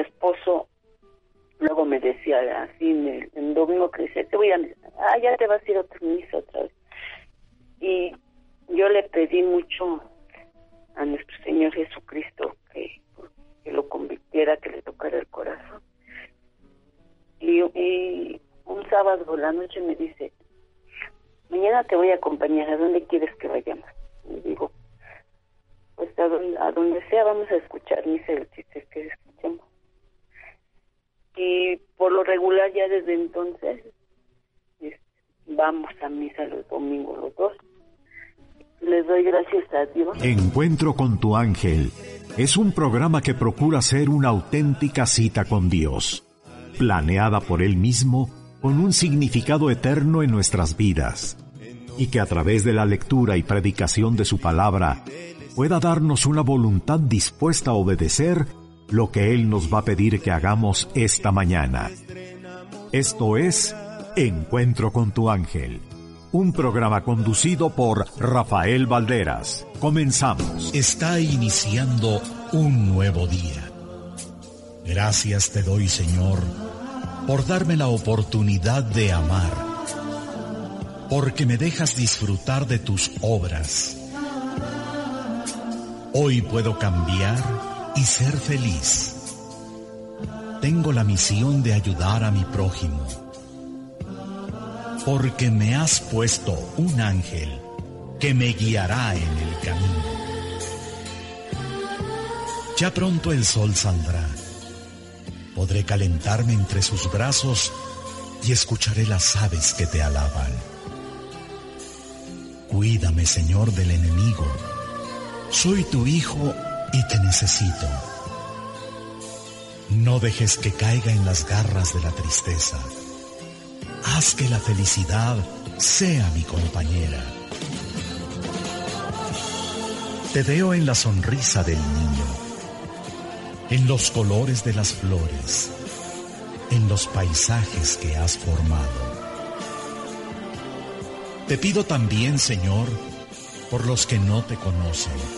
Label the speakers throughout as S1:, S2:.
S1: esposo luego me decía así en el, domingo que dice, te voy a... Ah, ya te vas a ir a otra misa otra vez. Y yo le pedí mucho a nuestro Señor Jesucristo que, que lo convirtiera, que le tocara el corazón. Y, un sábado la noche me dice, mañana te voy a acompañar, ¿a dónde quieres que vayamos? Y digo, pues a donde, sea vamos a escuchar misa el chiste que escuchemos. Y por lo regular ya desde entonces vamos a misa los los dos. Les doy gracias a Dios.
S2: Encuentro con tu ángel es un programa que procura ser una auténtica cita con Dios, planeada por Él mismo con un significado eterno en nuestras vidas, y que a través de la lectura y predicación de su palabra pueda darnos una voluntad dispuesta a obedecer lo que Él nos va a pedir que hagamos esta mañana. Esto es Encuentro con tu ángel, un programa conducido por Rafael Valderas. Comenzamos.
S3: Está iniciando un nuevo día. Gracias te doy, Señor, por darme la oportunidad de amar, porque me dejas disfrutar de tus obras Hoy puedo cambiar y ser feliz. Tengo la misión de ayudar a mi prójimo. Porque me has puesto un ángel que me guiará en el camino. Ya pronto el sol saldrá. Podré calentarme entre sus brazos y escucharé las aves que te alaban. Cuídame, Señor, del enemigo soy tu hijo y te necesito. No dejes que caiga en las garras de la tristeza. Haz que la felicidad sea mi compañera. Te veo en la sonrisa del niño, en los colores de las flores, en los paisajes que has formado. Te pido también, Señor, por los que no te conocen,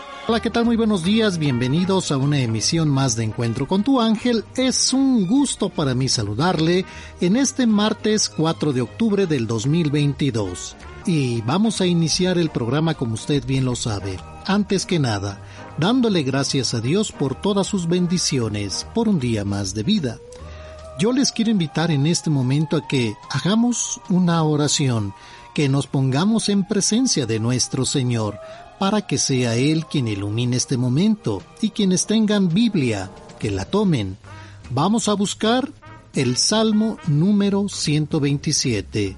S4: Hola, ¿qué tal? Muy buenos días, bienvenidos a una emisión más de Encuentro con tu ángel. Es un gusto para mí saludarle en este martes 4 de octubre del 2022. Y vamos a iniciar el programa como usted bien lo sabe. Antes que nada, dándole gracias a Dios por todas sus bendiciones, por un día más de vida. Yo les quiero invitar en este momento a que hagamos una oración que nos pongamos en presencia de nuestro Señor, para que sea Él quien ilumine este momento y quienes tengan Biblia, que la tomen. Vamos a buscar el Salmo número 127.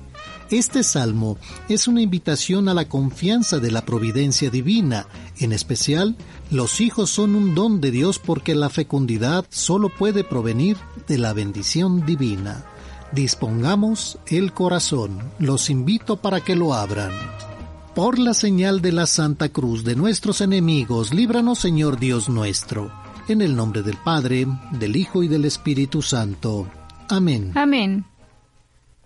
S4: Este salmo es una invitación a la confianza de la providencia divina. En especial, los hijos son un don de Dios porque la fecundidad solo puede provenir de la bendición divina. Dispongamos el corazón. Los invito para que lo abran. Por la señal de la Santa Cruz de nuestros enemigos, líbranos Señor Dios nuestro. En el nombre del Padre, del Hijo y del Espíritu Santo. Amén.
S5: Amén.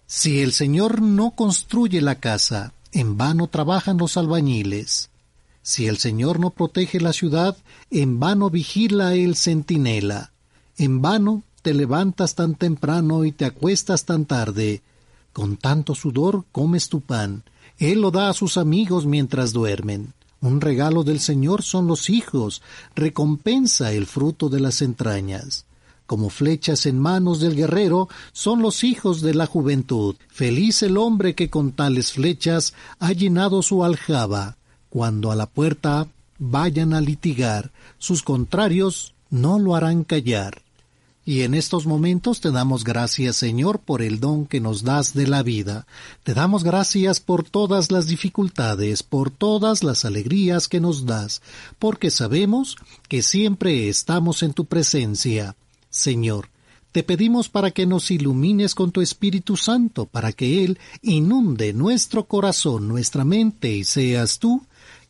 S4: Si el Señor no construye la casa, en vano trabajan los albañiles. Si el Señor no protege la ciudad, en vano vigila el centinela. En vano te levantas tan temprano y te acuestas tan tarde. Con tanto sudor comes tu pan. Él lo da a sus amigos mientras duermen. Un regalo del Señor son los hijos, recompensa el fruto de las entrañas. Como flechas en manos del guerrero son los hijos de la juventud. Feliz el hombre que con tales flechas ha llenado su aljaba. Cuando a la puerta vayan a litigar, sus contrarios no lo harán callar. Y en estos momentos te damos gracias, Señor, por el don que nos das de la vida. Te damos gracias por todas las dificultades, por todas las alegrías que nos das, porque sabemos que siempre estamos en tu presencia. Señor, te pedimos para que nos ilumines con tu Espíritu Santo, para que Él inunde nuestro corazón, nuestra mente, y seas tú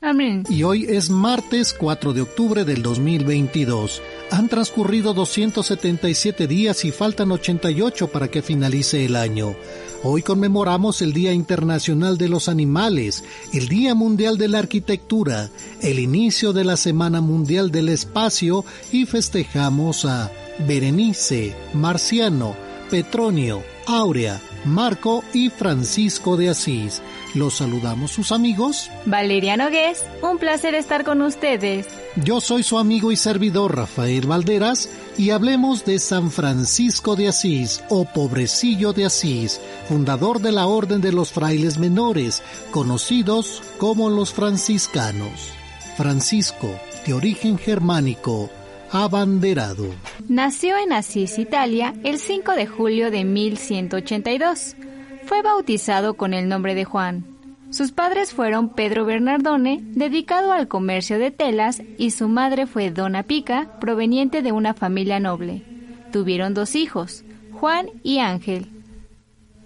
S5: Amén.
S4: Y hoy es martes 4 de octubre del 2022. Han transcurrido 277 días y faltan 88 para que finalice el año. Hoy conmemoramos el Día Internacional de los Animales, el Día Mundial de la Arquitectura, el inicio de la Semana Mundial del Espacio y festejamos a Berenice, Marciano, Petronio, Áurea, Marco y Francisco de Asís. Los saludamos sus amigos.
S5: Valeria Nogués, un placer estar con ustedes.
S4: Yo soy su amigo y servidor Rafael Valderas y hablemos de San Francisco de Asís o Pobrecillo de Asís, fundador de la Orden de los Frailes Menores, conocidos como los franciscanos. Francisco, de origen germánico, abanderado.
S5: Nació en Asís, Italia, el 5 de julio de 1182. Fue bautizado con el nombre de Juan. Sus padres fueron Pedro Bernardone, dedicado al comercio de telas, y su madre fue Dona Pica, proveniente de una familia noble. Tuvieron dos hijos, Juan y Ángel.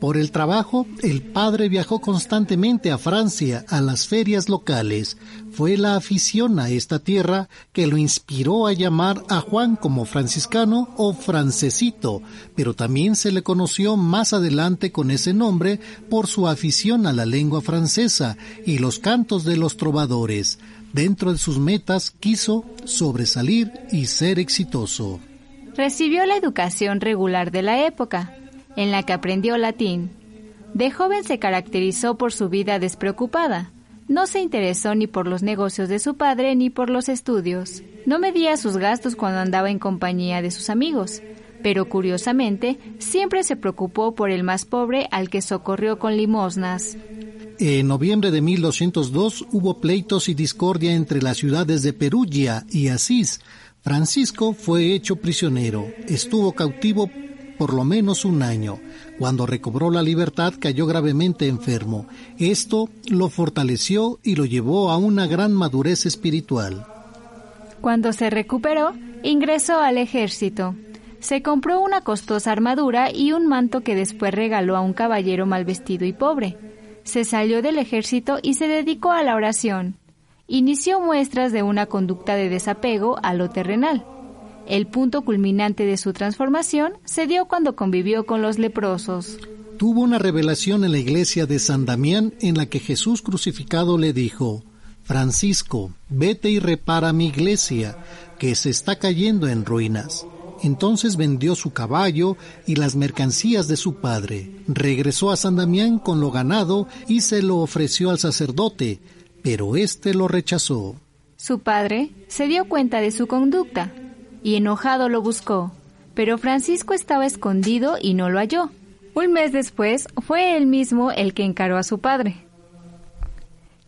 S4: Por el trabajo, el padre viajó constantemente a Francia, a las ferias locales. Fue la afición a esta tierra que lo inspiró a llamar a Juan como franciscano o francesito, pero también se le conoció más adelante con ese nombre por su afición a la lengua francesa y los cantos de los trovadores. Dentro de sus metas quiso sobresalir y ser exitoso.
S5: Recibió la educación regular de la época, en la que aprendió latín. De joven se caracterizó por su vida despreocupada. No se interesó ni por los negocios de su padre ni por los estudios. No medía sus gastos cuando andaba en compañía de sus amigos, pero curiosamente siempre se preocupó por el más pobre al que socorrió con limosnas.
S4: En noviembre de 1202 hubo pleitos y discordia entre las ciudades de Perugia y Asís. Francisco fue hecho prisionero, estuvo cautivo por lo menos un año. Cuando recobró la libertad cayó gravemente enfermo. Esto lo fortaleció y lo llevó a una gran madurez espiritual.
S5: Cuando se recuperó, ingresó al ejército. Se compró una costosa armadura y un manto que después regaló a un caballero mal vestido y pobre. Se salió del ejército y se dedicó a la oración. Inició muestras de una conducta de desapego a lo terrenal. El punto culminante de su transformación se dio cuando convivió con los leprosos.
S4: Tuvo una revelación en la iglesia de San Damián en la que Jesús crucificado le dijo, Francisco, vete y repara mi iglesia, que se está cayendo en ruinas. Entonces vendió su caballo y las mercancías de su padre. Regresó a San Damián con lo ganado y se lo ofreció al sacerdote, pero éste lo rechazó.
S5: Su padre se dio cuenta de su conducta y enojado lo buscó, pero Francisco estaba escondido y no lo halló. Un mes después fue él mismo el que encaró a su padre,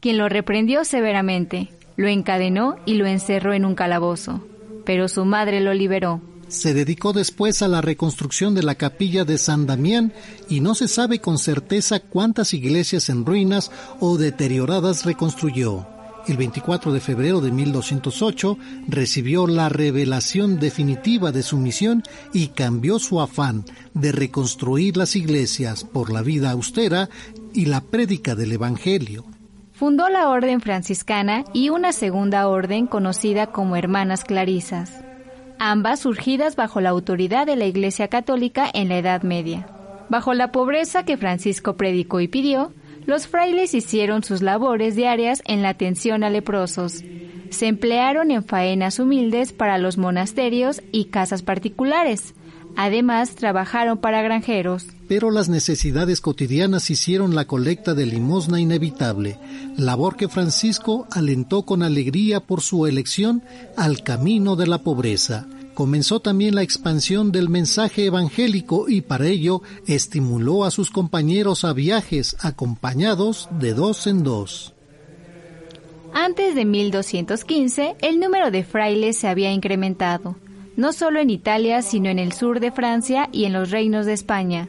S5: quien lo reprendió severamente, lo encadenó y lo encerró en un calabozo, pero su madre lo liberó.
S4: Se dedicó después a la reconstrucción de la capilla de San Damián y no se sabe con certeza cuántas iglesias en ruinas o deterioradas reconstruyó el 24 de febrero de 1208 recibió la revelación definitiva de su misión y cambió su afán de reconstruir las iglesias por la vida austera y la prédica del Evangelio.
S5: Fundó la Orden Franciscana y una segunda orden conocida como Hermanas Clarisas, ambas surgidas bajo la autoridad de la Iglesia Católica en la Edad Media. Bajo la pobreza que Francisco predicó y pidió, los frailes hicieron sus labores diarias en la atención a leprosos. Se emplearon en faenas humildes para los monasterios y casas particulares. Además, trabajaron para granjeros.
S4: Pero las necesidades cotidianas hicieron la colecta de limosna inevitable, labor que Francisco alentó con alegría por su elección al camino de la pobreza. Comenzó también la expansión del mensaje evangélico y para ello estimuló a sus compañeros a viajes acompañados de dos en dos.
S5: Antes de 1215, el número de frailes se había incrementado, no solo en Italia, sino en el sur de Francia y en los reinos de España.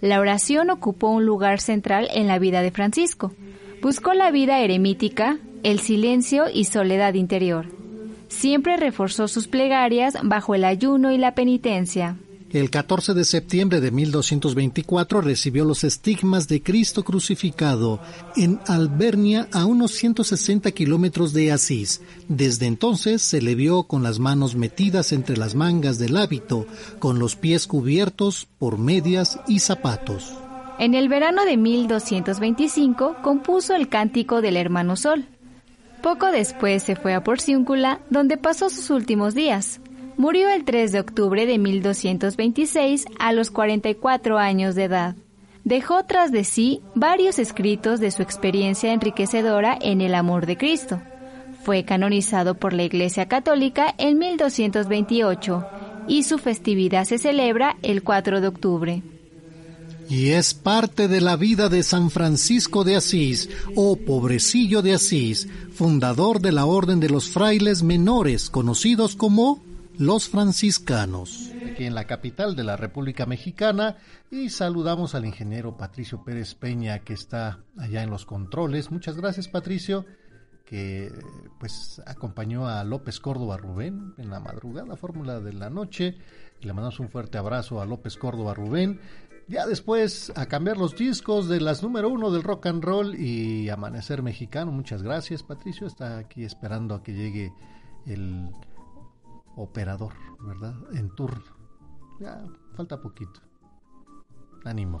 S5: La oración ocupó un lugar central en la vida de Francisco. Buscó la vida eremítica, el silencio y soledad interior. Siempre reforzó sus plegarias bajo el ayuno y la penitencia.
S4: El 14 de septiembre de 1224 recibió los estigmas de Cristo crucificado en Albernia a unos 160 kilómetros de Asís. Desde entonces se le vio con las manos metidas entre las mangas del hábito, con los pies cubiertos por medias y zapatos.
S5: En el verano de 1225 compuso el Cántico del Hermano Sol. Poco después se fue a Porciúncula, donde pasó sus últimos días. Murió el 3 de octubre de 1226 a los 44 años de edad. Dejó tras de sí varios escritos de su experiencia enriquecedora en el amor de Cristo. Fue canonizado por la Iglesia Católica en 1228 y su festividad se celebra el 4 de octubre
S4: y es parte de la vida de San Francisco de Asís, o pobrecillo de Asís, fundador de la Orden de los Frailes Menores, conocidos como los franciscanos. Aquí en la capital de la República Mexicana y saludamos al ingeniero Patricio Pérez Peña que está allá en los controles. Muchas gracias Patricio que pues acompañó a López Córdoba Rubén en la madrugada fórmula de la noche. Le mandamos un fuerte abrazo a López Córdoba Rubén ya después a cambiar los discos de las número uno del rock and roll y Amanecer Mexicano. Muchas gracias, Patricio. Está aquí esperando a que llegue el operador, ¿verdad? En turno. Ya falta poquito. Ánimo.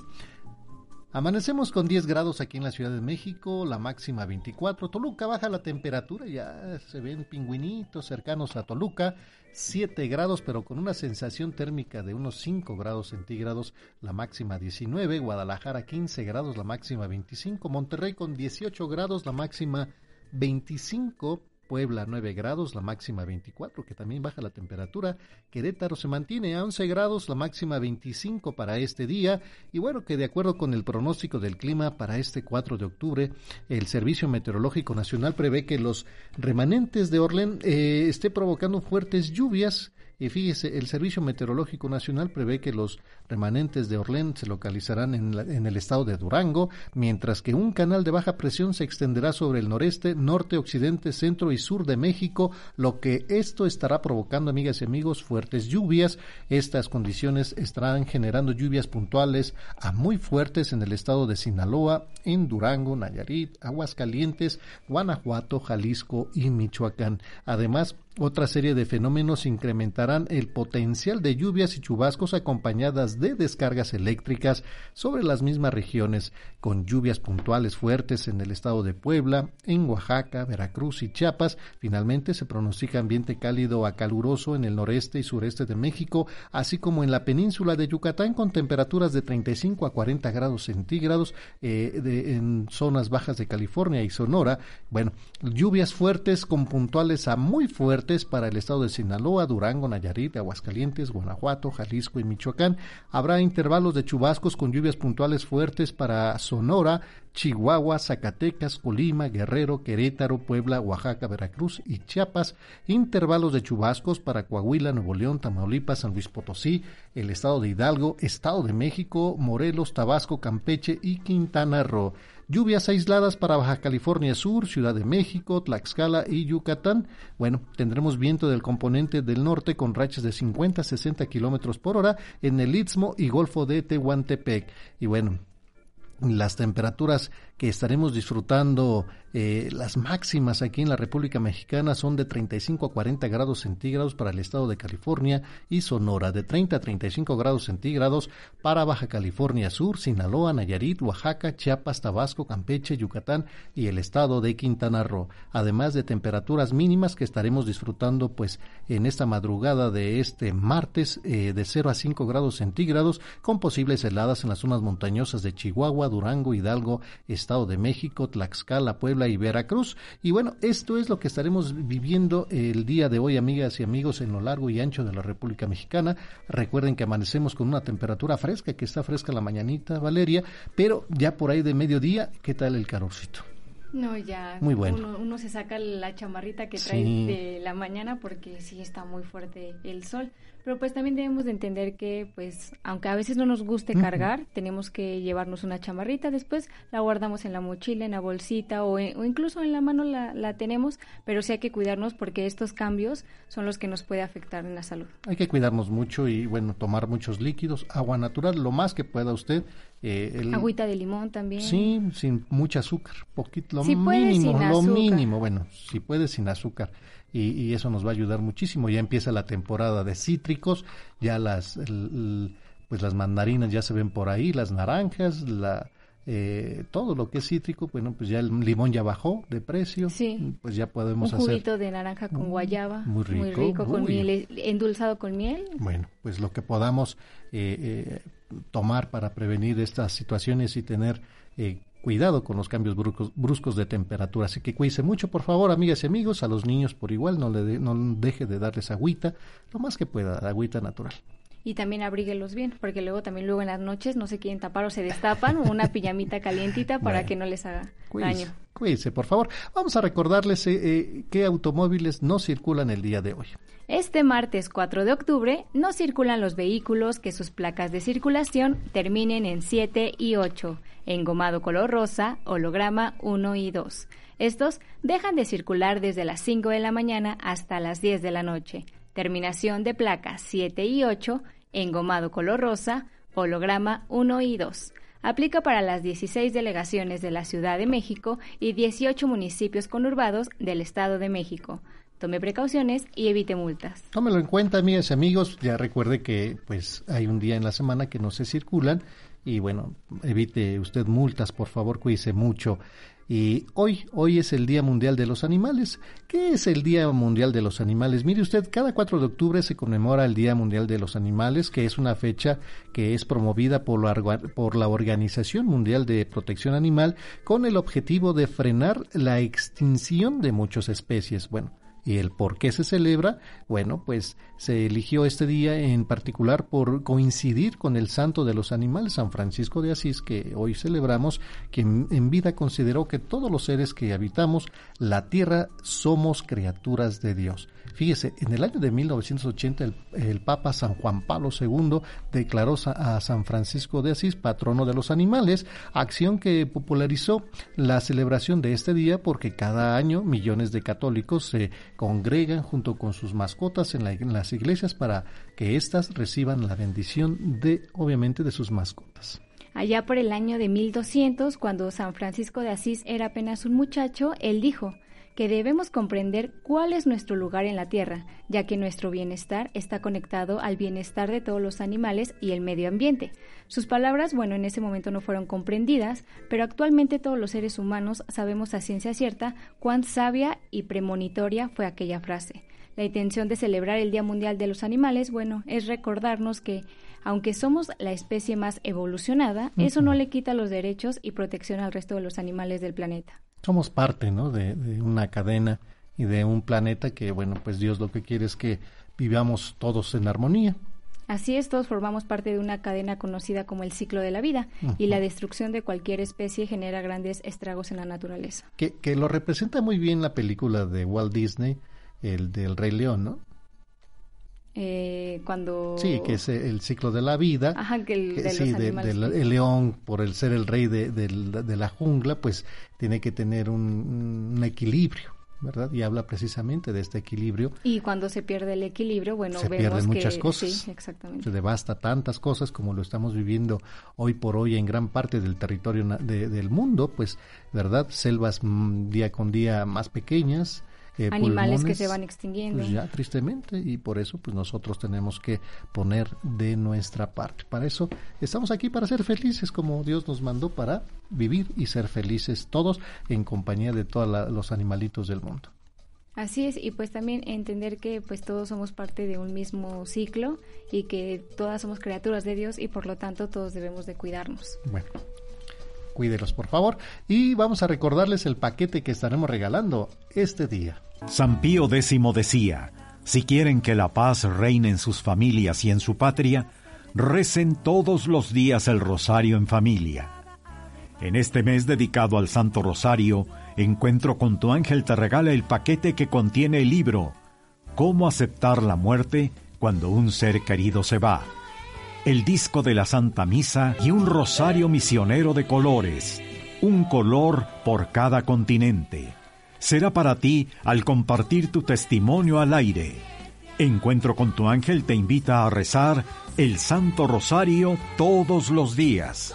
S4: Amanecemos con 10 grados aquí en la Ciudad de México, la máxima 24. Toluca baja la temperatura, ya se ven pingüinitos cercanos a Toluca. 7 grados, pero con una sensación térmica de unos 5 grados centígrados, la máxima 19, Guadalajara 15 grados, la máxima 25, Monterrey con 18 grados, la máxima 25, Puebla 9 grados, la máxima 24, que también baja la temperatura. Querétaro se mantiene a 11 grados, la máxima 25 para este día. Y bueno, que de acuerdo con el pronóstico del clima para este 4 de octubre, el Servicio Meteorológico Nacional prevé que los remanentes de Orlen eh, esté provocando fuertes lluvias y fíjese, el Servicio Meteorológico Nacional prevé que los remanentes de Orlén se localizarán en, el estado de Durango, mientras que un canal de baja presión se extenderá sobre el noreste, norte, occidente, centro y sur de México, lo que esto estará provocando, amigas y amigos, fuertes lluvias. Estas condiciones estarán generando lluvias puntuales a muy fuertes en el estado de Sinaloa, en Durango, Nayarit, Aguascalientes, Guanajuato, Jalisco y Michoacán. Además, otra serie de fenómenos incrementarán el potencial de lluvias y chubascos acompañadas de descargas eléctricas sobre las mismas regiones, con lluvias puntuales fuertes en el estado de Puebla, en Oaxaca, Veracruz y Chiapas. Finalmente se pronostica ambiente cálido a caluroso en el noreste y sureste de México, así como en la península de Yucatán con temperaturas de 35 a 40 grados centígrados eh, en zonas bajas de California y Sonora. Bueno, lluvias fuertes con puntuales a muy fuertes para el estado de Sinaloa, Durango, Nayarit, Aguascalientes, Guanajuato, Jalisco y Michoacán. Habrá intervalos de chubascos con lluvias puntuales fuertes para Sonora, Chihuahua, Zacatecas, Colima, Guerrero, Querétaro, Puebla, Oaxaca, Veracruz y Chiapas. Intervalos de chubascos para Coahuila, Nuevo León, Tamaulipas, San Luis Potosí, el estado de Hidalgo, Estado de México, Morelos, Tabasco, Campeche y Quintana Roo. Lluvias aisladas para Baja California Sur, Ciudad de México, Tlaxcala y Yucatán. Bueno, tendremos viento del componente del norte con rachas de 50 a 60 kilómetros por hora en el Istmo y Golfo de Tehuantepec. Y bueno, las temperaturas que estaremos disfrutando eh, las máximas aquí en la República Mexicana son de 35 a 40 grados centígrados para el estado de California y Sonora, de 30 a 35 grados centígrados para Baja California Sur, Sinaloa, Nayarit, Oaxaca, Chiapas, Tabasco, Campeche, Yucatán y el estado de Quintana Roo, además de temperaturas mínimas que estaremos disfrutando pues en esta madrugada de este martes eh, de 0 a 5 grados centígrados con posibles heladas en las zonas montañosas de Chihuahua, Durango, Hidalgo, Estado de México, Tlaxcala, Puebla y Veracruz. Y bueno, esto es lo que estaremos viviendo el día de hoy, amigas y amigos, en lo largo y ancho de la República Mexicana. Recuerden que amanecemos con una temperatura fresca, que está fresca la mañanita, Valeria, pero ya por ahí de mediodía, ¿qué tal el calorcito?
S5: No, ya.
S4: Muy bueno.
S5: Uno, se saca la chamarrita que trae de la mañana porque sí está muy fuerte el sol. Pero pues también debemos de entender que, pues, aunque a veces no nos guste cargar, tenemos que llevarnos una chamarrita. Después la guardamos en la mochila, en la bolsita o, o incluso en la mano la, la, tenemos. Pero sí hay que cuidarnos porque estos cambios son los que nos puede afectar en la salud.
S4: Hay que cuidarnos mucho y, bueno, tomar muchos líquidos, agua natural, lo más que pueda usted
S5: eh, Agüita de limón también.
S4: Sí, sin mucho azúcar, poquito, lo mínimo, lo mínimo, bueno, si puede sin azúcar. Y, eso nos va a ayudar muchísimo. Ya empieza la temporada de cítricos, ya las, pues las mandarinas ya se ven por ahí, las naranjas, la, eh, todo lo que es cítrico, bueno, pues ya el limón ya bajó de precio,
S5: sí.
S4: pues ya podemos
S5: un juguito de naranja con guayaba, muy rico, con miel, endulzado con miel.
S4: Bueno, pues lo que podamos eh, eh tomar para prevenir estas situaciones y tener eh, cuidado con los cambios bruscos, de temperatura. Así que cuídense mucho, por favor, amigas y amigos, a los niños por igual, no, le no deje de darles agüita, lo más que pueda, agüita natural
S5: y también abríguelos bien, porque luego también luego en las noches no se quieren tapar o se destapan o una pijamita calientita para que no les haga daño.
S4: Cuídense, por favor. Vamos a recordarles eh, eh, qué automóviles no circulan el día de hoy.
S5: Este martes 4 de octubre no circulan los vehículos que sus placas de circulación terminen en 7 y 8, engomado color rosa, holograma 1 y 2. Estos dejan de circular desde las 5 de la mañana hasta las 10 de la noche. Terminación de placas 7 y 8, engomado color rosa, holograma 1 y 2. Aplica para las 16 delegaciones de la Ciudad de México y 18 municipios conurbados del Estado de México. Tome precauciones y evite multas.
S4: Tómelo en cuenta, amigas y amigos. Ya recuerde que pues hay un día en la semana que no se circulan y bueno, evite usted multas, por favor, cuídese mucho. Y hoy, hoy es el Día Mundial de los Animales. ¿Qué es el Día Mundial de los Animales? Mire usted, cada 4 de octubre se conmemora el Día Mundial de los Animales, que es una fecha que es promovida por la, por la Organización Mundial de Protección Animal con el objetivo de frenar la extinción de muchas especies. Bueno, ¿Y el por qué se celebra? Bueno, pues se eligió este día en particular por coincidir con el santo de los animales, San Francisco de Asís, que hoy celebramos, quien en vida consideró que todos los seres que habitamos la tierra somos criaturas de Dios. Fíjese, en el año de 1980 el, Papa San Juan Pablo II declaró a San Francisco de Asís patrono de los animales, acción que popularizó la celebración de este día porque cada año millones de católicos se congregan junto con sus mascotas en, en las iglesias para que éstas reciban la bendición de, obviamente, de sus mascotas.
S5: Allá por el año de 1200, cuando San Francisco de Asís era apenas un muchacho, él dijo, que debemos comprender cuál es nuestro lugar en la Tierra, ya que nuestro bienestar está conectado al bienestar de todos los animales y el medio ambiente. Sus palabras, bueno, en ese momento no fueron comprendidas, pero actualmente todos los seres humanos sabemos a ciencia cierta cuán sabia y premonitoria fue aquella frase. La intención de celebrar el Día Mundial de los Animales, bueno, es recordarnos que, aunque somos la especie más evolucionada, eso no le quita los derechos y protección al resto de los animales del planeta
S4: somos parte, ¿no? De, una cadena y de un planeta que, bueno, pues Dios lo que quiere es que vivamos todos en armonía.
S5: Así es, todos formamos parte de una cadena conocida como el ciclo de la vida y la destrucción de cualquier especie genera grandes estragos en la naturaleza.
S4: Que, que lo representa muy bien la película de Walt Disney, el del Rey León, ¿no?
S5: Eh, cuando...
S4: Sí, que es el ciclo de la vida.
S5: Ajá, que el, de
S4: sí, el león, por el ser el rey de, de, la jungla, pues tiene que tener un, equilibrio. ¿verdad? Y habla precisamente de este equilibrio.
S5: Y cuando se pierde el equilibrio, bueno,
S4: se
S5: pierden
S4: muchas cosas.
S5: Sí, exactamente.
S4: Se devasta tantas cosas como lo estamos viviendo hoy por hoy en gran parte del territorio del mundo, pues, ¿verdad? Selvas mm, día con día más pequeñas,
S5: eh, animales que se van extinguiendo.
S4: Pues ya tristemente y por eso pues nosotros tenemos que poner de nuestra parte. Para eso estamos aquí para ser felices como Dios nos mandó para vivir y ser felices todos en compañía de todos los animalitos del mundo.
S5: Así es, y pues también entender que pues todos somos parte de un mismo ciclo y que todas somos criaturas de Dios y por lo tanto todos debemos de cuidarnos.
S4: Bueno, cuídelos por favor. Y vamos a recordarles el paquete que estaremos regalando este día.
S2: San Pío X decía, si quieren que la paz reine en sus familias y en su patria, recen todos los días el rosario en familia. En este mes dedicado al Santo Rosario, Encuentro con tu ángel te regala el paquete que contiene el libro Cómo aceptar la muerte cuando un ser querido se va, el disco de la Santa Misa y un rosario misionero de colores, un color por cada continente. Será para ti al compartir tu testimonio al aire. Encuentro con tu ángel te invita a rezar el Santo Rosario todos los días.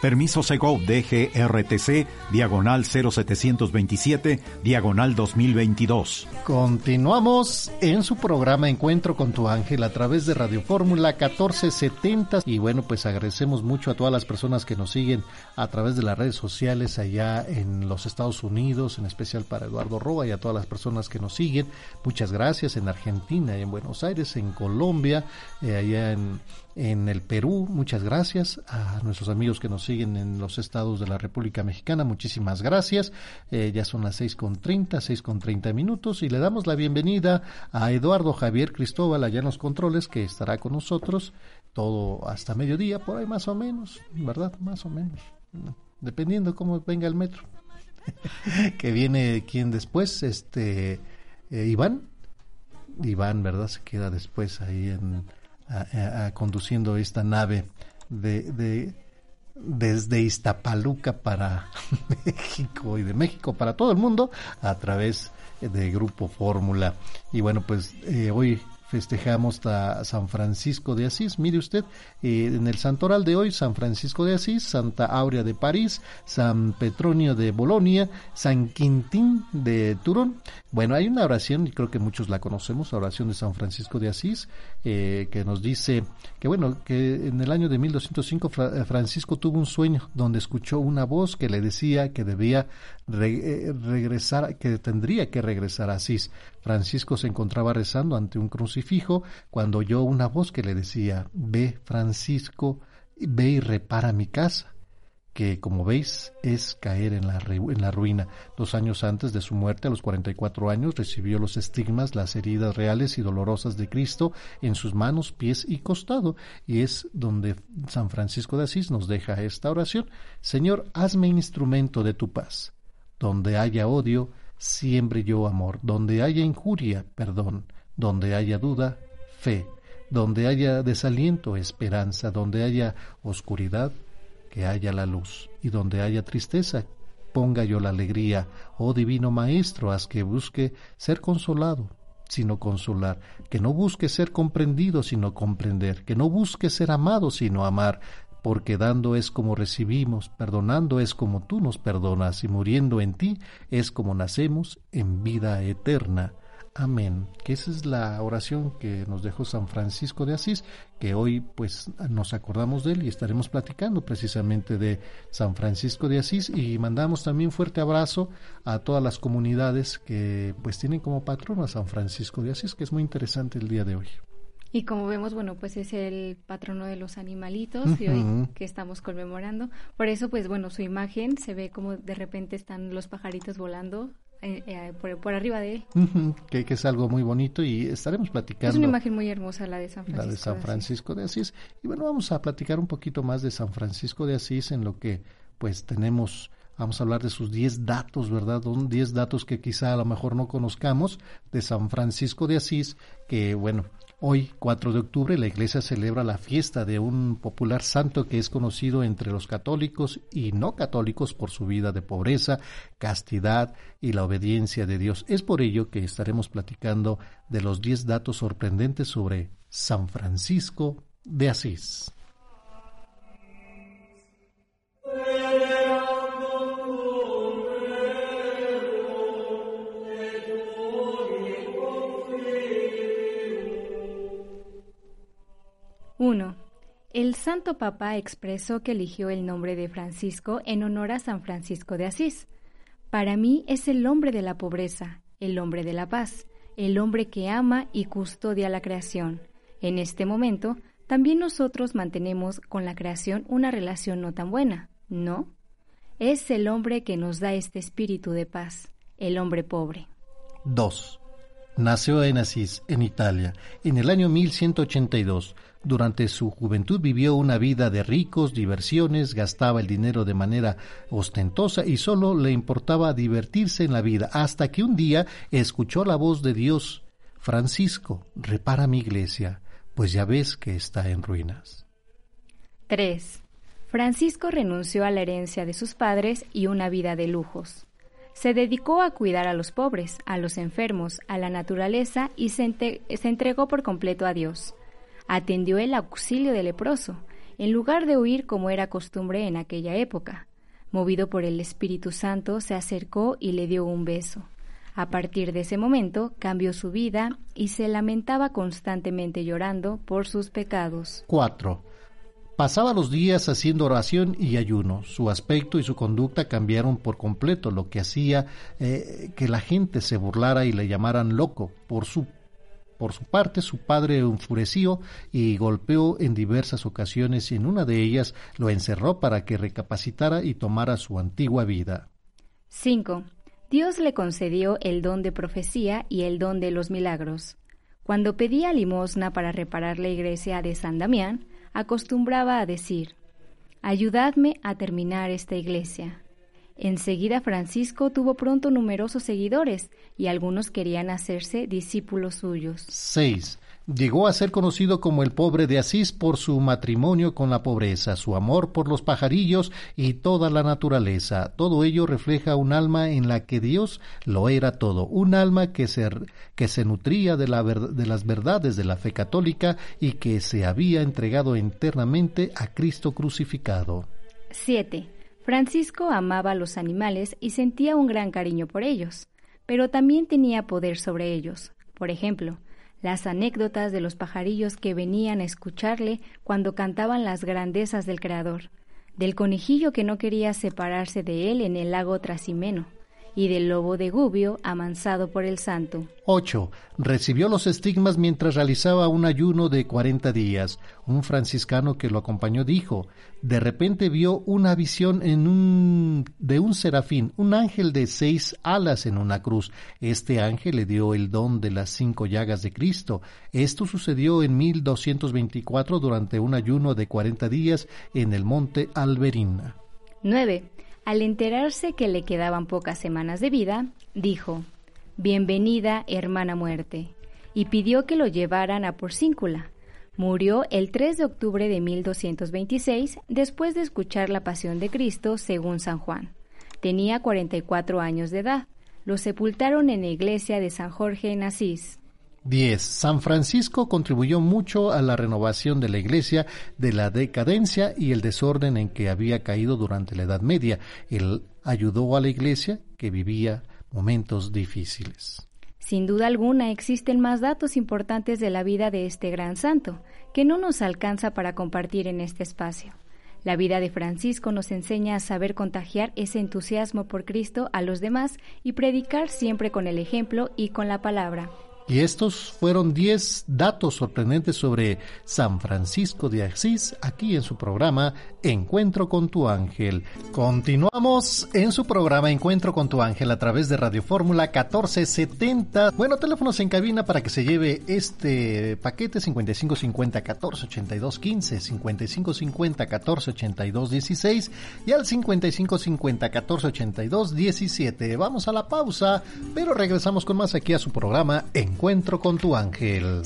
S2: Permiso Segov DGRTC, diagonal 0727, diagonal 2022.
S4: Continuamos en su programa Encuentro con tu ángel a través de Radio Fórmula 1470. Y bueno, pues agradecemos mucho a todas las personas que nos siguen a través de las redes sociales allá en los Estados Unidos, en especial para Eduardo Roa y a todas las personas que nos siguen. Muchas gracias en Argentina, en Buenos Aires, en Colombia, eh, allá en en el Perú. Muchas gracias a nuestros amigos que nos siguen en los estados de la República Mexicana. Muchísimas gracias. Eh, ya son las seis con treinta, seis con treinta minutos y le damos la bienvenida a Eduardo Javier Cristóbal allá en los controles que estará con nosotros todo hasta mediodía, por ahí más o menos, ¿verdad? Más o menos. Dependiendo cómo venga el metro. que viene quien después, este, eh, Iván. Iván, ¿verdad? Se queda después ahí en conduciendo esta nave de, desde Iztapaluca para México y de México para todo el mundo a través de Grupo Fórmula. Y bueno, pues eh, hoy festejamos a San Francisco de Asís. Mire usted, eh, en el santoral de hoy, San Francisco de Asís, Santa Aurea de París, San Petronio de Bolonia, San Quintín de Turón. Bueno, hay una oración, y creo que muchos la conocemos, la oración de San Francisco de Asís, eh, que nos dice que, bueno, que en el año de 1205 eh, Francisco tuvo un sueño donde escuchó una voz que le decía que debía regresar, que tendría que regresar a Asís. Francisco se encontraba rezando ante un crucifijo cuando oyó una voz que le decía, ve Francisco, ve y repara mi casa, que como veis es caer en la, en la ruina. Dos años antes de su muerte, a los 44 años, recibió los estigmas, las heridas reales y dolorosas de Cristo en sus manos, pies y costado. Y es donde San Francisco de Asís nos deja esta oración. Señor, hazme instrumento de tu paz. Donde haya odio, siempre yo amor. Donde haya injuria, perdón. Donde haya duda, fe. Donde haya desaliento, esperanza. Donde haya oscuridad, que haya la luz. Y donde haya tristeza, ponga yo la alegría. Oh divino Maestro, haz que busque ser consolado, sino consolar, que no busque ser comprendido, sino comprender, que no busque ser amado, sino amar, porque dando es como recibimos, perdonando es como tú nos perdonas, y muriendo en ti es como nacemos en vida eterna. Amén. Que esa es la oración que nos dejó San Francisco de Asís, que hoy pues nos acordamos de él y estaremos platicando precisamente de San Francisco de Asís y mandamos también fuerte abrazo a todas las comunidades que pues tienen como patrón a San Francisco de Asís, que es muy interesante el día de hoy.
S5: Y como vemos, bueno, pues es el patrono de los animalitos y hoy que estamos conmemorando. Por eso, pues bueno, su imagen se ve como de repente están los pajaritos volando eh, eh, por, arriba de él.
S4: que, es algo muy bonito y estaremos platicando. Es
S5: una imagen muy hermosa la de San
S4: Francisco. La de San Francisco de Asís. Y bueno, vamos a platicar un poquito más de San Francisco de Asís en lo que pues tenemos Vamos a hablar de sus 10 datos, ¿verdad? 10 datos que quizá a lo mejor no conozcamos de San Francisco de Asís, que bueno, Hoy, 4 de octubre, la Iglesia celebra la fiesta de un popular santo que es conocido entre los católicos y no católicos por su vida de pobreza, castidad y la obediencia de Dios. Es por ello que estaremos platicando de los 10 datos sorprendentes sobre San Francisco de Asís.
S5: 1. El Santo Papa expresó que eligió el nombre de Francisco en honor a San Francisco de Asís. Para mí es el hombre de la pobreza, el hombre de la paz, el hombre que ama y custodia la creación. En este momento, también nosotros mantenemos con la creación una relación no tan buena, ¿no? Es el hombre que nos da este espíritu de paz, el hombre pobre.
S4: 2. Nació en Asís, en Italia, en el año 1182. Durante su juventud vivió una vida de ricos, diversiones, gastaba el dinero de manera ostentosa y solo le importaba divertirse en la vida, hasta que un día escuchó la voz de Dios. Francisco, repara mi iglesia, pues ya ves que está en ruinas.
S5: 3. Francisco renunció a la herencia de sus padres y una vida de lujos. Se dedicó a cuidar a los pobres, a los enfermos, a la naturaleza y se, entregó por completo a Dios. Atendió el auxilio del leproso, en lugar de huir como era costumbre en aquella época. Movido por el Espíritu Santo, se acercó y le dio un beso. A partir de ese momento cambió su vida y se lamentaba constantemente llorando por sus pecados.
S4: 4. Pasaba los días haciendo oración y ayuno. Su aspecto y su conducta cambiaron por completo, lo que hacía eh, que la gente se burlara y le llamaran loco. Por su, por su parte, su padre enfureció y golpeó en diversas ocasiones y en una de ellas lo encerró para que recapacitara y tomara su antigua vida.
S5: 5. Dios le concedió el don de profecía y el don de los milagros. Cuando pedía limosna para reparar la iglesia de San Damián, acostumbraba a decir, Ayudadme a terminar esta iglesia. Enseguida Francisco tuvo pronto numerosos seguidores y algunos querían hacerse discípulos suyos.
S4: 6. Llegó a ser conocido como el pobre de Asís por su matrimonio con la pobreza, su amor por los pajarillos y toda la naturaleza. Todo ello refleja un alma en la que Dios lo era todo, un alma que se, que se nutría de, de las verdades de la fe católica y que se había entregado internamente a Cristo crucificado.
S5: 7. Francisco amaba a los animales y sentía un gran cariño por ellos, pero también tenía poder sobre ellos. Por ejemplo, las anécdotas de los pajarillos que venían a escucharle cuando cantaban las grandezas del Creador, del conejillo que no quería separarse de él en el lago Trasimeno, y del lobo de Gubio amansado por el santo.
S4: 8. Recibió los estigmas mientras realizaba un ayuno de cuarenta días. Un franciscano que lo acompañó dijo, de repente vio una visión en un, de un serafín, un ángel de seis alas en una cruz. Este ángel le dio el don de las cinco llagas de Cristo. Esto sucedió en 1224 durante un ayuno de cuarenta días en el monte Alberina.
S5: 9. Al enterarse que le quedaban pocas semanas de vida, dijo, Bienvenida, hermana muerte, y pidió que lo llevaran a Porcíncula. Murió el 3 de octubre de 1226 después de escuchar la pasión de Cristo según San Juan. Tenía 44 años de edad. Lo sepultaron en la iglesia de San Jorge en Asís.
S4: 10. San Francisco contribuyó mucho a la renovación de la Iglesia de la decadencia y el desorden en que había caído durante la Edad Media. Él ayudó a la Iglesia que vivía momentos difíciles.
S5: Sin duda alguna existen más datos importantes de la vida de este gran santo, que no nos alcanza para compartir en este espacio. La vida de Francisco nos enseña a saber contagiar ese entusiasmo por Cristo a los demás y predicar siempre con el ejemplo y con la palabra.
S4: Y estos fueron 10 datos sorprendentes sobre San Francisco de Asís aquí en su programa Encuentro con tu ángel. Continuamos en su programa Encuentro con tu ángel a través de Radio Fórmula 1470. Bueno, teléfonos en cabina para que se lleve este paquete 5550 1482 15, 5550 1482 16 y al 5550 1482 17. Vamos a la pausa, pero regresamos con más aquí a su programa en Encuentro con tu ángel.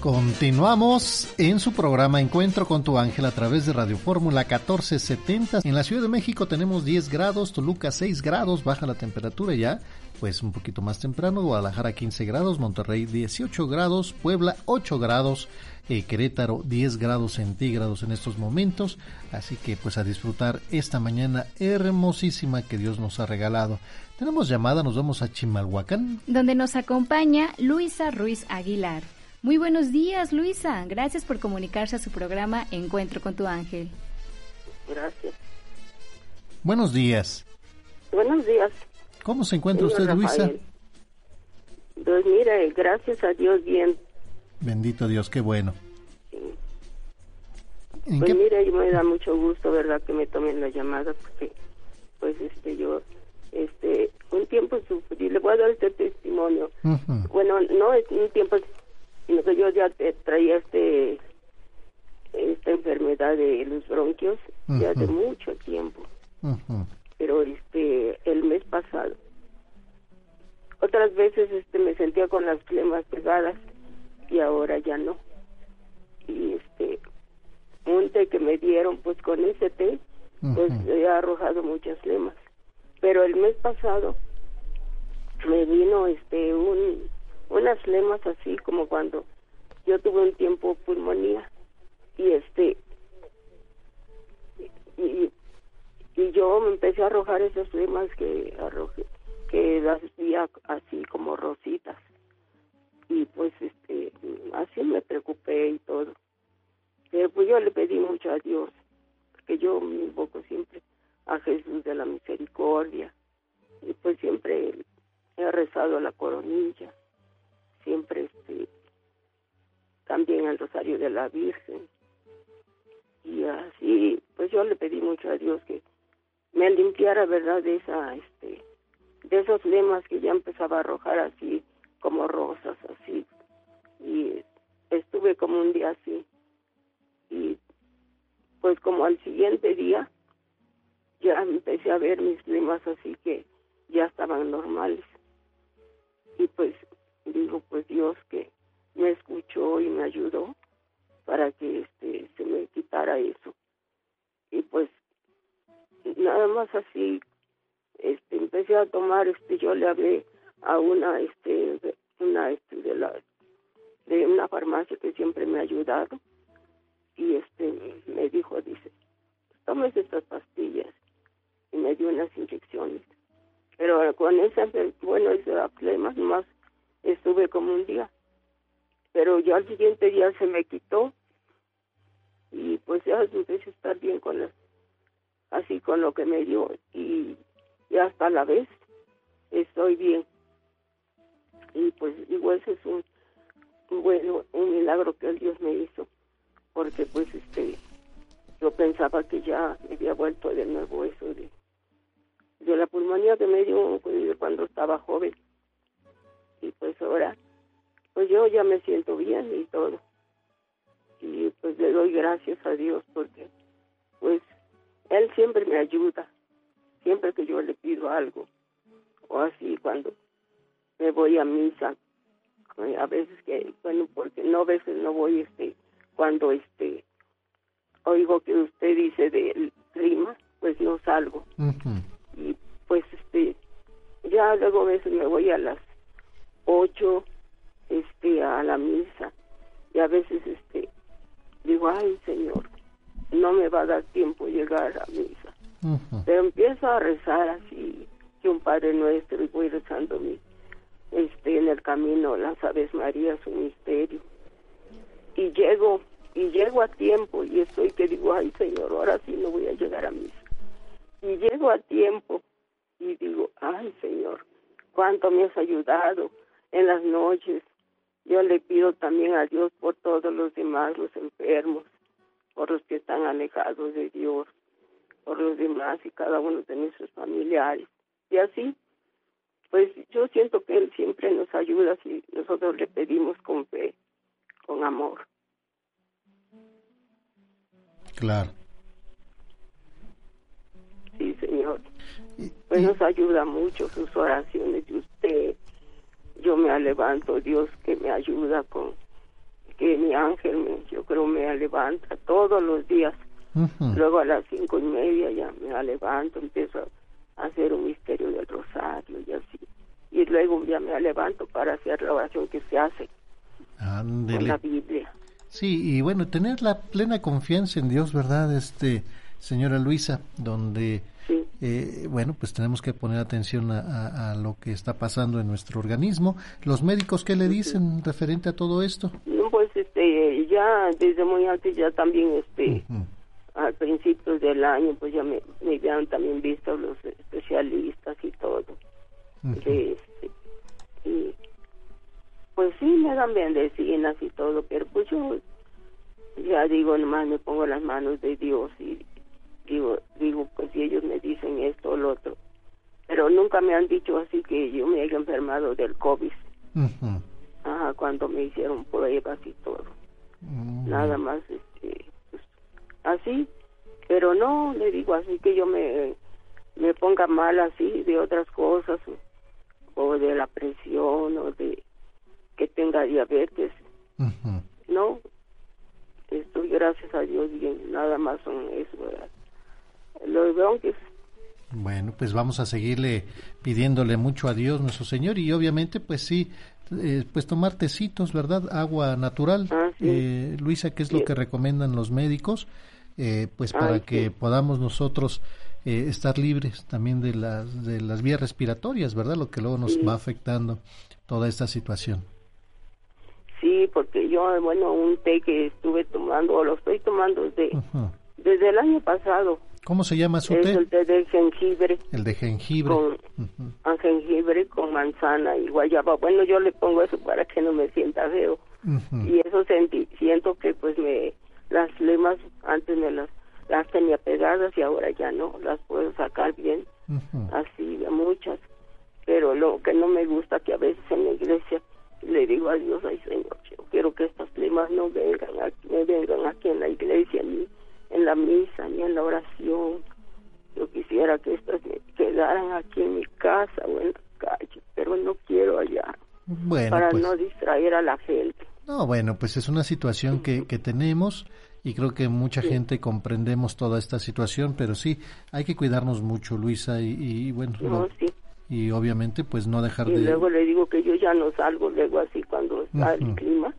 S4: Continuamos en su programa Encuentro con tu ángel a través de Radio Fórmula 1470. En la Ciudad de México tenemos 10 grados, Toluca 6 grados, baja la temperatura ya, pues un poquito más temprano, Guadalajara 15 grados, Monterrey 18 grados, Puebla 8 grados, eh, Querétaro 10 grados centígrados en estos momentos, así que pues a disfrutar esta mañana hermosísima que Dios nos ha regalado. Tenemos llamada, nos vamos a Chimalhuacán.
S5: Donde nos acompaña Luisa Ruiz Aguilar. Muy buenos días, Luisa. Gracias por comunicarse a su programa Encuentro con tu ángel.
S1: Gracias.
S4: Buenos días.
S1: Buenos días.
S4: ¿Cómo se encuentra usted, Luisa?
S1: Pues mire, gracias a Dios bien.
S4: Bendito Dios, qué bueno.
S1: Pues mire, me da mucho gusto, ¿verdad? Que me tomen la llamada porque
S6: pues este yo este un tiempo sufrí. Le voy a dar este testimonio. Bueno no es un tiempo sino que yo ya traía este esta enfermedad de los bronquios ya de mucho tiempo pero este el mes pasado otras veces este me sentía con las flemas pegadas y ahora ya no. Y este un té que me dieron pues con ese té pues he arrojado muchas flemas pero el mes pasado me vino este un unas flemas así como cuando yo tuve un tiempo pulmonía y este y, y yo me empecé a arrojar esas flemas que arrojé que las veía así como rositas. Y pues este así me preocupé y todo. Pero pues yo le pedí mucho a Dios porque yo me invoco siempre a Jesús de la misericordia. Y pues siempre he rezado la coronilla siempre este también el rosario de la Virgen. Y así pues yo le pedí mucho a Dios que me limpiara verdad de esa este de esos lemas que ya empezaba a arrojar así como rosas así. Y estuve como un día así. Y pues como al siguiente día ya empecé a ver mis lemas así que ya estaban normales. Y pues digo pues Dios que me escuchó y me ayudó para que este se me quitara eso. Y pues nada más así este empecé a tomar este yo le hablé a una este una este de la de una farmacia que siempre me ha ayudado y este me dijo dice tomes estas pastillas y me dio unas inyecciones. Pero con esa bueno ese problema más estuve como un día. Pero ya al siguiente día se me quitó y pues ya empecé a estar bien con la, así con lo que me dio y, y hasta la vez estoy bien y pues igual ese es un bueno un milagro que el Dios me hizo porque pues este yo pensaba que ya me había vuelto de nuevo eso de de la pulmonía que me dio cuando estaba joven y pues ahora pues yo ya me siento bien y todo. Y pues le doy gracias a Dios porque pues Él siempre me ayuda, siempre que yo le pido algo. O así cuando me voy a misa, a veces que, bueno, porque no a veces no voy, este, cuando este, oigo que usted dice del clima, pues no salgo. Y pues este, ya luego a veces me voy a las ocho este a la misa y a veces este digo ay señor no me va a dar tiempo llegar a misa. Pero empiezo a rezar así que un padre nuestro y voy rezando mi este en el camino las aves marías un misterio. Y llego y llego a tiempo y estoy que digo ay señor ahora sí no voy a llegar a misa y llego a tiempo y digo ay señor cuánto me has ayudado en las noches yo le pido también a Dios por todos los demás, los enfermos, por los que están alejados de Dios, por los demás y cada uno de nuestros familiares. Y así, pues yo siento que Él siempre nos ayuda si nosotros le pedimos con fe, con amor.
S4: Claro.
S6: Sí, Señor. Pues nos ayuda mucho sus oraciones de usted, yo me levanto, Dios que me ayuda con que mi ángel me, yo creo me levanta todos los días. Luego a las cinco y media ya me levanto, empiezo a hacer un misterio del rosario y así. Y luego ya me levanto para hacer la oración que se hace con la Biblia.
S4: Sí, y bueno, tener la plena confianza en Dios, ¿verdad? Este, señora Luisa, donde eh, bueno, pues tenemos que poner atención a, lo que está pasando en nuestro organismo. ¿Los médicos qué le dicen referente a todo esto?
S6: Pues este, ya desde muy antes, ya también, este, al principio del año, pues ya me, me habían también visto los especialistas y todo. este, y pues sí, me dan bendecinas y todo, pero pues yo ya digo, nomás me pongo las manos de Dios y digo, digo, pues si ellos me dicen esto o lo nunca me han dicho así que yo me haya enfermado del COVID. Ajá, cuando me hicieron pruebas y todo. Mm. Nada más, este, pues, así. Pero no, le digo así que yo me, me ponga mal así de otras cosas o, de la presión o de que tenga diabetes. No, estoy gracias a Dios bien, nada más son eso. Los bronquios
S4: bueno, pues vamos a seguirle pidiéndole mucho a Dios nuestro Señor y obviamente pues sí, eh, pues tomar tecitos, ¿verdad? Agua natural. Ah, eh, Luisa, ¿qué es lo que recomiendan los médicos? Eh, pues para que podamos nosotros estar libres también de las, de las vías respiratorias, ¿verdad? Lo que luego nos va afectando toda esta situación.
S6: Sí, porque yo, bueno, un té que estuve tomando, o lo estoy tomando desde, desde el año pasado,
S4: ¿Cómo se llama su
S6: té?
S4: el
S6: té de jengibre.
S4: El de jengibre.
S6: Con jengibre con manzana y guayaba. Bueno, yo le pongo eso para que no me sienta feo. Y eso sentí, siento que pues me las lemas antes me las las tenía pegadas y ahora ya no, las puedo sacar bien. Así de muchas. Pero lo que no me gusta que a veces en la iglesia le digo a Dios, ay Señor, yo quiero que estas lemas no vengan aquí, me vengan aquí en la iglesia ni en la misa ni en la oración. Yo quisiera que estas quedaran aquí en mi casa o en la calle, pero no quiero allá. Bueno, para pues. no distraer a la gente.
S4: No, bueno, pues es una situación que, que tenemos y creo que mucha gente comprendemos toda esta situación, pero sí, hay que cuidarnos mucho, Luisa, y, bueno, y obviamente pues no dejar
S6: y
S4: de...
S6: luego le digo que yo ya no salgo, luego así cuando está el clima,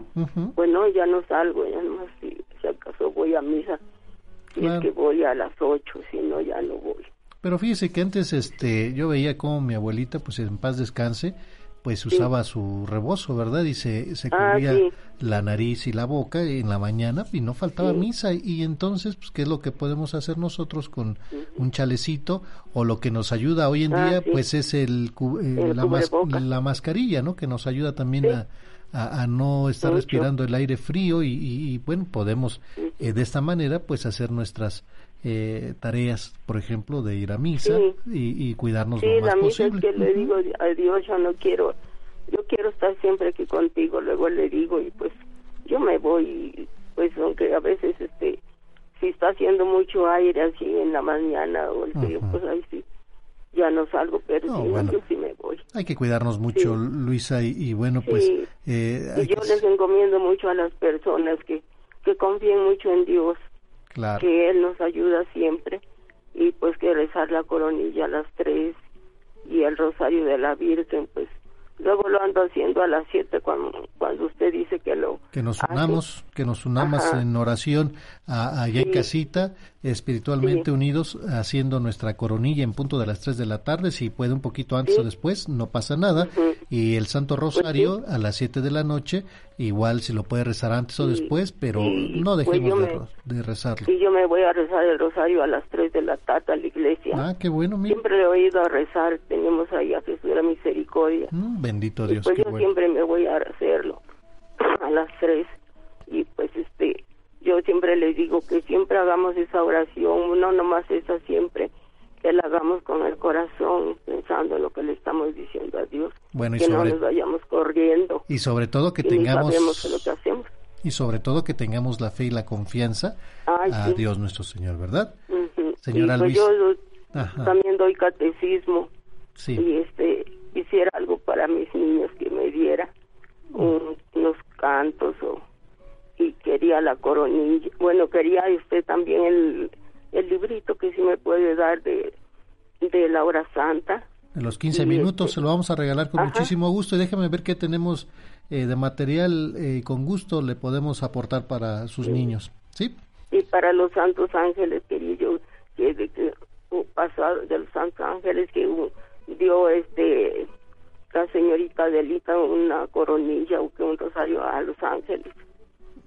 S6: bueno, ya no salgo, ya no si, si acaso voy a misa y es que voy a las ocho, si no ya no voy.
S4: Pero fíjese que antes este yo veía como mi abuelita, pues en paz descanse, pues usaba su rebozo, ¿verdad? Y se, se ah, cubría la nariz y la boca en la mañana y no faltaba misa. Y entonces, pues, ¿qué es lo que podemos hacer nosotros con un chalecito? O lo que nos ayuda hoy en ah, día, pues es el, eh, la, la, mascarilla, ¿no? Que nos ayuda también a, a, no estar respirando el aire frío y, bueno, podemos eh, de esta manera pues hacer nuestras eh, tareas, por ejemplo, de ir a misa y, cuidarnos lo más posible.
S6: Sí, que le digo a Dios, yo no quiero, yo quiero estar siempre aquí contigo, luego le digo y pues yo me voy, pues aunque a veces este si está haciendo mucho aire así en la mañana o el frío, pues ahí sí ya no salgo, pero yo sí me voy.
S4: Hay que cuidarnos mucho, Luisa, y, bueno, pues...
S6: Eh, y yo les encomiendo mucho a las personas que, que confíen mucho en Dios, claro. que Él nos ayuda siempre, y pues que rezar la coronilla a las tres y el rosario de la Virgen, pues luego lo ando haciendo a las siete cuando, cuando usted dice que lo
S4: que nos unamos que nos unamos en oración allá en casita espiritualmente unidos haciendo nuestra coronilla en punto de las 3 de la tarde, si puede un poquito antes o después, no pasa nada, y el Santo pues Rosario a las 7 de la noche, igual si lo puede rezar antes o después, pero no pues dejemos de, rezarlo.
S6: Sí, yo me voy a rezar el Rosario a las 3 de la tarde a la iglesia.
S4: Ah, qué bueno,
S6: Siempre he oído a rezar, tenemos ahí a Jesús de la Misericordia.
S4: Mm, bendito Dios.
S6: pues yo siempre me voy a hacerlo a las 3 y pues este yo siempre les digo que siempre hagamos esa oración, no nomás esa siempre, que la hagamos con el corazón, pensando en lo que le estamos diciendo a Dios, bueno, y que no nos vayamos corriendo.
S4: Y sobre todo que tengamos...
S6: lo que hacemos.
S4: Y sobre todo que tengamos la fe y la confianza a Dios nuestro Señor, ¿verdad? Señora
S6: pues Yo también doy catecismo. Sí. Y este, hiciera algo para mis niños que me diera unos cantos o y quería la coronilla. Bueno, quería usted también el, el librito que sí me puede dar de, de la hora santa.
S4: En los 15 minutos este, se lo vamos a regalar con muchísimo gusto y déjame ver qué tenemos eh, de material eh, con gusto le podemos aportar para sus niños, ¿sí?
S6: Y para los santos ángeles quería yo que, de, que pasado de los santos ángeles que dio este la señorita Delita una coronilla o que un rosario a los ángeles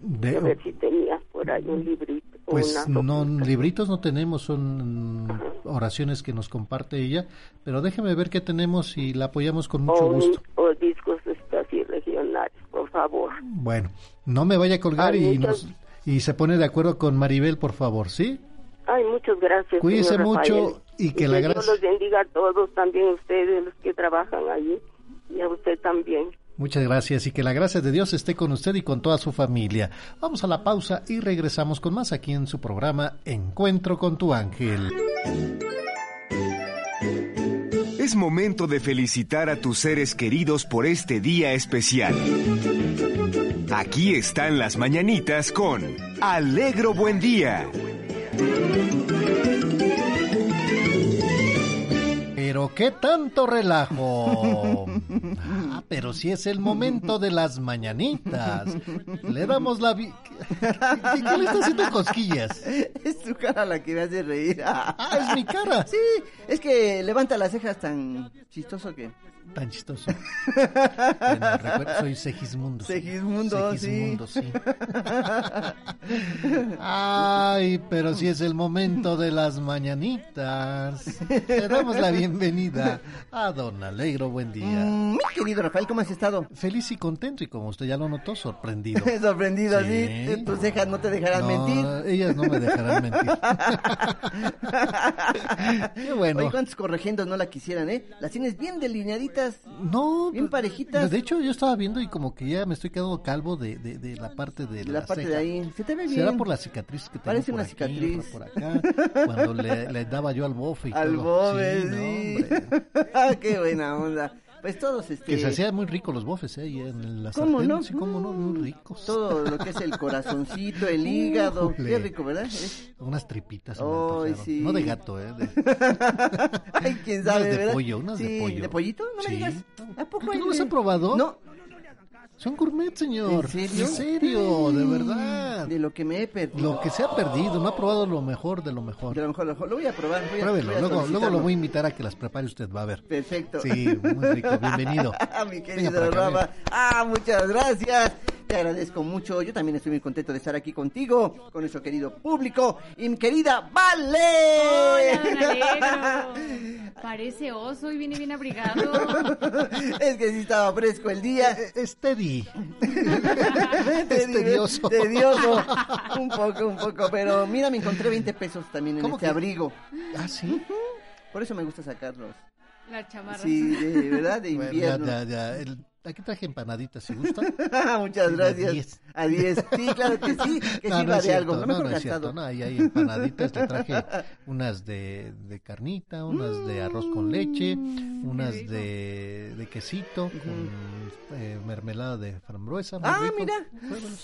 S6: de, a ver si tenía por ahí un librito.
S4: Pues no, libritos no tenemos, son oraciones que nos comparte ella, pero déjeme ver qué tenemos y la apoyamos con mucho gusto.
S6: O discos así regionales, por favor.
S4: Bueno, no me vaya a colgar y, nos, y se pone de acuerdo con Maribel, por favor, ¿sí?
S6: Ay, muchas gracias.
S4: Cuídese mucho
S6: Rafael.
S4: y que la
S6: Dios
S4: gracia-
S6: los bendiga a todos, también ustedes, los que trabajan allí, y a usted también.
S4: Muchas gracias y que la gracia de Dios esté con usted y con toda su familia. Vamos a la pausa y regresamos con más aquí en su programa Encuentro con tu ángel.
S7: Es momento de felicitar a tus seres queridos por este día especial. Aquí están las mañanitas con Alegro Buen Día.
S4: Pero qué tanto relajo. Ah, pero si es el momento de las mañanitas. Le damos la vi... ¿Qué, le está haciendo cosquillas?
S8: Es tu cara la que me hace reír.
S4: Ah, es mi cara.
S8: Sí, es que levanta las cejas tan chistoso que.
S4: Tan chistoso. Bueno, recuerda, soy Segismundo.
S8: Segismundo, sí.
S4: Segismundo, sí. Ay, pero si es el momento de las mañanitas. Le damos la bienvenida a Don Alegro. Buen día.
S8: Mm, mi querido Rafael, ¿cómo has estado?
S4: Feliz y contento y como usted ya lo notó, sorprendido.
S8: Sorprendido,
S4: Sí.
S8: ¿sí? Tus cejas no te dejarán
S4: No,
S8: mentir.
S4: Ellas no me dejarán mentir. Qué bueno.
S8: Oye, ¿cuántos corregiendos no la quisieran, eh? Las tienes bien delineaditas.
S4: No,
S8: Bien
S4: pues,
S8: parejitas.
S4: De hecho, yo estaba viendo y como que ya me estoy quedando calvo de, de, de la parte de,
S8: De la parte
S4: ceja.
S8: de ahí. Se te ve bien.
S4: ¿Será por la cicatriz que tengo
S8: Parece
S4: por
S8: una
S4: aquí,
S8: cicatriz.
S4: Por acá, cuando le, le daba yo al bofe y
S8: Al
S4: todo.
S8: bobe,
S4: Sí, no,
S8: sí.
S4: hombre.
S8: Qué buena onda. Pues todos, este...
S4: Que se hacían muy ricos los bofes, ¿eh? Ahí en la
S8: ¿Cómo
S4: sartén,
S8: no?
S4: Sí, cómo no, muy ricos.
S8: Todo lo que es el corazoncito, el hígado. Qué rico, ¿verdad? Eh.
S4: Unas tripitas. antojaron.
S8: sí.
S4: No de gato, ¿eh? De-
S8: Ay, quién
S4: Unas
S8: sabe,
S4: de
S8: ¿verdad?
S4: pollo, unas de
S8: Sí,
S4: pollo.
S8: ¿De pollito? No me digas. ¿A poco
S4: ¿Por qué
S8: hay
S4: no los
S8: de-
S4: ha probado?
S8: No,
S4: Son gourmet, señor.
S8: ¿En serio?
S4: En serio, de verdad.
S8: de lo que me he perdido.
S4: Lo que se ha perdido, no ha probado lo mejor de lo mejor.
S8: De lo mejor, lo, lo voy a probar. Voy a,
S4: Pruébelo,
S8: a
S4: luego, luego lo voy a invitar a que las prepare usted, va a ver.
S8: Perfecto.
S4: Sí, muy rico, bienvenido.
S8: Mi querido Rafa. Ah, muchas gracias. Te agradezco mucho. Yo también estoy muy contento de estar aquí contigo, con nuestro querido público y mi querida Vale.
S5: Hola. Parece oso y viene bien abrigado.
S8: es que sí estaba fresco el día.
S4: Eh, Es Teddy. Es tedioso.
S8: Tedioso. Un poco, un poco. Pero mira, me encontré 20 pesos también en
S4: ¿Cómo
S8: este
S4: que?
S8: abrigo.
S4: Ah, sí.
S8: Por eso me gusta sacarlos.
S5: La chamarra.
S8: Sí, de verdad, de
S4: Bueno,
S8: invierno.
S4: ya, ya, ya. El- aquí traje empanaditas, si gusta.
S8: Muchas gracias.
S4: a diez.
S8: A 10. Sí, claro que sí. Que
S4: No, no es
S8: de
S4: cierto,
S8: algo. No,
S4: no, no es cierto. No, ahí hay empanaditas. Le traje unas de, de carnita, unas de arroz con leche,
S8: Mm,
S4: unas de, de quesito con eh, mermelada de frambuesa.
S8: Ah,
S4: rico.
S8: mira.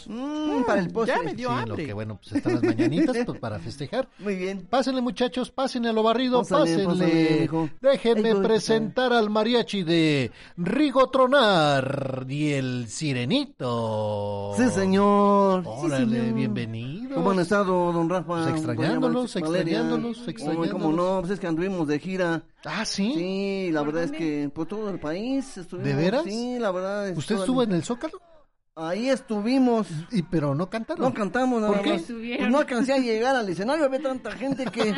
S8: Mm, para el postre.
S9: ya me dio
S4: Sí, lo
S9: hambre.
S4: que bueno, pues están las mañanitas pues, para festejar.
S8: Muy bien.
S4: Pásenle muchachos, pásenle a lo barrido,
S8: Pásale,
S4: pásenle.
S8: pásale.
S4: Déjenme
S8: Ay,
S4: presentar al mariachi de Rigo Tronar y el Sirenito.
S8: Sí, señor. Sí,
S4: Órale,
S8: señor.
S4: bienvenido.
S8: ¿Cómo han estado, don Rafa?
S4: Pues extrañándolos, extrañándolos, extrañándolos.
S8: cómo no, pues es que anduvimos de gira.
S4: Ah, ¿sí?
S8: Sí, la
S5: ¿Por
S8: verdad
S5: dónde?
S8: es que por todo el país estuvimos.
S4: ¿De veras?
S8: Sí, la verdad.
S4: ¿Usted
S8: estuvo-
S4: estuvo en el Zócalo?
S8: Ahí estuvimos.
S4: Y, pero no cantaron.
S8: No cantamos nada
S4: ¿Por qué?
S8: Pues no alcancé a llegar al escenario, había tanta gente que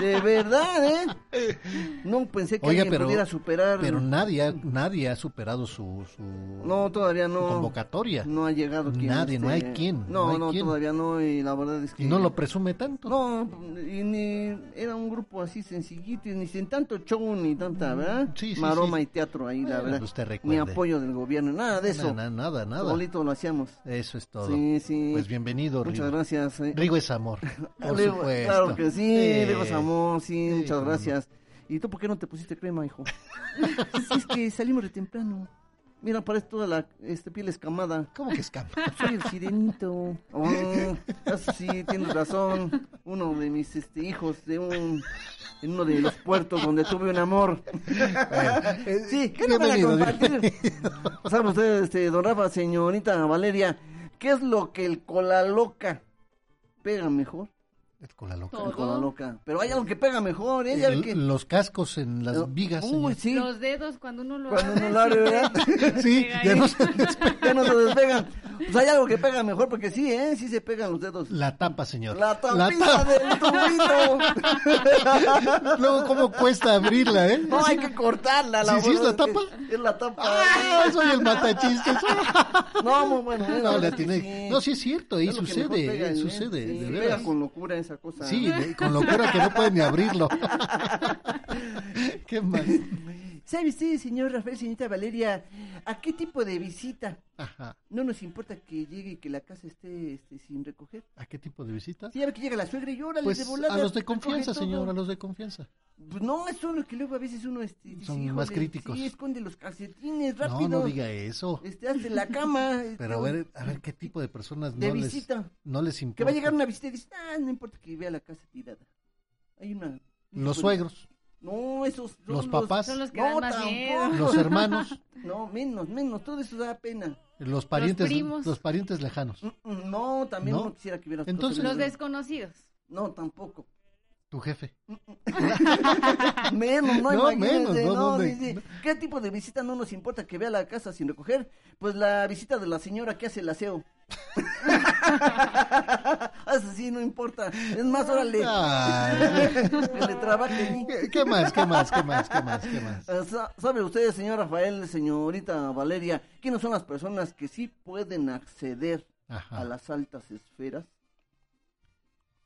S8: de verdad, ¿eh? No pensé que
S4: Oiga,
S8: alguien
S4: pero,
S8: pudiera superar.
S4: pero nadie, ha- nadie ha superado su, su
S8: no, todavía
S4: su
S8: no.
S4: convocatoria.
S8: No ha llegado quien.
S4: Nadie, no hay quien,
S8: No,
S4: no hay
S8: no,
S4: quien.
S8: todavía no, y la verdad es que.
S4: Y no lo presume tanto.
S8: No, y ni era un grupo así sencillito, y ni sin tanto show ni tanta, ¿verdad?
S4: Sí, sí,
S8: Maroma
S4: sí.
S8: y teatro ahí, la
S4: Bueno,
S8: verdad.
S4: usted
S8: Ni apoyo del gobierno, nada de eso.
S4: Nada, nada, nada.
S8: Solito lo hacíamos.
S4: Eso es todo.
S8: Sí, sí.
S4: Pues bienvenido,
S8: Muchas
S4: Rigo.
S8: gracias. eh.
S4: Rigo es amor, por
S8: Rigo,
S4: supuesto.
S8: Claro que sí,
S4: Sí.
S8: Rigo es amor, sí, muchas gracias. ¿Y tú por qué no te pusiste crema, hijo? Sí, es que salimos de temprano. Mira, parece toda la este, piel escamada.
S4: ¿Cómo que escapa?
S8: Soy el sirenito. Oh, sí, tienes razón. Uno de mis este, hijos de un en uno de los puertos donde tuve un amor. sí, ¿qué nos van a compartir? ¿Sabe usted, este, don Rafa, señorita Valeria, qué es lo que el cola loca pega mejor?
S4: Es con la loca.
S8: El cola loca. Pero hay algo que pega mejor, ¿eh?
S4: El-
S8: que...
S4: Los cascos en las vigas.
S8: Uy,
S4: señor.
S8: sí.
S5: Los dedos cuando uno lo
S8: Cuando
S5: abre.
S8: uno lo abre, ¿verdad?
S4: Sí,
S5: Pega
S4: ya no se
S8: ya no se despegan. Pues hay algo que pega mejor, porque sí, ¿eh? Sí se pegan los dedos.
S4: La tapa, señor.
S8: La tapita del tubito.
S4: Luego, ¿cómo cuesta abrirla, eh?
S8: No, hay que cortarla. La
S4: ¿Sí, sí es la tapa?
S8: Es la tapa.
S4: ¡Ah! Soy el matachistes.
S8: No, muy bueno. eh, la
S4: No,
S8: que
S4: atiné.
S8: sí.
S4: No, sí es cierto, ahí sucede,
S8: pega,
S4: eh,
S8: ¿eh?
S4: sucede,
S8: Sí,
S4: de
S8: pega
S4: veras.
S8: con locura esa cosa.
S4: Sí, con locura que no puede ni abrirlo. ¿Qué más?
S8: ¿Sabe usted, señor Rafael, señorita Valeria, a qué tipo de visita?
S4: Ajá.
S8: No nos importa que llegue y que la casa esté este, sin recoger.
S4: ¿A qué tipo de visita?
S8: Sí, ya ve que llega la suegra y órale
S4: Pues
S8: de volada.
S4: a los de confianza, señor, a los de confianza.
S8: Pues no, son los que luego a veces uno este, dice,
S4: Son
S8: "Híjole,
S4: más críticos".
S8: Sí, esconde los calcetines,
S4: No,
S8: rápido.
S4: no diga eso.
S8: Este, hazte la cama. este,
S4: Pero a ver, a ver qué tipo de personas
S8: De
S4: no les,
S8: visita.
S4: no les importa.
S8: Que va a llegar una visita y dice, ah, no importa que vea la casa tirada. Hay una...
S4: Los suegros,
S8: No, esos son
S4: Los papás.
S5: Son los que
S8: No,
S5: dan más
S8: tampoco.
S5: miedo.
S4: los hermanos,
S8: No, menos, menos, todo eso da pena.
S4: los parientes,
S5: primos.
S4: los parientes lejanos.
S8: Mm, mm, No, también
S4: ¿No?
S8: no, quisiera que hubiera
S4: Entonces-
S5: Los desconocidos.
S8: No, tampoco.
S4: Tu jefe.
S8: Menos, no,
S4: No, menos, ¿no?
S8: no,
S4: ¿Dónde?
S8: dice, ¿Qué tipo de visita no nos importa que vea la casa sin recoger? Pues la visita de la señora que hace el aseo. Eso sí, no importa. Es más, órale, que le trabaje.
S4: ¿qué, qué más, qué más, qué más, qué más, qué más?
S8: Eh, sa- ¿Sabe usted, señor Rafael, señorita Valeria, quiénes son las personas que sí pueden acceder
S4: Ajá.
S8: a las altas esferas?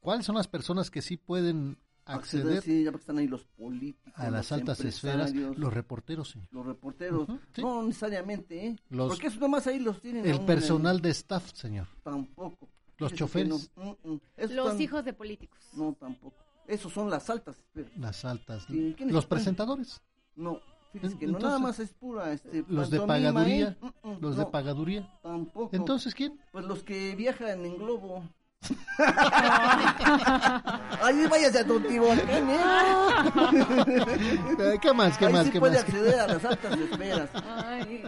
S4: ¿Cuáles son las personas que sí pueden acceder
S8: sí, ya porque están ahí los políticos,
S4: a las
S8: los
S4: altas esferas? Los reporteros, señor.
S8: los reporteros.
S4: Sí.
S8: No necesariamente, ¿eh?
S4: Los-
S8: Porque eso nomás ahí los tienen.
S4: El personal de staff, señor.
S8: Tampoco.
S4: Los choferes.
S8: no. Mm, mm.
S5: Los
S8: están-
S5: hijos de políticos.
S8: No, tampoco. Esos son las altas esferas.
S4: Las altas.
S8: Sí, ¿quiénes
S4: Los presentadores.
S8: No, fíjese
S4: En-
S8: que no,
S4: entonces,
S8: nada más es pura. Este,
S4: Los de pagaduría.
S8: ¿eh? Mm, mm,
S4: Los de
S8: no,
S4: pagaduría.
S8: Tampoco.
S4: Entonces, ¿quién?
S8: Pues los que viajan en globo. Ahí váyase a Teotihuacán, ¿eh?
S4: Eh, ¿Qué más, qué
S8: Ahí
S4: más,
S8: sí
S4: qué
S8: puede
S4: más?
S8: acceder a las altas esferas.
S5: Ay.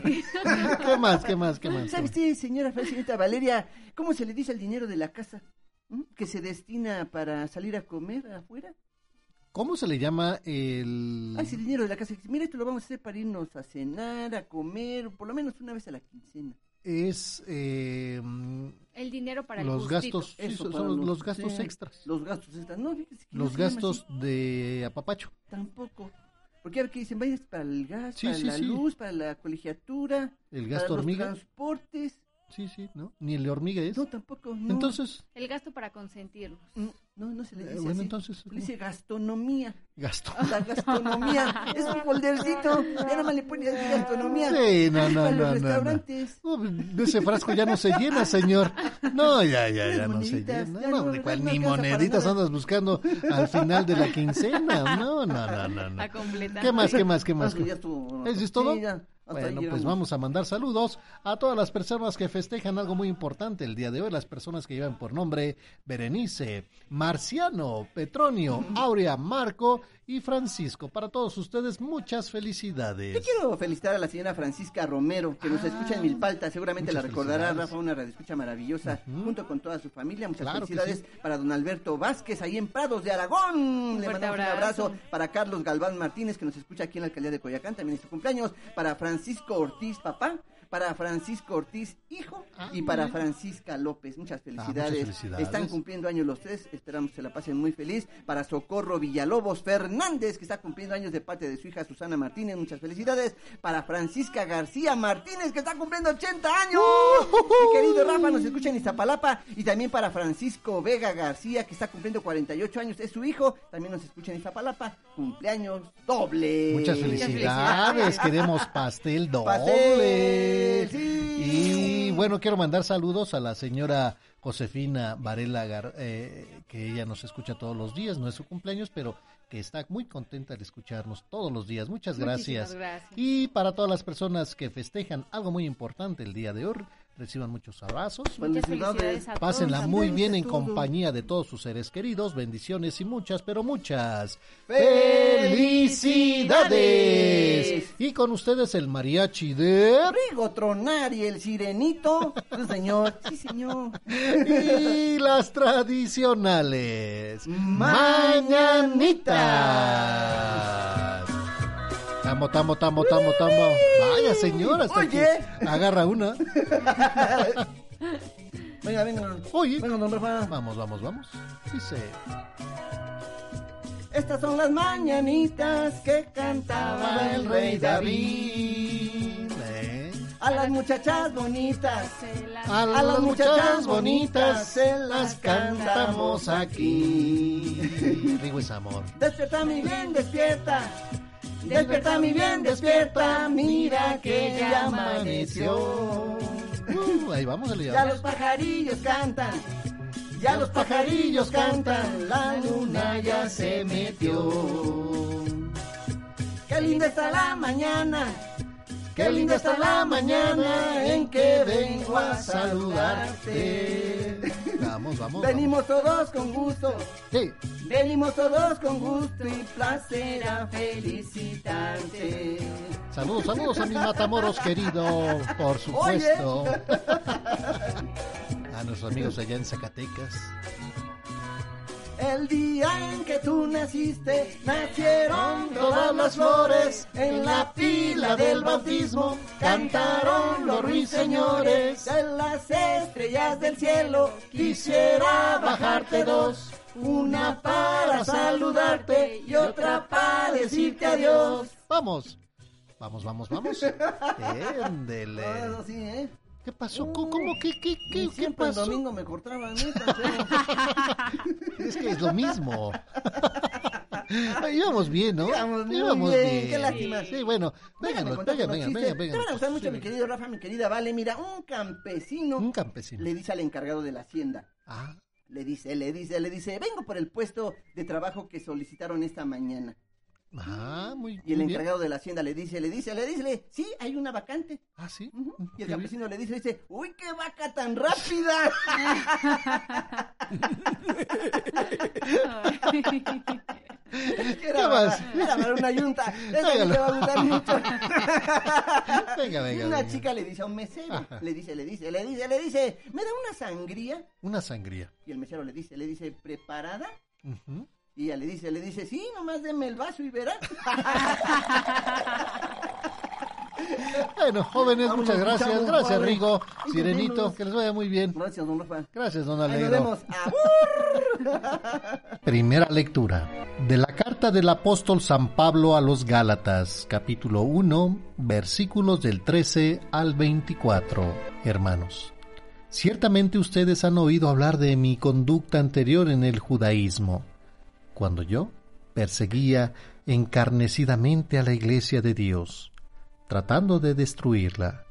S4: ¿Qué más, qué más, qué más?
S8: ¿Sabe usted, señora señorita Valeria, cómo se le dice al dinero de la casa? ¿Que se destina para salir a comer afuera?
S4: ¿Cómo se le llama el...?
S8: Ah, ese dinero de la casa. Mira, esto lo vamos a hacer para irnos a cenar, a comer, por lo menos una vez a la quincena.
S4: Es eh,
S5: El dinero para el
S4: los gastos, sí, son
S8: para
S4: los, los gastos
S8: sí,
S4: extras.
S8: Los gastos extras. No, fíjese que no
S4: Los gastos de apapacho.
S8: Tampoco. Porque a ver que dicen, vayas para el gas,
S4: Sí,
S8: para
S4: sí,
S8: la
S4: sí.
S8: luz, para la colegiatura,
S4: El
S8: para
S4: gasto
S8: los
S4: hormiga.
S8: transportes.
S4: Sí, sí, ¿no? Ni el de hormiga es.
S8: No, tampoco. No.
S4: Entonces,
S5: El gasto para consentirlos.
S8: No, no se le
S4: Eh,
S8: dice
S4: bueno,
S8: así.
S4: entonces,
S8: Se le dice gastronomía.
S4: gasto.
S8: La gastronomía. es un foldercito. Ya nada más le pones así gastronomía.
S4: Sí, no, no,
S8: para
S4: no,
S8: los
S4: no.
S8: restaurantes.
S4: No, ese frasco ya no se llena, señor. No, ya, ya, ya no se llena.
S8: ya
S4: No,
S8: no,
S4: hombre, ¿cuál
S8: no
S4: ni moneditas andas buscando al final de la quincena. No, no, no, no. no.
S5: A completar.
S4: ¿Qué más, qué más, qué más?
S8: Ah.
S4: ¿Eso es todo?
S8: Sí, ya.
S4: Bueno, pues vamos a mandar saludos a todas las personas que festejan algo muy importante el día de hoy, las personas que llevan por nombre Berenice, Marciano, Petronio, Aurea, Marco y Francisco. Para todos ustedes, muchas felicidades.
S8: Yo quiero felicitar a la señora Francisca Romero, que nos escucha en Milpalta. Seguramente la recordará. Rafa, una radioescucha maravillosa, junto con toda su familia. Muchas
S4: Claro
S8: felicidades para don Alberto Vázquez, ahí en Prados de Aragón. Le mandamos un
S5: abrazo.
S8: para Carlos Galván Martínez, que nos escucha aquí en la alcaldía de Coyacán, también es su cumpleaños. Para Francisco Ortiz, papá. Para Francisco Ortiz, hijo.
S4: Ah,
S8: y para. Francisca López. Muchas felicidades.
S4: felicidades.
S8: Están cumpliendo años los tres. Esperamos que se la pasen muy feliz. Para Socorro Villalobos Fernández, que está cumpliendo años de parte de su hija Susana Martínez. Muchas felicidades. Para Francisca García Martínez, que está cumpliendo 80 años. Mi querido Rafa, nos escucha en Iztapalapa. Y también para Francisco Vega García, que está cumpliendo 48 años. Es su hijo. También nos escucha en Iztapalapa. Cumpleaños doble.
S4: Muchas felicidades, queremos pastel doble.
S8: Pastel, sí.
S4: Y bueno, quiero mandar saludos a la señora Josefina Varela, Gar- eh, que ella nos escucha todos los días, no es su cumpleaños, pero que está muy contenta de escucharnos todos los días. Muchas gracias. Y para todas las personas que festejan algo muy importante el día de hoy, reciban muchos abrazos.
S5: Muchas felicidades a
S4: Pásenla
S5: todos.
S4: muy bien en compañía de todos sus seres queridos. Bendiciones y muchas, pero muchas felicidades. Y con ustedes el mariachi de...
S8: Rigo Tronari, el sirenito. Sí, señor. Sí, señor.
S4: Y las tradicionales mañanitas. Tamo, tamo, tamo, tamo, tamo. Vaya señora, hasta
S8: Oye.
S4: que agarra una.
S8: Venga, venga.
S4: Oye.
S8: Venga, don Rafa.
S4: Vamos, vamos, vamos. Dice.
S8: Estas son las mañanitas que cantaba el rey David.
S4: ¿Eh?
S8: A las muchachas bonitas,
S4: A
S8: a las muchachas bonitas se las cantamos aquí.
S4: Rigo es amor.
S8: Despierta mi bien, despierta. Despierta mi bien, despierta. Mira que ya amaneció.
S4: Uh, ahí vamos,
S8: Ya los pajarillos cantan. Ya los pajarillos cantan. La luna ya se metió. Qué linda está la mañana. Qué linda está la mañana en que vengo a saludarte.
S4: Vamos, vamos.
S8: Venimos todos con gusto.
S4: Sí.
S8: Venimos todos con gusto y placer a felicitarte.
S4: Saludos, saludos a mi Matamoros querido, por supuesto. A nuestros amigos allá en Zacatecas.
S8: El día en que tú naciste, nacieron todas las flores. En la pila del bautismo cantaron los ruiseñores. De las estrellas del cielo quisiera bajarte dos. Una para saludarte y otra para decirte adiós.
S4: Vamos. Vamos, vamos, vamos. Éndele.
S8: Eso sí, ¿eh?
S4: ¿Qué pasó? ¿Cómo? cómo? ¿Qué, qué, qué, qué
S8: siempre el
S4: pasó?
S8: domingo me cortaban, feo.
S4: Es que es lo mismo. Íbamos bien, ¿no?
S8: Íbamos
S4: Íbamos
S8: bien, qué lástima.
S4: Sí, bueno,
S8: Déjame
S4: venga,
S8: contarte
S4: venga,
S8: unos
S4: venga,
S8: chistes.
S4: venga, venga.
S8: Te van a gustar mucho,
S4: Sí,
S8: mi querido Rafa, mi querida Vale. Mira, un campesino
S4: Un campesino.
S8: le dice al encargado de la hacienda.
S4: Ah,
S8: Le dice, le dice, le dice, vengo por el puesto de trabajo que solicitaron esta mañana.
S4: Ah, muy,
S8: Y el
S4: bien.
S8: encargado de la hacienda le dice, le dice, le dice, le- sí, hay una vacante.
S4: Ah, sí.
S8: Y el campesino le dice, le dice, uy, qué vaca tan rápida.
S4: ¿Qué más?
S8: Era para una yunta. Eso te va a gustar mucho.
S4: Venga, venga,
S8: Una
S4: venga.
S8: chica le dice a un mesero,
S4: Ajá.
S8: le dice, le dice, le dice, le dice, ¿me da una sangría?
S4: Una sangría.
S8: Y el mesero le dice, le dice, ¿preparada?
S4: Ujú.
S8: Y ella le dice, le dice, sí, nomás deme el vaso y verá.
S4: Bueno, jóvenes,
S8: Vamos,
S4: muchas gracias. Gracias,
S8: Ay,
S4: Sirenito, que les vaya muy bien.
S8: Gracias, don Rafa.
S4: Gracias, don
S8: Ahí nos
S4: Alegro.
S8: vemos.
S4: Primera lectura de la carta del apóstol San Pablo a los Gálatas, capítulo 1, versículos del 13 al 24. Hermanos, ciertamente ustedes han oído hablar de mi conducta anterior en el judaísmo, cuando yo perseguía encarnecidamente a la iglesia de Dios, tratando de destruirla.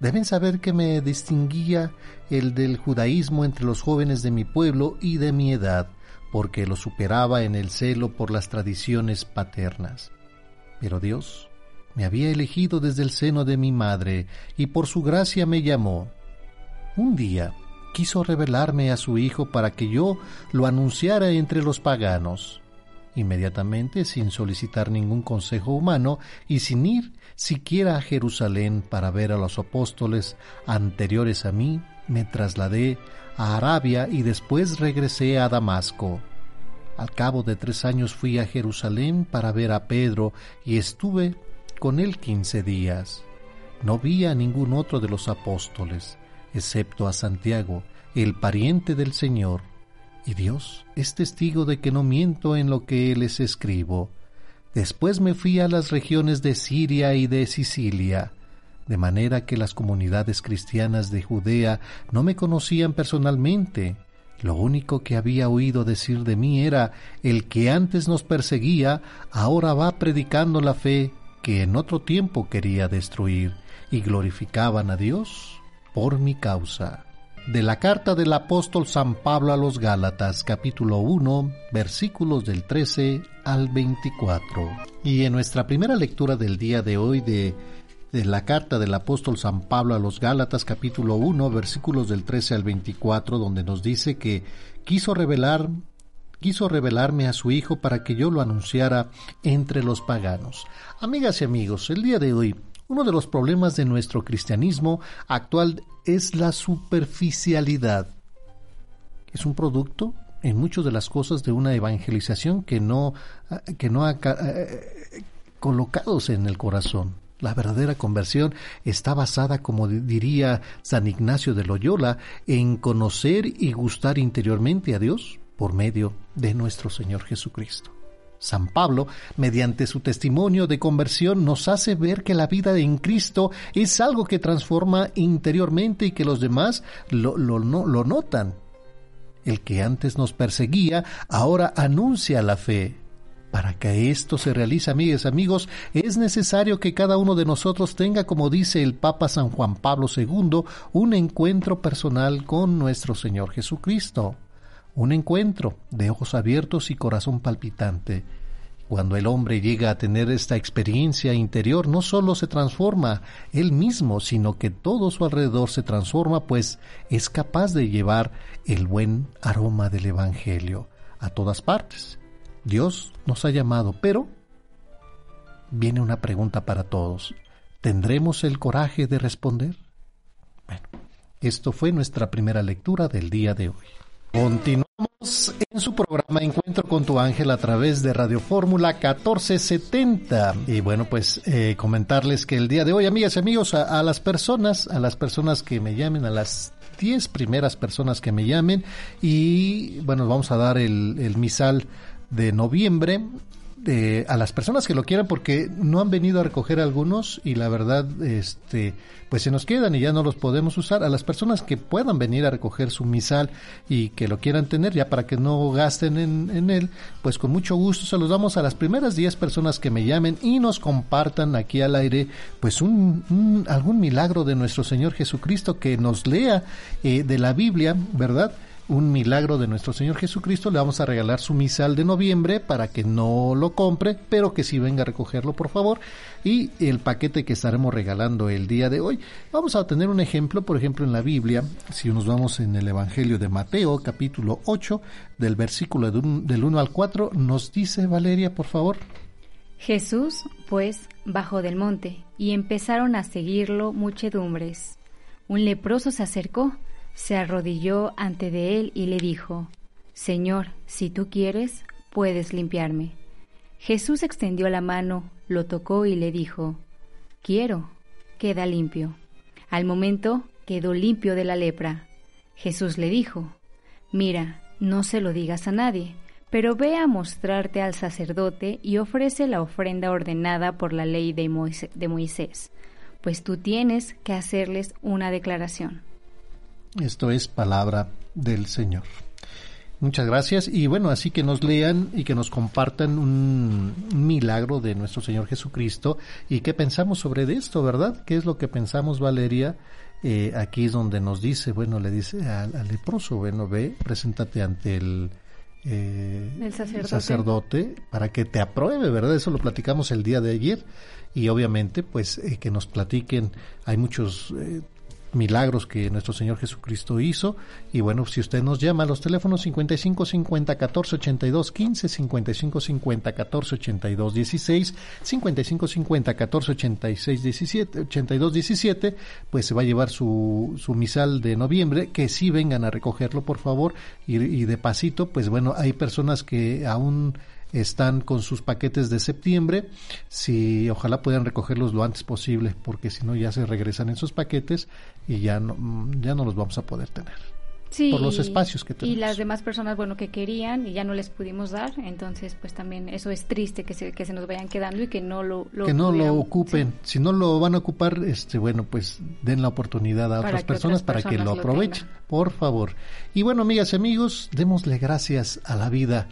S4: Deben saber que me distinguía el del judaísmo entre los jóvenes de mi pueblo y de mi edad, porque lo superaba en el celo por las tradiciones paternas. Pero Dios me había elegido desde el seno de mi madre y por su gracia me llamó. Un día quiso revelarme a su Hijo para que yo lo anunciara entre los paganos. Inmediatamente, sin solicitar ningún consejo humano y sin ir siquiera a Jerusalén para ver a los apóstoles anteriores a mí, me trasladé a Arabia y después regresé a Damasco. Al cabo de tres años fui a Jerusalén para ver a Pedro y estuve con él quince días. No vi a ningún otro de los apóstoles, excepto a Santiago, el pariente del Señor. Y Dios es testigo de que no miento en lo que les escribo. Después me fui a las regiones de Siria y de Sicilia, de manera que las comunidades cristianas de Judea no me conocían personalmente. Lo único que había oído decir de mí era el que antes nos perseguía, ahora va predicando la fe que en otro tiempo quería destruir, y glorificaban a Dios por mi causa. De la carta del apóstol San Pablo a los Gálatas, capítulo 1, versículos del 13 al 24. Y en nuestra primera lectura del día de hoy de, la carta del apóstol San Pablo a los Gálatas, capítulo 1, versículos del 13 al 24, donde nos dice que quiso revelar quiso revelarme a su hijo para que yo lo anunciara entre los paganos. Amigas y amigos, el día de hoy uno de los problemas de nuestro cristianismo actual es la superficialidad. Es un producto en muchas de las cosas de una evangelización que no, que no ha ca- eh, colocados en el corazón. La verdadera conversión está basada, como diría San Ignacio de Loyola, en conocer y gustar interiormente a Dios por medio de nuestro Señor Jesucristo. San Pablo, mediante su testimonio de conversión, nos hace ver que la vida en Cristo es algo que transforma interiormente y que los demás lo, notan. El que antes nos perseguía, ahora anuncia la fe. Para que esto se realice, amigas amigos, es necesario que cada uno de nosotros tenga, como dice el Papa San Juan Pablo II, un encuentro personal con nuestro Señor Jesucristo un encuentro de ojos abiertos y corazón palpitante. Cuando el hombre llega a tener esta experiencia interior, no solo se transforma él mismo, sino que todo su alrededor se transforma, pues es capaz de llevar el buen aroma del Evangelio a todas partes. Dios nos ha llamado, pero viene una pregunta para todos. ¿Tendremos el coraje de responder? Bueno, esto fue nuestra primera lectura del día de hoy. Continuamos en su programa Encuentro con tu ángel a través de Radio Fórmula 1470. Y bueno, pues eh, comentarles que el día de hoy, amigas y amigos, a, las personas, a las personas que me llamen, a las 10 primeras personas que me llamen, y bueno, vamos a dar el, el misal de noviembre a las personas que lo quieran porque no han venido a recoger algunos y la verdad este pues se nos quedan y ya no los podemos usar. A las personas que puedan venir a recoger su misal y que lo quieran tener ya para que no gasten en, en él pues con mucho gusto se los damos a las primeras 10 personas que me llamen y nos compartan aquí al aire pues un, algún milagro de nuestro Señor Jesucristo que nos lea eh, de la Biblia verdad un milagro de nuestro Señor Jesucristo, le vamos a regalar su misal de noviembre para que no lo compre, pero que sí venga a recogerlo por favor. Y el paquete que estaremos regalando el día de hoy. Vamos a tener un ejemplo, por ejemplo, en la Biblia, si nos vamos en el Evangelio de Mateo, capítulo 8, del versículo del 1 al 4, nos dice Valeria, por favor.
S5: Jesús, pues, bajó del monte, y empezaron a seguirlo muchedumbres. Un leproso se acercó, se arrodilló ante de él y le dijo, Señor, si tú quieres, puedes limpiarme. Jesús extendió la mano, lo tocó y le dijo, Quiero, queda limpio. Al momento quedó limpio de la lepra. Jesús le dijo, Mira, no se lo digas a nadie, pero ve a mostrarte al sacerdote y ofrece la ofrenda ordenada por la ley de, Moisés, pues tú tienes que hacerles una declaración.
S4: Esto es palabra del Señor. Muchas gracias y bueno, así que nos lean y que nos compartan un, milagro de nuestro Señor Jesucristo y qué pensamos sobre esto, ¿verdad? ¿Qué es lo que pensamos, Valeria? Eh, aquí es donde nos dice, bueno, le dice al, leproso, bueno, ve, preséntate ante el,
S5: eh,
S4: sacerdote. para que te apruebe, ¿verdad? Eso lo platicamos el día de ayer y obviamente pues eh, que nos platiquen, hay muchos milagros que nuestro Señor Jesucristo hizo. Y bueno, si usted nos llama a los teléfonos 55 50 14 82 15, 55 50 14 82 16, 55 50 14 86 17, 82 17, pues se va a llevar su, su misal de noviembre. Que sí vengan a recogerlo, por favor. Y, y de pasito, pues bueno, hay personas que aún están con sus paquetes de septiembre, si ojalá puedan recogerlos lo antes posible, porque si no ya se regresan en sus paquetes y ya no, ya no los vamos a poder tener.
S5: Sí,
S4: por los espacios que tenemos.
S5: Y las demás personas, bueno, que querían y ya no les pudimos dar, entonces pues también eso es triste que se, que se nos vayan quedando y que no lo,
S4: que no lo ocupen. Si no lo van a ocupar, este bueno, pues den la oportunidad a otras personas, para que lo aprovechen, por favor. Y bueno, amigas y amigos, démosle gracias a la vida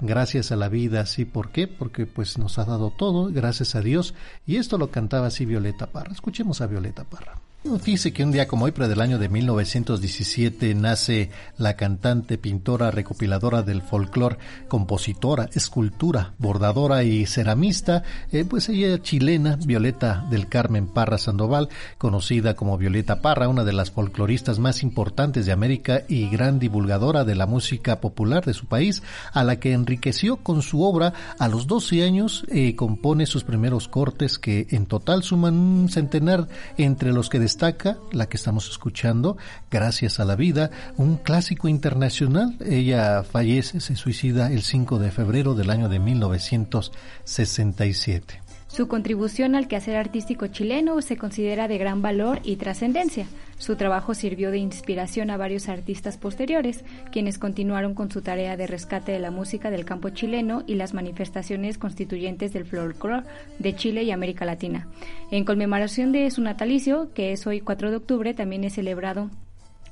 S4: gracias a la vida, ¿sí? ¿Por qué? Porque pues nos ha dado todo, gracias a Dios, y esto lo cantaba así Violeta Parra. Escuchemos a Violeta Parra. Fíjese que un día como hoy, pero del año de 1917, nace la cantante, pintora, recopiladora del folclore, compositora, escultura, bordadora y ceramista, eh, pues ella chilena, Violeta del Carmen Parra Sandoval, conocida como Violeta Parra, una de las folcloristas más importantes de América y gran divulgadora de la música popular de su país, a la que enriqueció con su obra. A los 12 años, eh, compone sus primeros cortes que en total suman un centenar entre los que destaca la que estamos escuchando, Gracias a la Vida, un clásico internacional. Ella fallece, se suicida el 5 de febrero del año de 1967.
S5: Su contribución al quehacer artístico chileno se considera de gran valor y trascendencia. Su trabajo sirvió de inspiración a varios artistas posteriores, quienes continuaron con su tarea de rescate de la música del campo chileno y las manifestaciones constituyentes del folclore de Chile y América Latina. En conmemoración de su natalicio, que es hoy 4 de octubre, también es celebrado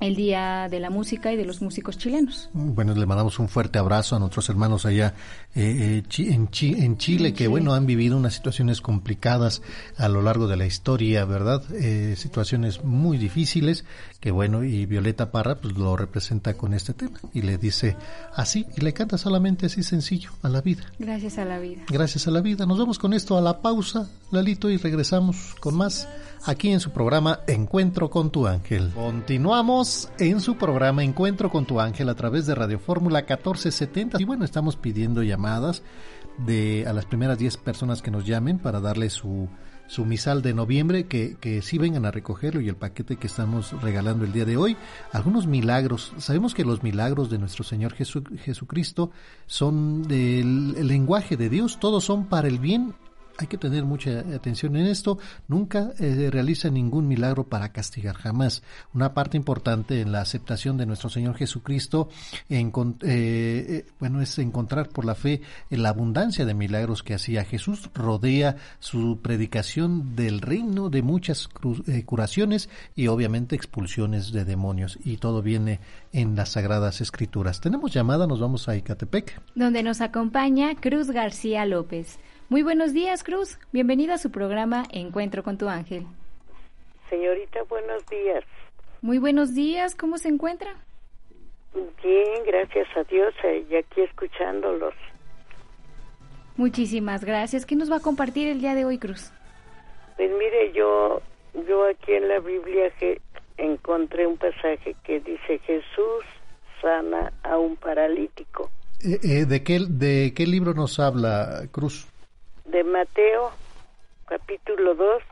S5: el Día de la Música y de los Músicos Chilenos.
S4: Bueno, le mandamos un fuerte abrazo a nuestros hermanos allá eh, eh en, en, Chile, que bueno, han vivido unas situaciones complicadas a lo largo de la historia, ¿verdad? Eh, situaciones muy difíciles, que bueno, y Violeta Parra pues lo representa con este tema y le dice así, y le canta solamente así sencillo, a la vida.
S5: Gracias a la vida.
S4: Gracias a la vida. Nos vamos con esto a la pausa, Lalito, y regresamos con más aquí en su programa Encuentro con tu ángel. Continuamos en su programa Encuentro con tu ángel a través de Radio Fórmula 1470. Y bueno, estamos pidiendo llamadas de a las primeras 10 personas que nos llamen para darle su, su misal de noviembre, que, que sí vengan a recogerlo y el paquete que estamos regalando el día de hoy. Algunos milagros. Sabemos que los milagros de nuestro Señor Jesucristo son del lenguaje de Dios, todos son para el bien hay que tener mucha atención en esto. Nunca eh, realiza ningún milagro para castigar, jamás. Una parte importante en la aceptación de nuestro Señor Jesucristo, eh, eh, bueno, es encontrar por la fe la abundancia de milagros que hacía Jesús. Rodea su predicación del reino de muchas curaciones y obviamente expulsiones de demonios. Y todo viene en las Sagradas Escrituras. Tenemos llamada, nos vamos a Icatepec.
S5: Donde nos acompaña Cruz García López. Muy buenos días, Cruz. Bienvenida a su programa Encuentro con tu ángel.
S9: Señorita, buenos días.
S5: Muy buenos días. ¿Cómo se encuentra?
S9: Bien, gracias a Dios. Eh, y aquí escuchándolos.
S5: Muchísimas gracias. ¿Qué nos va a compartir el día de hoy, Cruz?
S9: Pues mire, yo, yo aquí en la Biblia que encontré un pasaje que dice Jesús sana a un paralítico.
S4: Eh, eh, ¿de, qué, ¿De qué libro nos habla, Cruz?
S9: De Mateo capítulo 2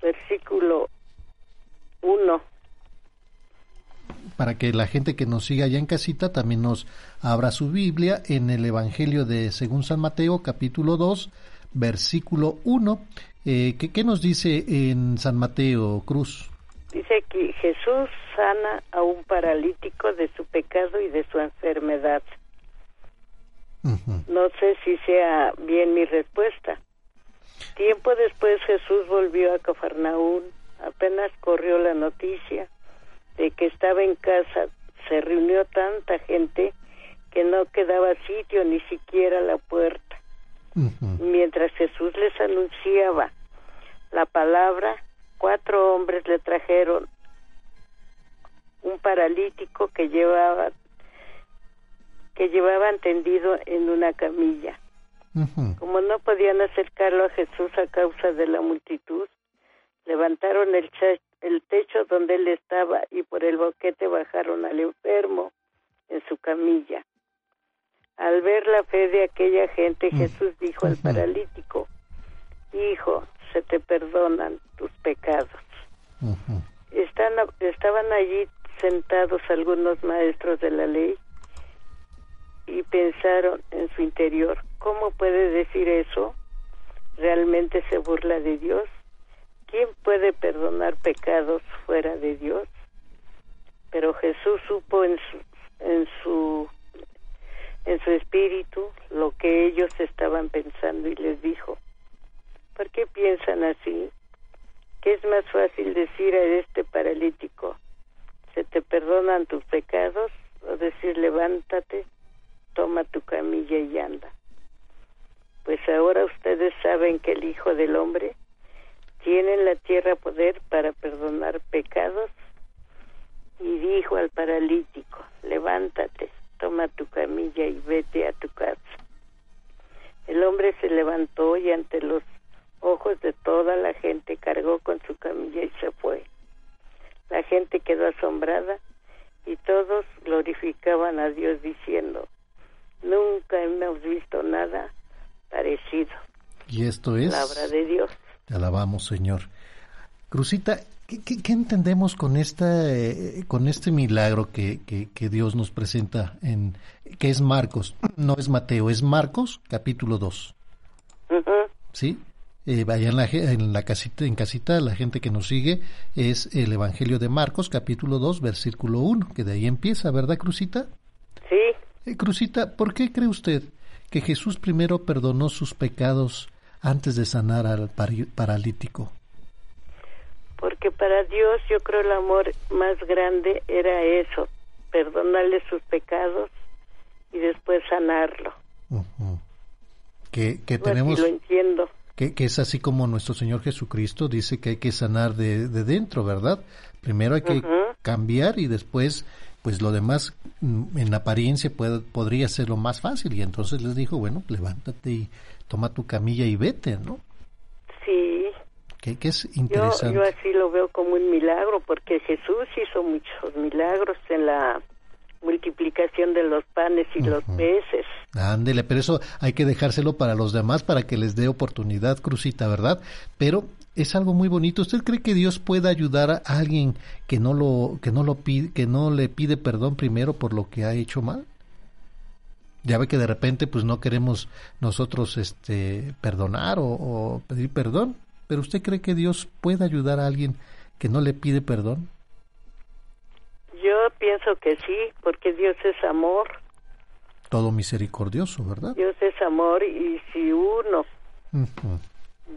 S9: versículo 1
S4: para que la gente que nos siga allá en casita también nos abra su Biblia en el Evangelio de según San Mateo capítulo 2 versículo 1 eh, ¿qué, ¿qué, nos dice en San Mateo Cruz?
S9: Dice que Jesús sana a un paralítico de su pecado y de su enfermedad. No sé si sea bien mi respuesta. Tiempo después Jesús volvió a Cafarnaún. Apenas corrió la noticia de que estaba en casa. Se reunió tanta gente que no quedaba sitio ni siquiera la puerta. Mientras Jesús les anunciaba la palabra, cuatro hombres le trajeron un paralítico que llevaba que llevaban tendido en una camilla. Como no podían acercarlo a Jesús a causa de la multitud, levantaron el, el techo donde él estaba y por el boquete bajaron al enfermo en su camilla. Al ver la fe de aquella gente, Jesús dijo al paralítico, Hijo, se te perdonan tus pecados. Están, estaban allí sentados algunos maestros de la ley y pensaron en su interior, ¿cómo puede decir eso? ¿Realmente se burla de Dios? ¿Quién puede perdonar pecados fuera de Dios? Pero Jesús supo en su, en su en su espíritu lo que ellos estaban pensando y les dijo, ¿por qué piensan así? ¿Qué es más fácil decir a este paralítico, se te perdonan tus pecados? O decir, levántate, toma tu camilla y anda. Pues ahora ustedes saben que el Hijo del Hombre tiene en la tierra poder para perdonar pecados. Y dijo al paralítico, levántate, toma tu camilla y vete a tu casa. El hombre se levantó y ante los ojos de toda la gente cargó con su camilla y se fue. La gente quedó asombrada y todos glorificaban a Dios diciendo, Nunca hemos visto nada parecido.
S4: Y esto es...
S9: Palabra de Dios.
S4: Te alabamos, Señor. Crucita, ¿qué, entendemos con, esta, eh, con este milagro que, que, Dios nos presenta, en que es Marcos? No es Mateo, es Marcos, capítulo 2. ¿Sí? eh, vaya en la, en la casita, en casita, la gente que nos sigue, es el Evangelio de Marcos, capítulo 2, versículo 1, que de ahí empieza, ¿verdad, Crucita?
S9: Sí.
S4: Eh, Crucita, ¿por qué cree usted que Jesús primero perdonó sus pecados antes de sanar al paralítico?
S9: Porque para Dios yo creo el amor más grande era eso, perdonarle sus pecados y después sanarlo.
S4: Que, que tenemos...
S9: lo entiendo.
S4: Que, que, es así como nuestro Señor Jesucristo dice que hay que sanar de, de dentro, ¿verdad? Primero hay que cambiar y después, pues lo demás mm, en apariencia puede, podría ser lo más fácil. Y entonces les dijo, bueno, levántate y toma tu camilla y vete, ¿no?
S9: Sí.
S4: Que, que es interesante.
S9: Yo, yo así lo veo como un milagro, porque Jesús hizo muchos milagros en la multiplicación de los panes y los peces.
S4: Ándele, pero eso hay que dejárselo para los demás para que les dé oportunidad, Crucita, ¿verdad? Pero es algo muy bonito. ¿Usted cree que Dios puede ayudar a alguien que no lo que no lo pide, que no le pide perdón primero por lo que ha hecho mal? Ya ve que de repente pues no queremos nosotros este perdonar o, o pedir perdón, pero usted cree que Dios puede ayudar a alguien que no le pide perdón?
S9: Yo pienso que sí, porque Dios es amor.
S4: Todo misericordioso, ¿verdad?
S9: Dios es amor y si uno,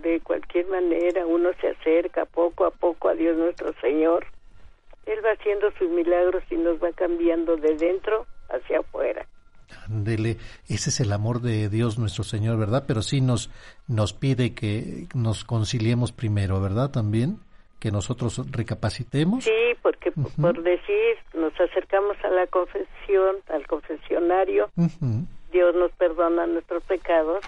S9: de cualquier manera, uno se acerca poco a poco a Dios nuestro Señor, Él va haciendo sus milagros y nos va cambiando de dentro hacia afuera.
S4: Ándele, ese es el amor de Dios nuestro Señor, ¿verdad? Pero sí nos, nos pide que nos conciliemos primero, ¿verdad? También que nosotros recapacitemos.
S9: Sí, porque por decir, nos acercamos a la confesión, al confesionario, Dios nos perdona nuestros pecados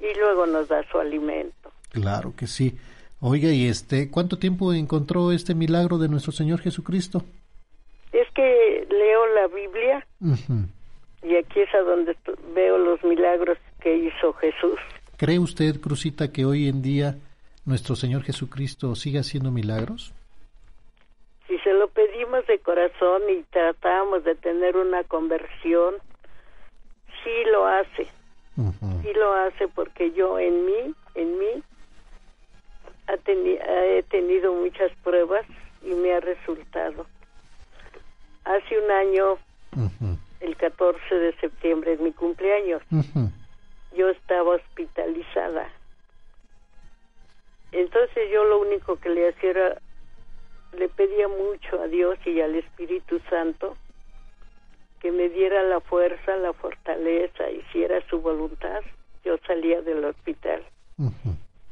S9: y luego nos da su alimento.
S4: Claro que sí. Oiga, ¿y este cuánto tiempo encontró este milagro de nuestro Señor Jesucristo?
S9: Es que leo la Biblia y aquí es a donde veo los milagros que hizo Jesús.
S4: ¿Cree usted, Crucita, que hoy en día nuestro Señor Jesucristo sigue haciendo milagros?
S9: Si se lo pedimos de corazón y tratamos de tener una conversión, sí lo hace. Sí lo hace porque yo en mí, en mí, he tenido muchas pruebas y me ha resultado. Hace un año, el 14 de septiembre, es mi cumpleaños, yo estaba hospitalizada entonces yo lo único que le hacía era, le pedía mucho a Dios y al Espíritu Santo que me diera la fuerza, la fortaleza, hiciera su voluntad. Yo salía del hospital.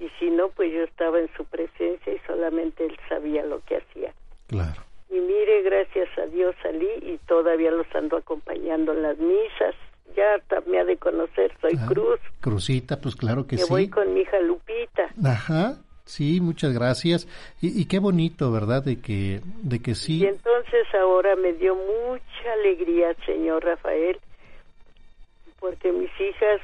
S9: Y si no, pues yo estaba en su presencia y solamente él sabía lo que hacía.
S4: Claro.
S9: Y mire, gracias a Dios salí y todavía los ando acompañando en las misas. Ya me ha de conocer, soy
S4: Ah,
S9: Cruz.
S4: Crucita, pues claro que
S9: Que
S4: sí.
S9: voy con mi hija Lupita.
S4: Ajá. Sí, muchas gracias. Y, y qué bonito, ¿verdad? De que, de que sí.
S9: Y entonces ahora me dio mucha alegría, señor Rafael, porque mis hijas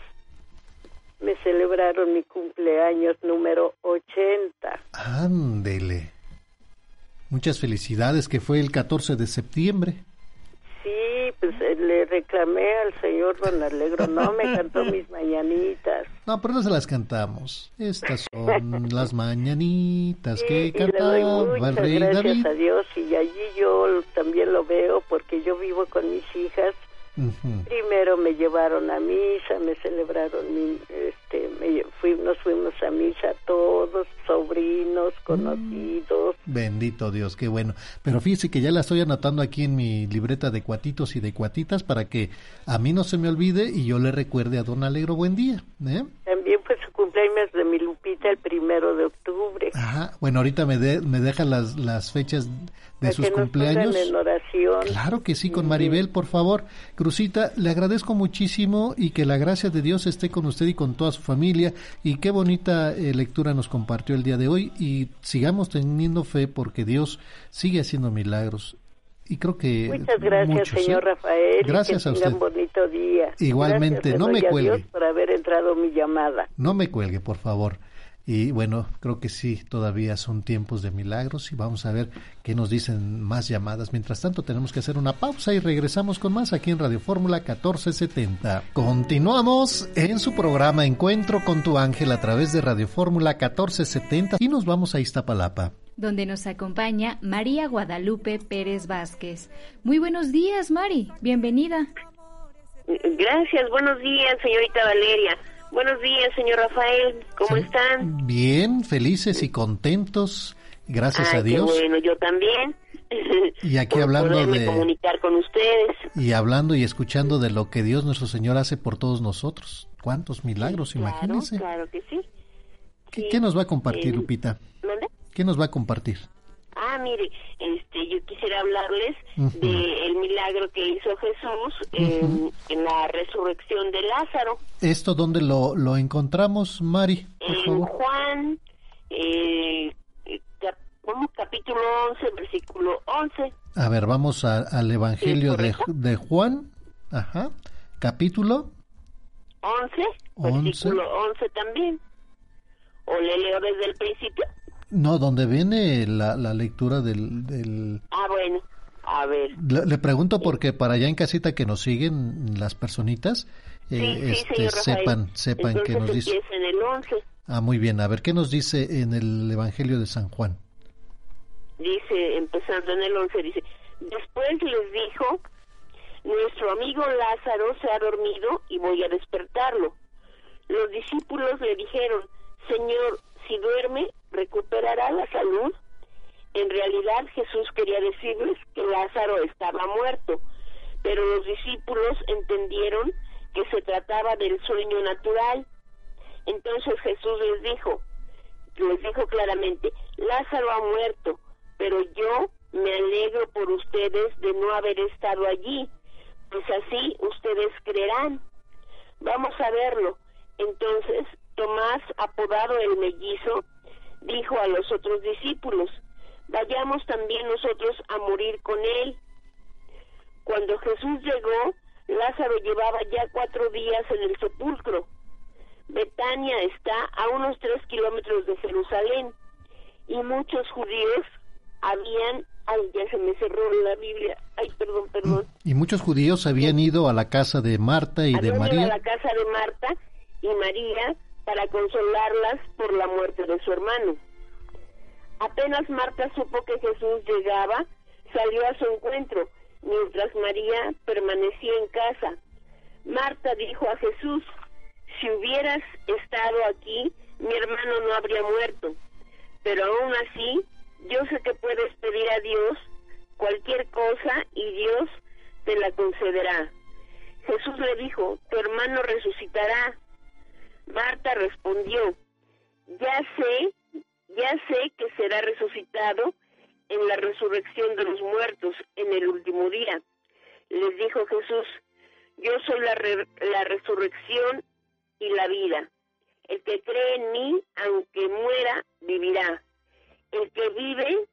S9: me celebraron mi cumpleaños número 80.
S4: Ándele. Muchas felicidades, que fue el 14 de septiembre.
S9: Sí, pues eh, le reclamé al señor Don Alegro, no me cantó mis mañanitas.
S4: No, pero no se las cantamos. Estas son las mañanitas que
S9: y le doy
S4: cantaba
S9: muchas
S4: rey
S9: gracias
S4: David.
S9: a Dios y allí yo también lo veo porque yo vivo con mis hijas Primero me llevaron a misa, me celebraron, mi, este, me fui, nos fuimos a misa todos, sobrinos,
S4: Mm.
S9: conocidos.
S4: Bendito Dios, qué bueno. Pero fíjese que ya la estoy anotando aquí en mi libreta de cuatitos y de cuatitas para que a mí no se me olvide y yo le recuerde a Don Alegro buen día. ¿eh?
S9: También fue su cumpleaños de mi Lupita el primero de octubre.
S4: Ajá. Bueno, ahorita me, de, me deja las, las fechas de sus
S9: que nos
S4: cumpleaños.
S9: pongan en oración.
S4: Claro que sí, con Maribel, por favor. Crucita, le agradezco muchísimo y que la gracia de Dios esté con usted y con toda su familia. Y qué bonita eh, lectura nos compartió el día de hoy. Y sigamos teniendo fe porque Dios sigue haciendo milagros. Y creo que.
S9: Muchas gracias,
S4: muchos,
S9: señor
S4: ¿eh?
S9: Rafael.
S4: Gracias
S9: que
S4: a usted.
S9: bonito día.
S4: Igualmente,
S9: Gracias,
S4: no me
S9: doy a
S4: cuelgue.
S9: Dios por haber entrado mi llamada.
S4: No me cuelgue, por favor. Y bueno, creo que sí, todavía son tiempos de milagros y vamos a ver qué nos dicen más llamadas. Mientras tanto, tenemos que hacer una pausa y regresamos con más aquí en Radio Fórmula 1470. Continuamos en su programa Encuentro con tu ángel a través de Radio Fórmula 1470 y nos vamos a Iztapalapa
S5: donde nos acompaña María Guadalupe Pérez Vázquez. Muy buenos días, Mari. Bienvenida.
S10: Gracias, buenos días, señorita Valeria. Buenos días, señor Rafael. ¿Cómo están?
S4: Bien, felices y contentos. Gracias a Dios.
S10: bueno, yo también.
S4: Y aquí hablando de
S10: comunicar con ustedes.
S4: Y hablando y escuchando de lo que Dios nuestro Señor hace por todos nosotros. ¿Cuántos milagros, imagínense?
S10: Claro que sí.
S4: ¿Qué, nos va a compartir, Lupita? ¿Qué nos va a compartir?
S10: Ah, mire, este, yo quisiera hablarles del milagro que hizo Jesús en, la resurrección de Lázaro.
S4: ¿Esto dónde lo, lo encontramos, Mari?
S10: en Juan, eh, capítulo 11, versículo 11.
S4: A ver, vamos al Evangelio de, de, Juan, ajá, capítulo
S10: 11, 11, versículo 11 también. ¿O le leo desde el principio?
S4: No, donde viene la, la lectura del,
S10: Ah, bueno, a ver.
S4: Le, pregunto porque para allá en casita que nos siguen las personitas, eh, este, sepan, sepan que nos dice.
S10: En el 11.
S4: Ah, muy bien. A ver, ¿qué nos dice en el Evangelio de San Juan?
S10: Dice, empezando en el 11, dice, después les dijo, nuestro amigo Lázaro se ha dormido y voy a despertarlo. Los discípulos le dijeron, Señor, si duerme, recuperará la salud. En realidad Jesús quería decirles que Lázaro estaba muerto, pero los discípulos entendieron que se trataba del sueño natural. Entonces Jesús les dijo, les dijo claramente, Lázaro ha muerto, pero yo me alegro por ustedes de no haber estado allí, pues así ustedes creerán. Vamos a verlo. Entonces Tomás, apodado el mellizo, dijo a los otros discípulos, vayamos también nosotros a morir con él. Cuando Jesús llegó, Lázaro llevaba ya cuatro días en el sepulcro. Betania está a unos tres kilómetros de Jerusalén y muchos judíos habían ay ya se me cerró la Biblia ay perdón perdón
S4: y muchos judíos habían ido a la casa de Marta y de María
S10: a la casa de Marta y María para consolarlas por la muerte de su hermano. Apenas Marta supo que Jesús llegaba, salió a su encuentro, mientras María permanecía en casa. Marta dijo a Jesús, si hubieras estado aquí, mi hermano no habría muerto. Pero aún así, yo sé que puedes pedir a Dios cualquier cosa y Dios te la concederá. Jesús le dijo, tu hermano resucitará. Marta respondió, ya sé, ya sé que será resucitado en la resurrección de los muertos en el último día. Les dijo Jesús, yo soy la, la resurrección y la vida. El que cree en mí, aunque muera, vivirá. El que vive,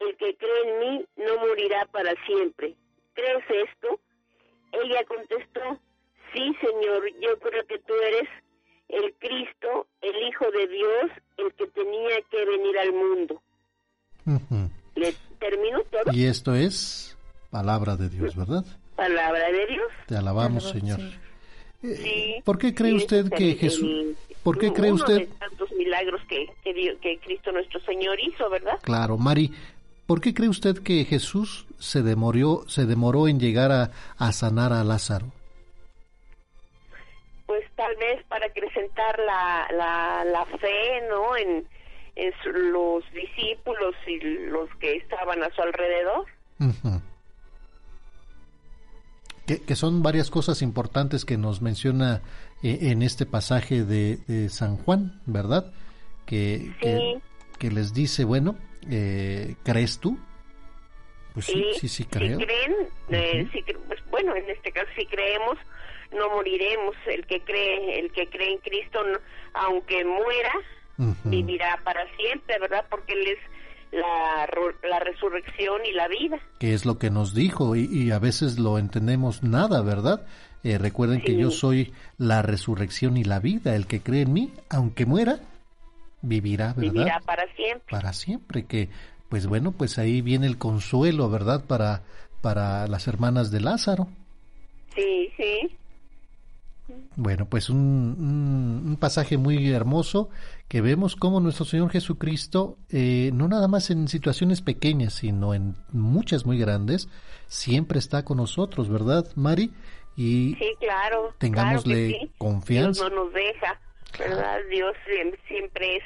S10: el que cree en mí, no morirá para siempre. ¿Crees esto? Ella contestó, sí, Señor, yo creo que tú eres el Cristo, el Hijo de Dios, el que tenía que venir al mundo. ¿Le termino todo?
S4: Y esto es palabra de Dios, ¿verdad?
S10: Palabra de Dios.
S4: Te alabamos, Señor. Eh, ¿Por qué cree usted que Jesús... ¿Por qué cree usted... De
S10: tantos milagros que, que, Cristo nuestro Señor hizo, ¿verdad?
S4: Claro, Mari. ¿Por qué cree usted que Jesús se demoró, se demoró en llegar a, a sanar a Lázaro?
S10: Pues tal vez para acrecentar la, la, la fe, ¿no? En, los discípulos y los que estaban a su alrededor.
S4: que, son varias cosas importantes que nos menciona eh, en este pasaje de, San Juan, ¿verdad? Que, que, les dice, bueno, eh, ¿crees tú?
S10: Pues sí, sí, sí, creo. creen, eh, pues, bueno, en este caso sí creemos, no moriremos. El que cree, el que cree en Cristo, aunque muera, vivirá para siempre, ¿verdad? Porque Él es la, la resurrección y la vida.
S4: Que es lo que nos dijo y, a veces lo entendemos nada, ¿verdad? Eh, recuerden que yo soy la resurrección y la vida. El que cree en mí, aunque muera, vivirá, ¿verdad?
S10: Vivirá para siempre.
S4: Para siempre, que pues bueno, pues ahí viene el consuelo, ¿verdad? Para, para las hermanas de Lázaro.
S10: Sí, sí.
S4: Bueno, pues un, un, pasaje muy hermoso que vemos cómo nuestro Señor Jesucristo, eh, no nada más en situaciones pequeñas, sino en muchas muy grandes, siempre está con nosotros, ¿verdad, Mari?
S10: Y sí, claro.
S4: Tengámosle confianza.
S10: Dios no nos deja, ¿verdad? Dios siempre es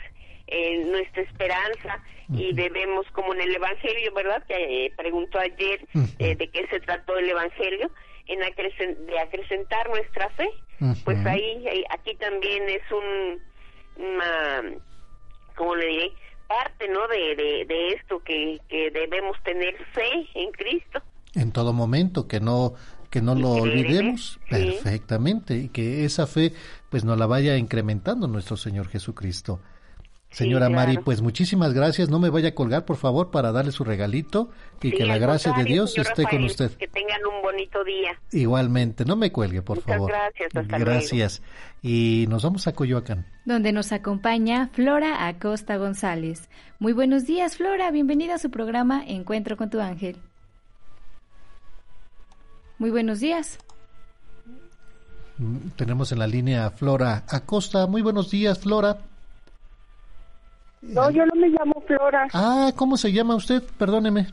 S10: eh, nuestra esperanza y debemos, como en el Evangelio, ¿verdad? Que eh, preguntó ayer eh, de qué se trató el Evangelio, en de acrecentar nuestra fe. Pues ahí, aquí también es un, una, ¿cómo le diré? Parte, ¿no? De, de, esto que, que debemos tener fe en Cristo.
S4: En todo momento, que no que no lo olvidemos perfectamente y que esa fe pues nos la vaya incrementando nuestro Señor Jesucristo. Señora Mari, pues muchísimas gracias. No me vaya a colgar, por favor, para darle su regalito y que la gracia de Dios esté con usted.
S10: Que tengan un bonito día.
S4: Igualmente, no me cuelgue, por
S10: Muchas
S4: favor.
S10: Gracias, hasta
S4: Gracias. Y nos vamos a Coyoacán.
S5: Donde nos acompaña Flora Acosta González. Muy buenos días, Flora. Bienvenida a su programa Encuentro con tu ángel. Muy buenos días.
S4: Mm, tenemos en la línea a Flora Acosta. Muy buenos días, Flora.
S11: No, yo no me llamo Flora.
S4: Ah, ¿cómo se llama usted? Perdóneme.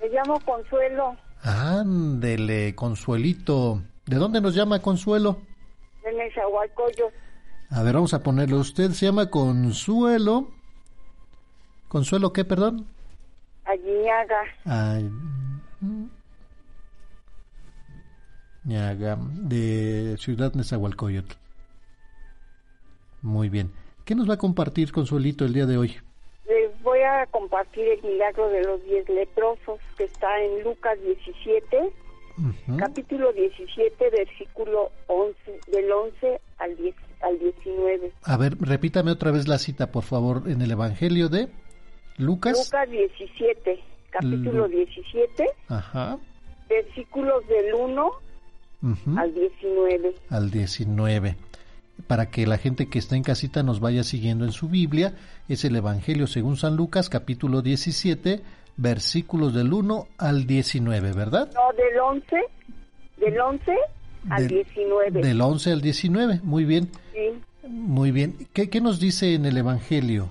S11: Me llamo Consuelo.
S4: Ándele, Consuelito. ¿De dónde nos llama Consuelo?
S11: De Nezahualcóyotl.
S4: A ver, vamos a ponerle. Usted se llama Consuelo. ¿Consuelo qué, perdón?
S11: Aguiñaga.
S4: Aguiñaga, de Ciudad Nezahualcóyotl. Muy bien. ¿Qué nos va a compartir Consuelito el día de hoy?
S11: Les voy a compartir el milagro de los diez leprosos que está en Lucas 17, capítulo 17, versículo 11, del 11 al, 10, al 19.
S4: A ver, repítame otra vez la cita, por favor, en el Evangelio de Lucas.
S11: Lucas 17, capítulo 17,
S4: Ajá.
S11: versículos del 1 al 19.
S4: Al 19 para que la gente que está en casita nos vaya siguiendo en su Biblia, es el Evangelio según San Lucas, capítulo 17, versículos del 1 al 19, ¿verdad?
S11: No, del 11, del 11 al 19.
S4: Del 11 al 19, muy bien.
S11: Sí.
S4: Muy bien. ¿Qué, qué nos dice en el Evangelio?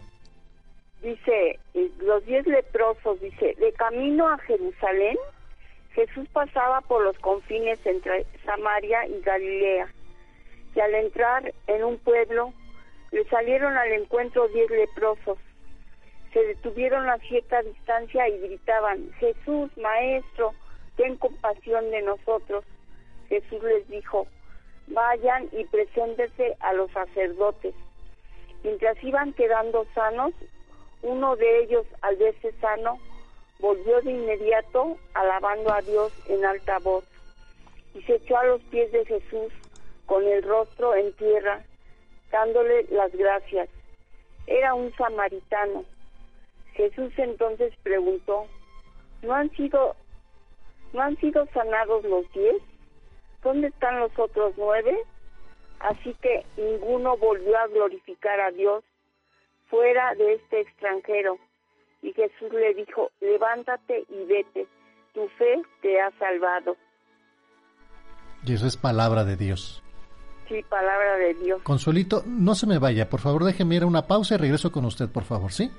S11: Dice, eh, los diez leprosos, dice, de camino a Jerusalén, Jesús pasaba por los confines entre Samaria y Galilea y al entrar en un pueblo le salieron al encuentro diez leprosos. Se detuvieron a cierta distancia y gritaban, Jesús, Maestro, ten compasión de nosotros. Jesús les dijo, vayan y preséntense a los sacerdotes. Mientras iban quedando sanos, uno de ellos, al verse sano, volvió de inmediato alabando a Dios en alta voz y se echó a los pies de Jesús con el rostro en tierra, dándole las gracias. Era un samaritano. Jesús entonces preguntó, ¿no han sido, no han sido sanados los diez? ¿Dónde están los otros nueve? Así que ninguno volvió a glorificar a Dios fuera de este extranjero. Y Jesús le dijo, levántate y vete, tu fe te ha salvado.
S4: Y eso es palabra de Dios.
S11: Sí, palabra de Dios.
S4: Consuelito, no se me vaya, por favor déjeme ir a una pausa y regreso con usted, por favor, ¿sí?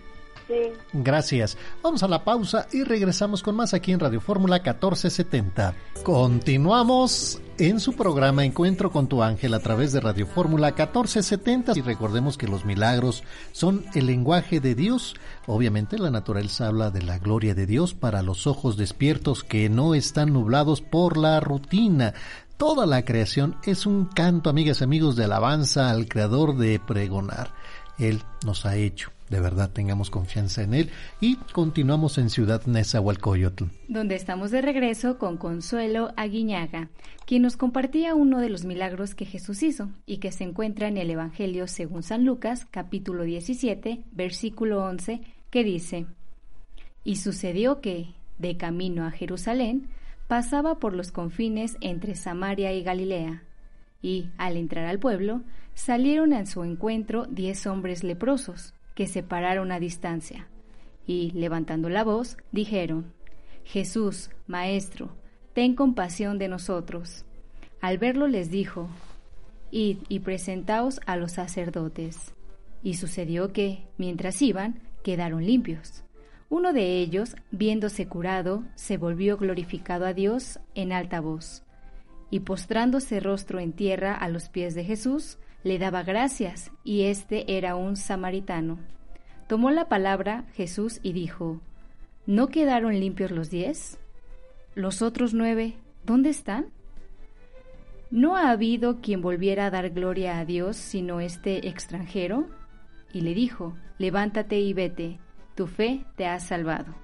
S11: Sí.
S4: Gracias. Vamos a la pausa y regresamos con más aquí en Radio Fórmula 1470. Continuamos en su programa Encuentro con tu ángel a través de Radio Fórmula 1470 y recordemos que los milagros son el lenguaje de Dios. Obviamente la naturaleza habla de la gloria de Dios para los ojos despiertos que no están nublados por la rutina. Toda la creación es un canto, amigas y amigos, de alabanza al Creador de pregonar. Él nos ha hecho. De verdad, tengamos confianza en Él. Y continuamos en Ciudad Nezahualcóyotl.
S5: Donde estamos de regreso con Consuelo Aguiñaga, quien nos compartía uno de los milagros que Jesús hizo y que se encuentra en el Evangelio según San Lucas, capítulo 17, versículo 11, que dice: Y sucedió que, de camino a Jerusalén, pasaba por los confines entre Samaria y Galilea, y, al entrar al pueblo, salieron a su encuentro diez hombres leprosos, que se pararon a distancia, y, levantando la voz, dijeron, Jesús, Maestro, ten compasión de nosotros. Al verlo les dijo, Id y presentaos a los sacerdotes. Y sucedió que, mientras iban, quedaron limpios. Uno de ellos, viéndose curado, se volvió glorificado a Dios en alta voz, y postrándose rostro en tierra a los pies de Jesús, le daba gracias, y éste era un samaritano. Tomó la palabra Jesús y dijo, ¿No quedaron limpios los diez? ¿Los otros nueve, dónde están? ¿No ha habido quien volviera a dar gloria a Dios sino este extranjero? Y le dijo, levántate y vete, tu fe te ha salvado.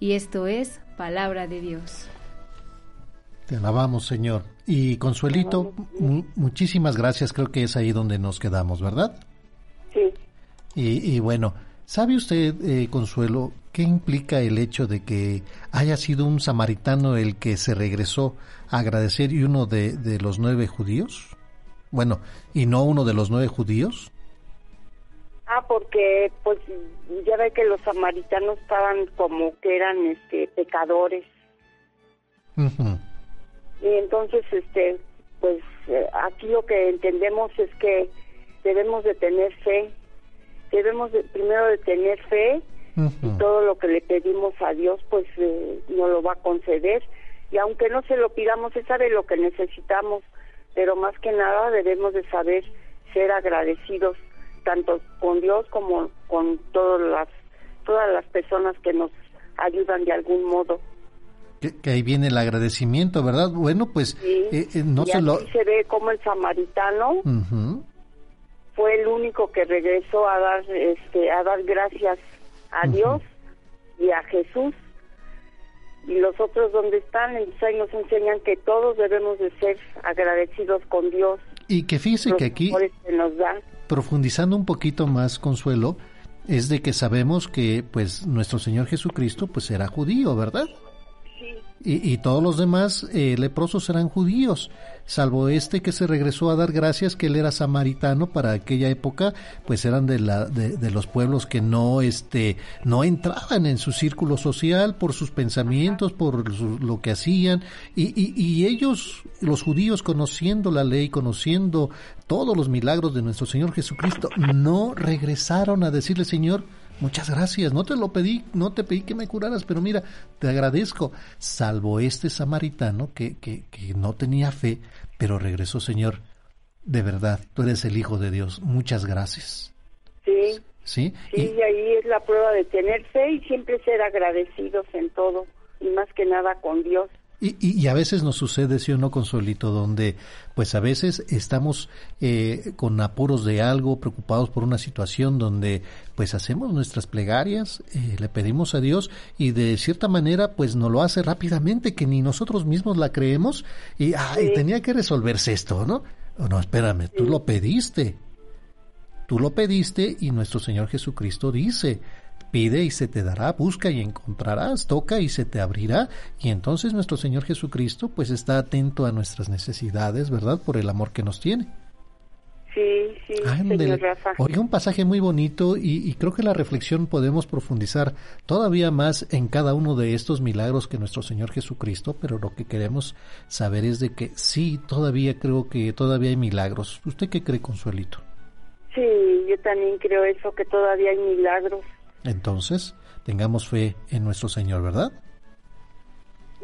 S5: Y esto es palabra de Dios.
S4: Te alabamos, Señor. Y Consuelito, muchísimas gracias. Creo que es ahí donde nos quedamos, ¿verdad?
S11: Sí.
S4: Y, bueno, ¿sabe usted, eh, Consuelo, qué implica el hecho de que haya sido un samaritano el que se regresó a agradecer y uno de, de los nueve judíos? Bueno, ¿y no uno de los nueve judíos?
S11: Ah, porque pues ya ve que los samaritanos estaban como que eran este pecadores. Y entonces este pues eh, aquí lo que entendemos es que debemos de tener fe. Debemos de, primero de tener fe y todo lo que le pedimos a Dios pues eh, nos lo va a conceder y aunque no se lo pidamos, Él sabe lo que necesitamos, pero más que nada debemos de saber ser agradecidos tanto con Dios como con todas las todas las personas que nos ayudan de algún modo.
S4: Que, ahí viene el agradecimiento, ¿verdad? Bueno, pues eh, eh, no se lo...
S11: se ve como el samaritano fue el único que regresó a dar, este, a dar gracias a Dios y a Jesús. Y los otros donde están, entonces ahí nos enseñan que todos debemos de ser agradecidos con Dios.
S4: Y que fíjese que aquí...
S11: Que nos da
S4: profundizando un poquito más, Consuelo, es de que sabemos que pues nuestro Señor Jesucristo pues era judío, ¿verdad? Y, todos los demás eh, leprosos eran judíos, salvo este que se regresó a dar gracias que él era samaritano para aquella época, pues eran de, la, de, los pueblos que no, este, no entraban en su círculo social por sus pensamientos, por lo que hacían, y, y ellos, los judíos, conociendo la ley, conociendo todos los milagros de nuestro Señor Jesucristo, no regresaron a decirle, Señor, Muchas gracias, no te lo pedí, no te pedí que me curaras, pero mira, te agradezco. Salvo este samaritano que, que, que no tenía fe, pero regresó, Señor, de verdad, tú eres el Hijo de Dios, muchas gracias.
S11: Sí.
S4: Sí,
S11: sí y, ahí es la prueba de tener fe y siempre ser agradecidos en todo, y más que nada con Dios.
S4: Y, y, a veces nos sucede, sí o no, Consuelito, donde pues a veces estamos eh, con apuros de algo, preocupados por una situación donde pues hacemos nuestras plegarias, eh, le pedimos a Dios y de cierta manera pues nos lo hace rápidamente, que ni nosotros mismos la creemos y, ay, tenía que resolverse esto, ¿no? no, espérame, tú lo pediste. Tú lo pediste y nuestro Señor Jesucristo dice, Pide y se te dará, busca y encontrarás, toca y se te abrirá. Y entonces nuestro Señor Jesucristo pues está atento a nuestras necesidades, ¿verdad? Por el amor que nos tiene.
S11: Sí, sí, señor Rafa.
S4: Oye, un pasaje muy bonito y, creo que la reflexión podemos profundizar todavía más en cada uno de estos milagros que nuestro Señor Jesucristo, pero lo que queremos saber es de que sí, todavía creo que todavía hay milagros. ¿Usted qué cree, Consuelito?
S11: Sí, yo también creo eso, que todavía hay milagros.
S4: Entonces, tengamos fe en nuestro Señor, ¿verdad?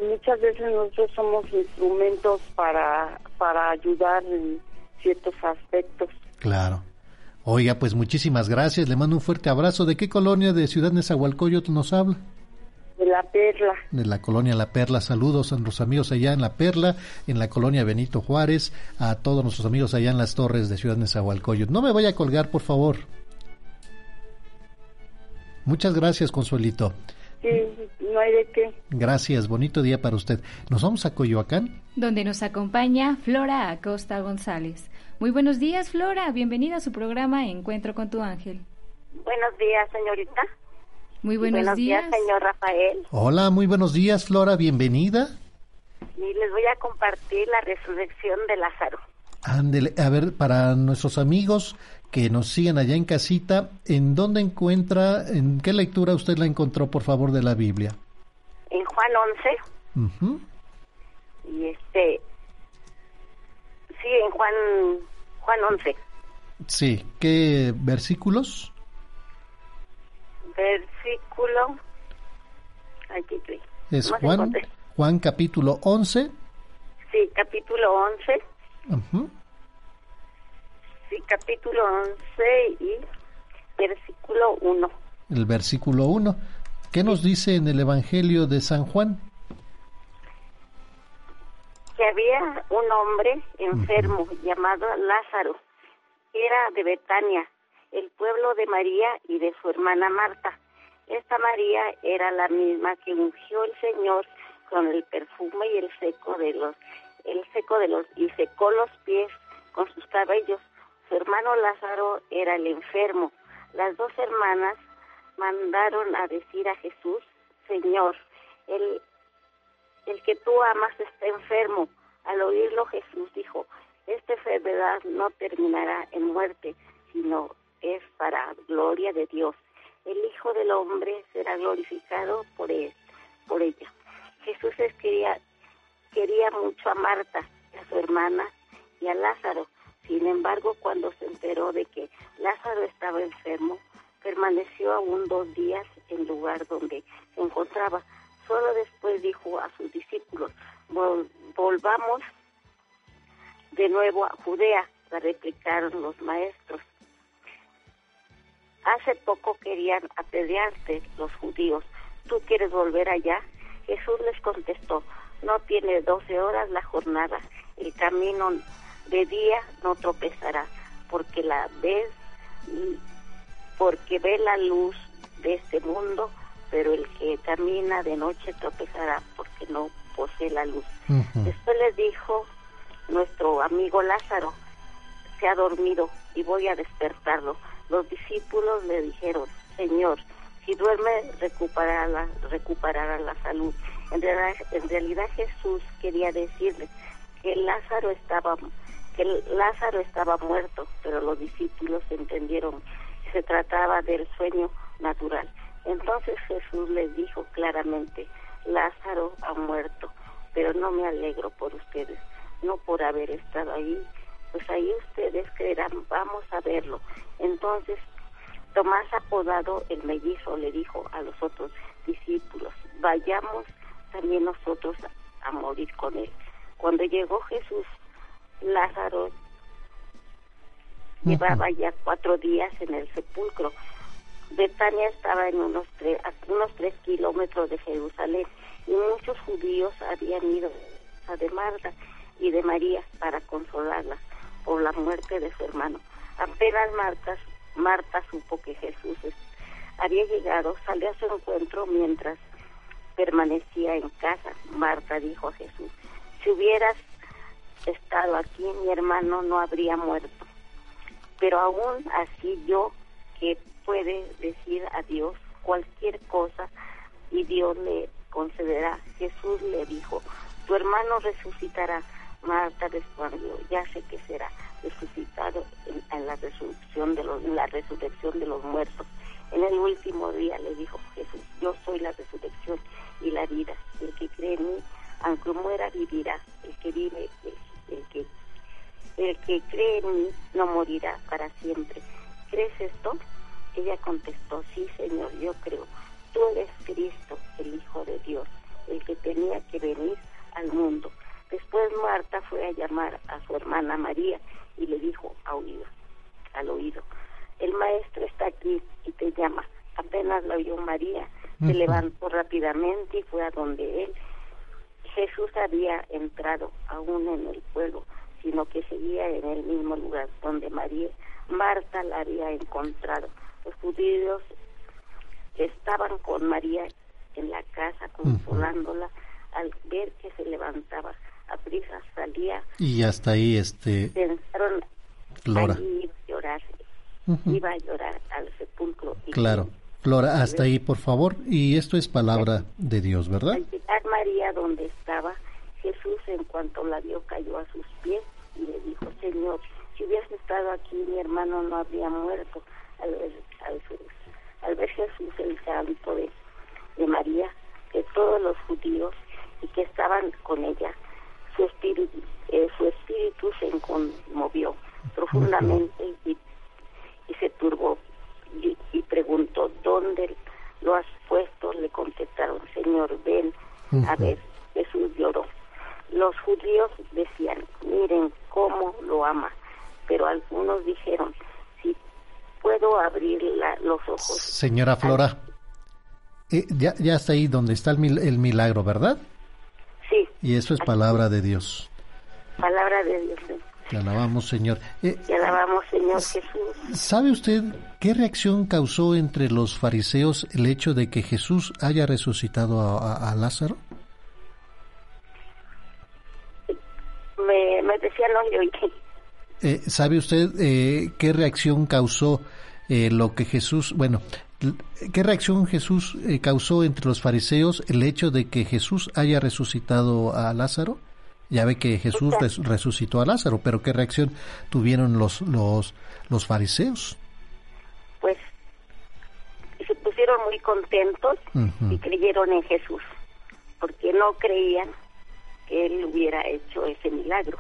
S11: Muchas veces nosotros somos instrumentos para, para ayudar en ciertos aspectos.
S4: Claro. Oiga, pues muchísimas gracias. Le mando un fuerte abrazo. ¿De qué colonia de Ciudad Nezahualcóyotl nos habla?
S11: De La Perla.
S4: De la colonia La Perla. Saludos a los amigos allá en La Perla, en la colonia Benito Juárez, a todos nuestros amigos allá en las torres de Ciudad Nezahualcóyotl. No me vaya a colgar, por favor. Muchas gracias, Consuelito.
S11: Sí, no hay de qué.
S4: Gracias, bonito día para usted. Nos vamos a Coyoacán.
S5: Donde nos acompaña Flora Acosta González. Muy buenos días, Flora. Bienvenida a su programa Encuentro con tu ángel.
S12: Buenos días, señorita.
S5: Muy buenos,
S12: buenos días. señor Rafael.
S4: Hola, muy buenos días, Flora. Bienvenida.
S12: Y les voy a compartir la resurrección de Lázaro.
S4: Ándele, a ver, para nuestros amigos que nos siguen allá en casita, ¿en dónde encuentra, en qué lectura usted la encontró, por favor, de la Biblia?
S12: En Juan 11. Y este, sí, en Juan, Juan 11.
S4: Sí, ¿qué versículos?
S12: Versículo, aquí estoy.
S4: Es Juan, Juan capítulo 11.
S12: Sí, capítulo 11. Sí, capítulo 11 y versículo 1.
S4: El versículo 1. ¿Qué nos dice en el Evangelio de San Juan?
S12: Que había un hombre enfermo llamado Lázaro. Era de Betania, el pueblo de María y de su hermana Marta. Esta María era la misma que ungió el Señor con el perfume y el seco de los el seco de los y secó los pies con sus cabellos. Su hermano Lázaro era el enfermo. Las dos hermanas mandaron a decir a Jesús, Señor, el, el que tú amas está enfermo. Al oírlo Jesús dijo, esta enfermedad no terminará en muerte, sino es para gloria de Dios. El Hijo del Hombre será glorificado por él, por ella. Jesús quería, quería mucho a Marta, a su hermana y a Lázaro. Sin embargo, cuando se enteró de que Lázaro estaba enfermo, permaneció aún dos días en lugar donde se encontraba. Solo después dijo a sus discípulos, volvamos de nuevo a Judea, la replicaron los maestros. Hace poco querían apedrearte los judíos. ¿Tú quieres volver allá? Jesús les contestó, no tiene doce horas la jornada, el camino de día no tropezará, porque la ves, porque ve la luz de este mundo, pero el que camina de noche tropezará porque no posee la luz. Después les dijo nuestro amigo Lázaro, se ha dormido y voy a despertarlo. Los discípulos le dijeron, Señor, si duerme recuperará la, recuperará la salud. En realidad, en realidad Jesús quería decirle que Lázaro estaba que Lázaro estaba muerto, pero los discípulos entendieron que se trataba del sueño natural. Entonces Jesús les dijo claramente, Lázaro ha muerto, pero no me alegro por ustedes, no por haber estado ahí, pues ahí ustedes creerán, vamos a verlo. Entonces Tomás apodado el mellizo le dijo a los otros discípulos, vayamos también nosotros a morir con él. Cuando llegó Jesús Lázaro llevaba ya cuatro días en el sepulcro. Betania estaba en unos tres, a unos tres kilómetros de Jerusalén y muchos judíos habían ido a de Marta y de María para consolarlas por la muerte de su hermano. Apenas Marta, Marta supo que Jesús había llegado, salió a su encuentro mientras permanecía en casa. Marta dijo a Jesús, si hubieras estado aquí, mi hermano no habría muerto. Pero aún así yo, que puede decir a Dios cualquier cosa y Dios le concederá, Jesús le dijo, tu hermano resucitará. Marta respondió, ya sé que será resucitado en, la resurrección de los, la resurrección de los muertos. En el último día le dijo Jesús, yo soy la resurrección y la vida. El que cree en mí, aunque muera, vivirá. El que vive, que cree en mí no morirá para siempre. ¿Crees esto? Ella contestó, sí, Señor, yo creo. Tú eres Cristo, el Hijo de Dios, el que tenía que venir al mundo. Después Marta fue a llamar a su hermana María y le dijo a oído, al oído, el maestro está aquí y te llama. Apenas lo oyó María, se levantó rápidamente y fue a donde él Jesús había entrado aún en el pueblo, en el mismo lugar donde María, Marta la había encontrado. Los judíos estaban con María en la casa consolándola al ver que se levantaba a prisa salía
S4: y hasta ahí este
S12: pensaron
S4: Flora
S12: iba a llorar iba a llorar al sepulcro
S4: claro Flora, hasta ahí, por favor. Y esto es palabra de Dios, ¿verdad?
S12: Al llegar María donde estaba, Jesús en cuanto la vio cayó a sus pies y le dijo, Señor,
S6: si hubieras estado aquí mi hermano no habría muerto. Al ver, al, al ver Jesús el santo de, de María, de todos los judíos y que estaban con ella, su espíritu, eh, su espíritu se conmovió profundamente y, y se turbó y, y preguntó, ¿dónde lo has puesto? Le contestaron, Señor, ven a ver. Jesús lloró. Los judíos decían, miren cómo lo ama, pero algunos dijeron, si puedo abrir la, los ojos.
S4: Señora Flora, eh, ya, ya está ahí donde está el, mil- el milagro, ¿verdad?
S6: Sí,
S4: Y eso es palabra de Dios.
S6: palabra de Dios. sí.
S4: Te alabamos, Señor. Eh,
S6: Te alabamos, Señor Jesús.
S4: ¿Sabe usted qué reacción causó entre los fariseos el hecho de que Jesús haya resucitado a, a- a Lázaro?
S6: Me, me decía, no oí.
S4: Eh, ¿Sabe usted eh, qué reacción causó eh, lo que Jesús, bueno, qué reacción Jesús eh, causó entre los fariseos el hecho de que Jesús haya resucitado a Lázaro? Ya ve que Jesús res- resucitó a Lázaro, pero qué reacción tuvieron los los los fariseos?
S6: Pues se pusieron muy contentos y creyeron en Jesús, porque no creían él hubiera hecho ese milagro.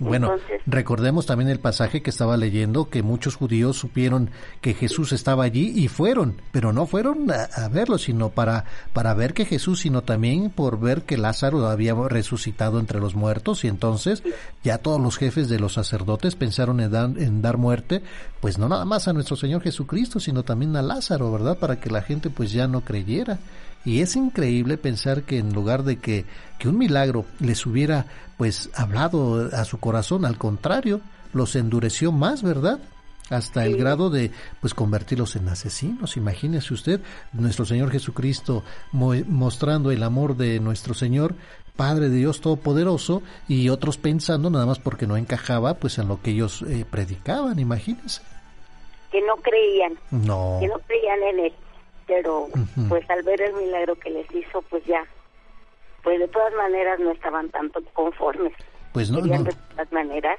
S4: Bueno,
S6: Entonces-
S4: recordemos también el pasaje que estaba leyendo, que muchos judíos supieron que Jesús estaba allí y fueron, pero no fueron a, a verlo, sino para, para ver que Jesús, sino también por ver que Lázaro había resucitado entre los muertos y entonces ya todos los jefes de los sacerdotes pensaron en dar, en dar muerte, pues no nada más a nuestro Señor Jesucristo, sino también a Lázaro, ¿verdad? Para que la gente pues ya no creyera. Y es increíble pensar que en lugar de que, que un milagro les hubiera pues hablado a su corazón, al contrario, los endureció más, ¿verdad? Hasta el grado de pues convertirlos en asesinos. Imagínese usted, nuestro Señor Jesucristo mo- mostrando el amor de nuestro Señor, Padre de Dios Todopoderoso, y otros pensando nada más porque no encajaba pues en lo que ellos eh, predicaban, imagínense.
S6: Que no creían,
S4: No.
S6: que no creían en él. Pero
S4: Ujú.
S6: pues al ver el milagro que les hizo, pues ya, pues de todas maneras no estaban tanto conformes.
S4: Pues no, no.
S6: de todas maneras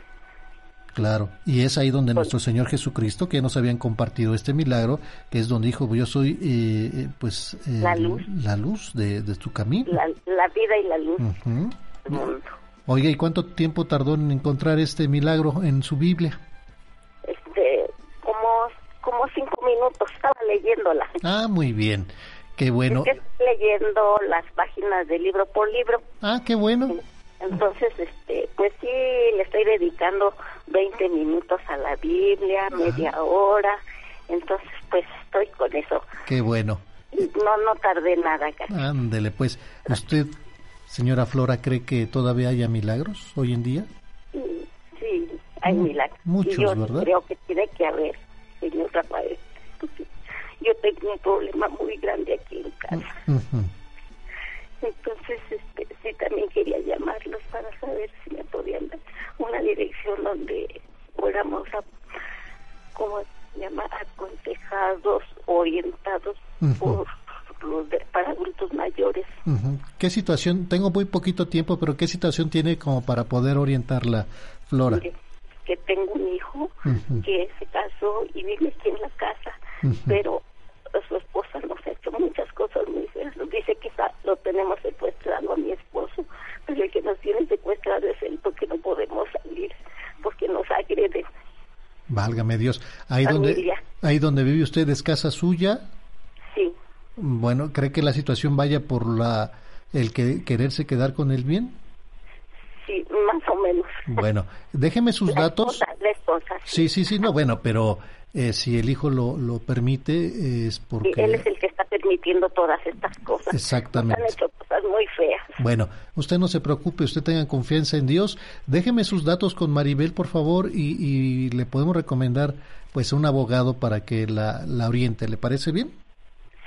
S4: Claro, y es ahí donde nuestro Señor Jesucristo, que ya nos habían compartido este milagro, que es donde dijo, yo soy, eh, eh, pues, eh,
S6: La luz.
S4: la luz de, de tu camino.
S6: la, la vida y la luz
S4: Ujú.
S6: del mundo.
S4: Oiga, ¿y cuánto tiempo tardó en encontrar este milagro en su Biblia?
S6: Como, cinco minutos estaba leyéndola.
S4: Ah, muy bien, qué bueno.
S6: Estoy leyendo las páginas de libro por libro.
S4: Ah, qué bueno.
S6: Entonces, este, pues sí, le estoy dedicando 20 minutos a la Biblia, media hora. Entonces, pues estoy con eso.
S4: Qué bueno.
S6: No, no tardé nada casi.
S4: Ándele, pues, ¿usted, señora Flora, cree que todavía haya milagros hoy en día?
S6: Sí, hay milagros.
S4: muchos,
S6: y yo
S4: ¿verdad?
S6: creo que tiene que haber, señor Rafael. Yo tengo un problema muy grande aquí en casa. Entonces, este, sí, también quería llamarlos para saber si me podían dar una dirección donde fuéramos a, ¿cómo se llama? Aconsejados, orientados por los de- para adultos mayores.
S4: ¿Qué situación, tengo muy poquito tiempo, pero qué situación tiene como para poder orientarla, Flora?
S6: Mire, que tengo un hijo que se casó y vive aquí en la casa, pero su esposa nos ha hecho muchas cosas muy feas. Nos dice que está- lo tenemos secuestrado a mi esposo, pero el que nos tiene secuestrado es él porque no podemos salir, porque nos agreden.
S4: Válgame Dios. Ahí donde, ahí donde vive usted es casa suya.
S6: Sí,
S4: Bueno, ¿cree que la situación vaya por la el que quererse quedar con el bien?
S6: sí, más o menos.
S4: Bueno, déjeme sus
S6: La
S4: datos.
S6: esposa, la esposa,
S4: Sí, sí, sí, no, bueno, pero eh, si el hijo lo, lo permite es
S6: sí,
S4: porque...
S6: él es el que está permitiendo todas estas cosas.
S4: Exactamente.
S6: Nos han hecho cosas muy feas.
S4: Bueno, usted no se preocupe, usted tenga confianza en Dios. Déjeme sus datos con Maribel, por favor, y, y le podemos recomendar pues un abogado para que la, la oriente. ¿Le parece bien?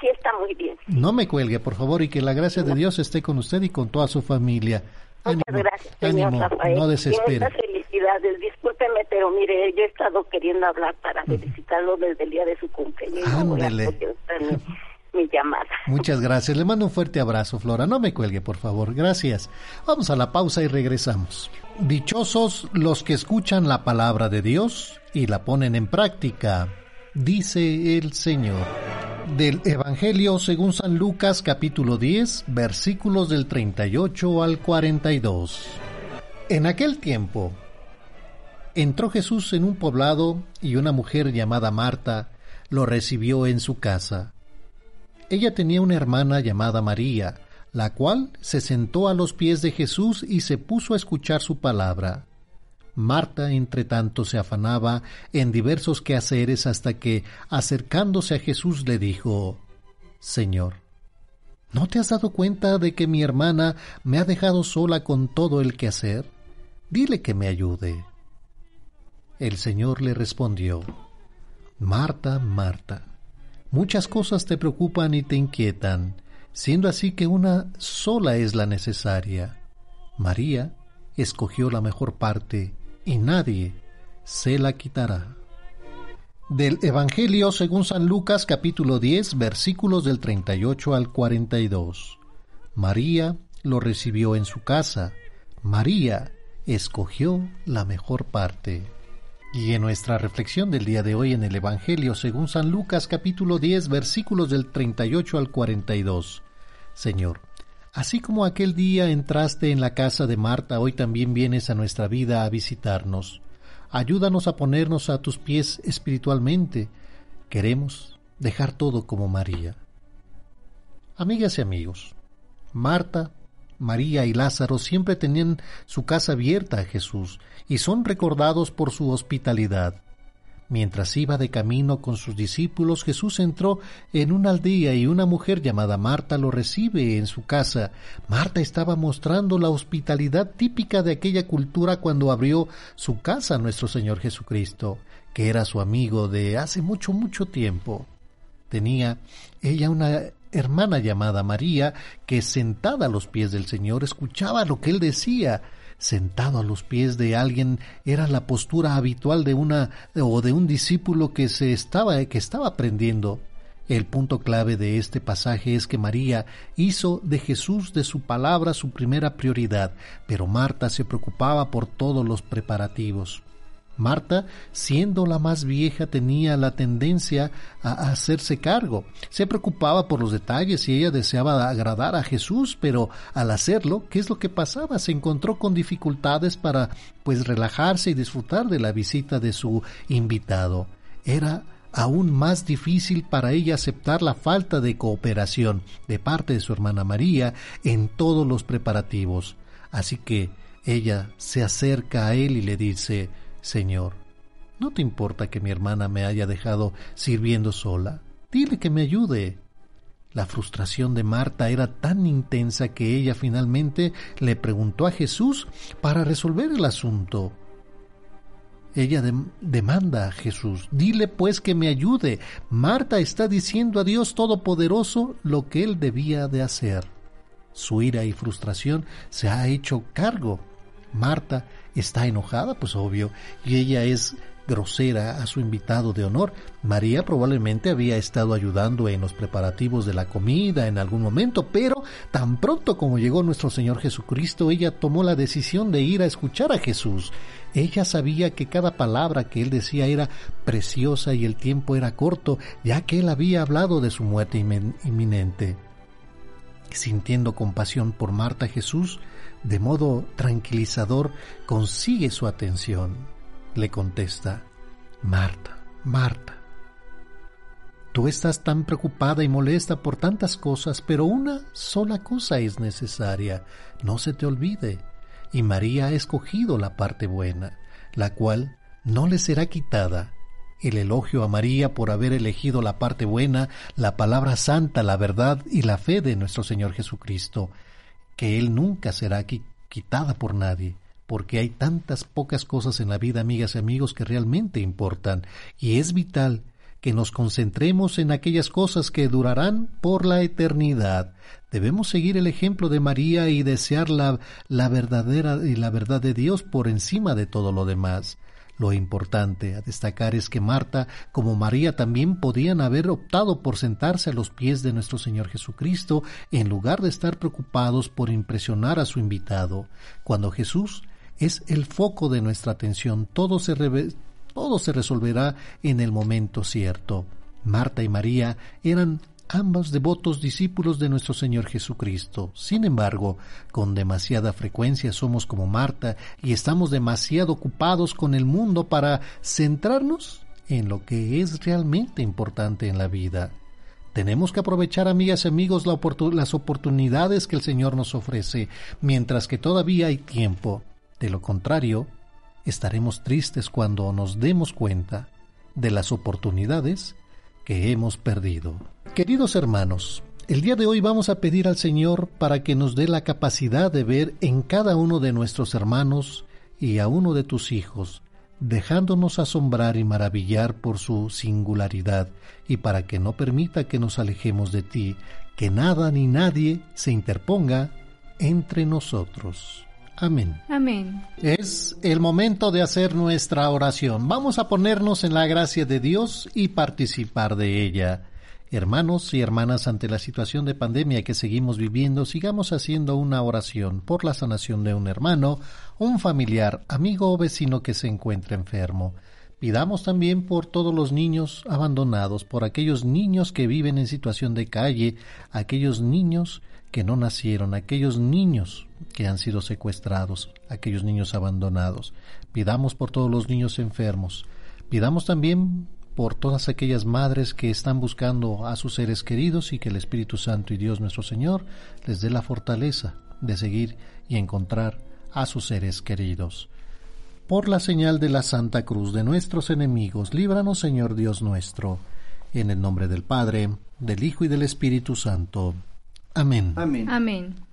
S6: Sí, está muy bien.
S4: No me cuelgue, por favor, y que la gracia de Dios esté con usted y con toda su familia.
S6: Muchas
S4: Ánimo,
S6: gracias, señor
S4: ánimo,
S6: Rafael.
S4: no desespere.
S6: muchas felicidades. Discúlpeme, pero mire, yo he estado queriendo hablar para felicitarlo desde el día de su cumpleaños. y no voy a
S4: Ándele.
S11: mi llamada.
S4: Muchas gracias. Le mando un fuerte abrazo, Flora. No me cuelgue, por favor. Gracias. Vamos a la pausa y regresamos. Dichosos los que escuchan la palabra de Dios y la ponen en práctica, dice el Señor. Del Evangelio según San Lucas capítulo 10 versículos del 38 al 42. En aquel tiempo, entró Jesús en un poblado y una mujer llamada Marta lo recibió en su casa. Ella tenía una hermana llamada María, la cual se sentó a los pies de Jesús y se puso a escuchar su palabra. Marta, entre tanto, se afanaba en diversos quehaceres hasta que, acercándose a Jesús, le dijo Señor, ¿no te has dado cuenta de que mi hermana me ha dejado sola con todo el quehacer? Dile que me ayude. El Señor le respondió Marta, Marta, muchas cosas te preocupan y te inquietan, siendo así que una sola es la necesaria. María escogió la mejor parte y nadie se la quitará. Del Evangelio según San Lucas capítulo 10 versículos del 38 al 42. María lo recibió en su casa. María escogió la mejor parte. Y en nuestra reflexión del día de hoy en el Evangelio según San Lucas capítulo 10 versículos del 38 al 42. Señor, así como aquel día entraste en la casa de Marta, hoy también vienes a nuestra vida a visitarnos. Ayúdanos a ponernos a tus pies espiritualmente. Queremos dejar todo como María. Amigas y amigos, Marta María y Lázaro siempre tenían su casa abierta a Jesús y son recordados por su hospitalidad. Mientras iba de camino con sus discípulos, Jesús entró en una aldea y una mujer llamada Marta lo recibe en su casa. Marta estaba mostrando la hospitalidad típica de aquella cultura cuando abrió su casa a nuestro Señor Jesucristo, que era su amigo de hace mucho, mucho tiempo. Tenía ella una hermana llamada María, que sentada a los pies del Señor escuchaba lo que él decía. Sentado a los pies de alguien era la postura habitual de una o de un discípulo que se estaba que estaba aprendiendo. El punto clave de este pasaje es que María hizo de Jesús de su palabra su primera prioridad, pero Marta se preocupaba por todos los preparativos. Marta, siendo la más vieja, tenía la tendencia a hacerse cargo. Se preocupaba por los detalles y ella deseaba agradar a Jesús, pero al hacerlo, ¿qué es lo que pasaba? Se encontró con dificultades para pues relajarse y disfrutar de la visita de su invitado. Era aún más difícil para ella aceptar la falta de cooperación de parte de su hermana María en todos los preparativos. Así que ella se acerca a él y le dice Señor, ¿no te importa que mi hermana me haya dejado sirviendo sola? Dile que me ayude. La frustración de Marta era tan intensa que ella finalmente le preguntó a Jesús para resolver el asunto. Ella demanda a Jesús, dile pues que me ayude. Marta está diciendo a Dios Todopoderoso lo que él debía de hacer. Su ira y frustración se ha hecho cargo. Marta está enojada, pues obvio, y ella es grosera a su invitado de honor. María probablemente había estado ayudando en los preparativos de la comida en algún momento, pero tan pronto como llegó nuestro Señor Jesucristo, ella tomó la decisión de ir a escuchar a Jesús. Ella sabía que cada palabra que él decía era preciosa y el tiempo era corto, ya que él había hablado de su muerte inminente. Sintiendo compasión por Marta, Jesús de modo tranquilizador, consigue su atención. Le contesta, Marta, Marta, tú estás tan preocupada y molesta por tantas cosas, pero una sola cosa es necesaria, no se te olvide. Y María ha escogido la parte buena, la cual no le será quitada. El elogio a María por haber elegido la parte buena, la palabra santa, la verdad y la fe de nuestro Señor Jesucristo que Él nunca será quitada por nadie, porque hay tantas pocas cosas en la vida, amigas y amigos, que realmente importan, y es vital que nos concentremos en aquellas cosas que durarán por la eternidad. Debemos seguir el ejemplo de María y desear la, la verdadera y la verdad de Dios por encima de todo lo demás. Lo importante a destacar es que Marta, como María, también podían haber optado por sentarse a los pies de nuestro Señor Jesucristo en lugar de estar preocupados por impresionar a su invitado. Cuando Jesús es el foco de nuestra atención, todo se, todo se resolverá en el momento cierto. Marta y María eran ambos devotos discípulos de nuestro Señor Jesucristo. Sin embargo, con demasiada frecuencia somos como Marta y estamos demasiado ocupados con el mundo para centrarnos en lo que es realmente importante en la vida. Tenemos que aprovechar, amigas y amigos, las oportunidades que el Señor nos ofrece mientras que todavía hay tiempo. De lo contrario, estaremos tristes cuando nos demos cuenta de las oportunidades hemos perdido. Queridos hermanos, el día de hoy vamos a pedir al Señor para que nos dé la capacidad de ver en cada uno de nuestros hermanos y a uno de tus hijos, dejándonos asombrar y maravillar por su singularidad, y para que no permita que nos alejemos de ti, que nada ni nadie se interponga entre nosotros. Amén.
S5: Amén.
S4: Es el momento de hacer nuestra oración. Vamos a ponernos en la gracia de Dios y participar de ella. Hermanos y hermanas, ante la situación de pandemia que seguimos viviendo, sigamos haciendo una oración por la sanación de un hermano, un familiar, amigo o vecino que se encuentre enfermo. Pidamos también por todos los niños abandonados, por aquellos niños que viven en situación de calle, aquellos niños que no nacieron, aquellos niños que han sido secuestrados, aquellos niños abandonados. Pidamos por todos los niños enfermos. Pidamos también por todas aquellas madres que están buscando a sus seres queridos y que el Espíritu Santo y Dios nuestro Señor les dé la fortaleza de seguir y encontrar a sus seres queridos. Por la señal de la Santa Cruz de nuestros enemigos, líbranos Señor Dios nuestro, en el nombre del Padre, del Hijo y del Espíritu Santo. Amén.
S8: Amén.
S5: Amén.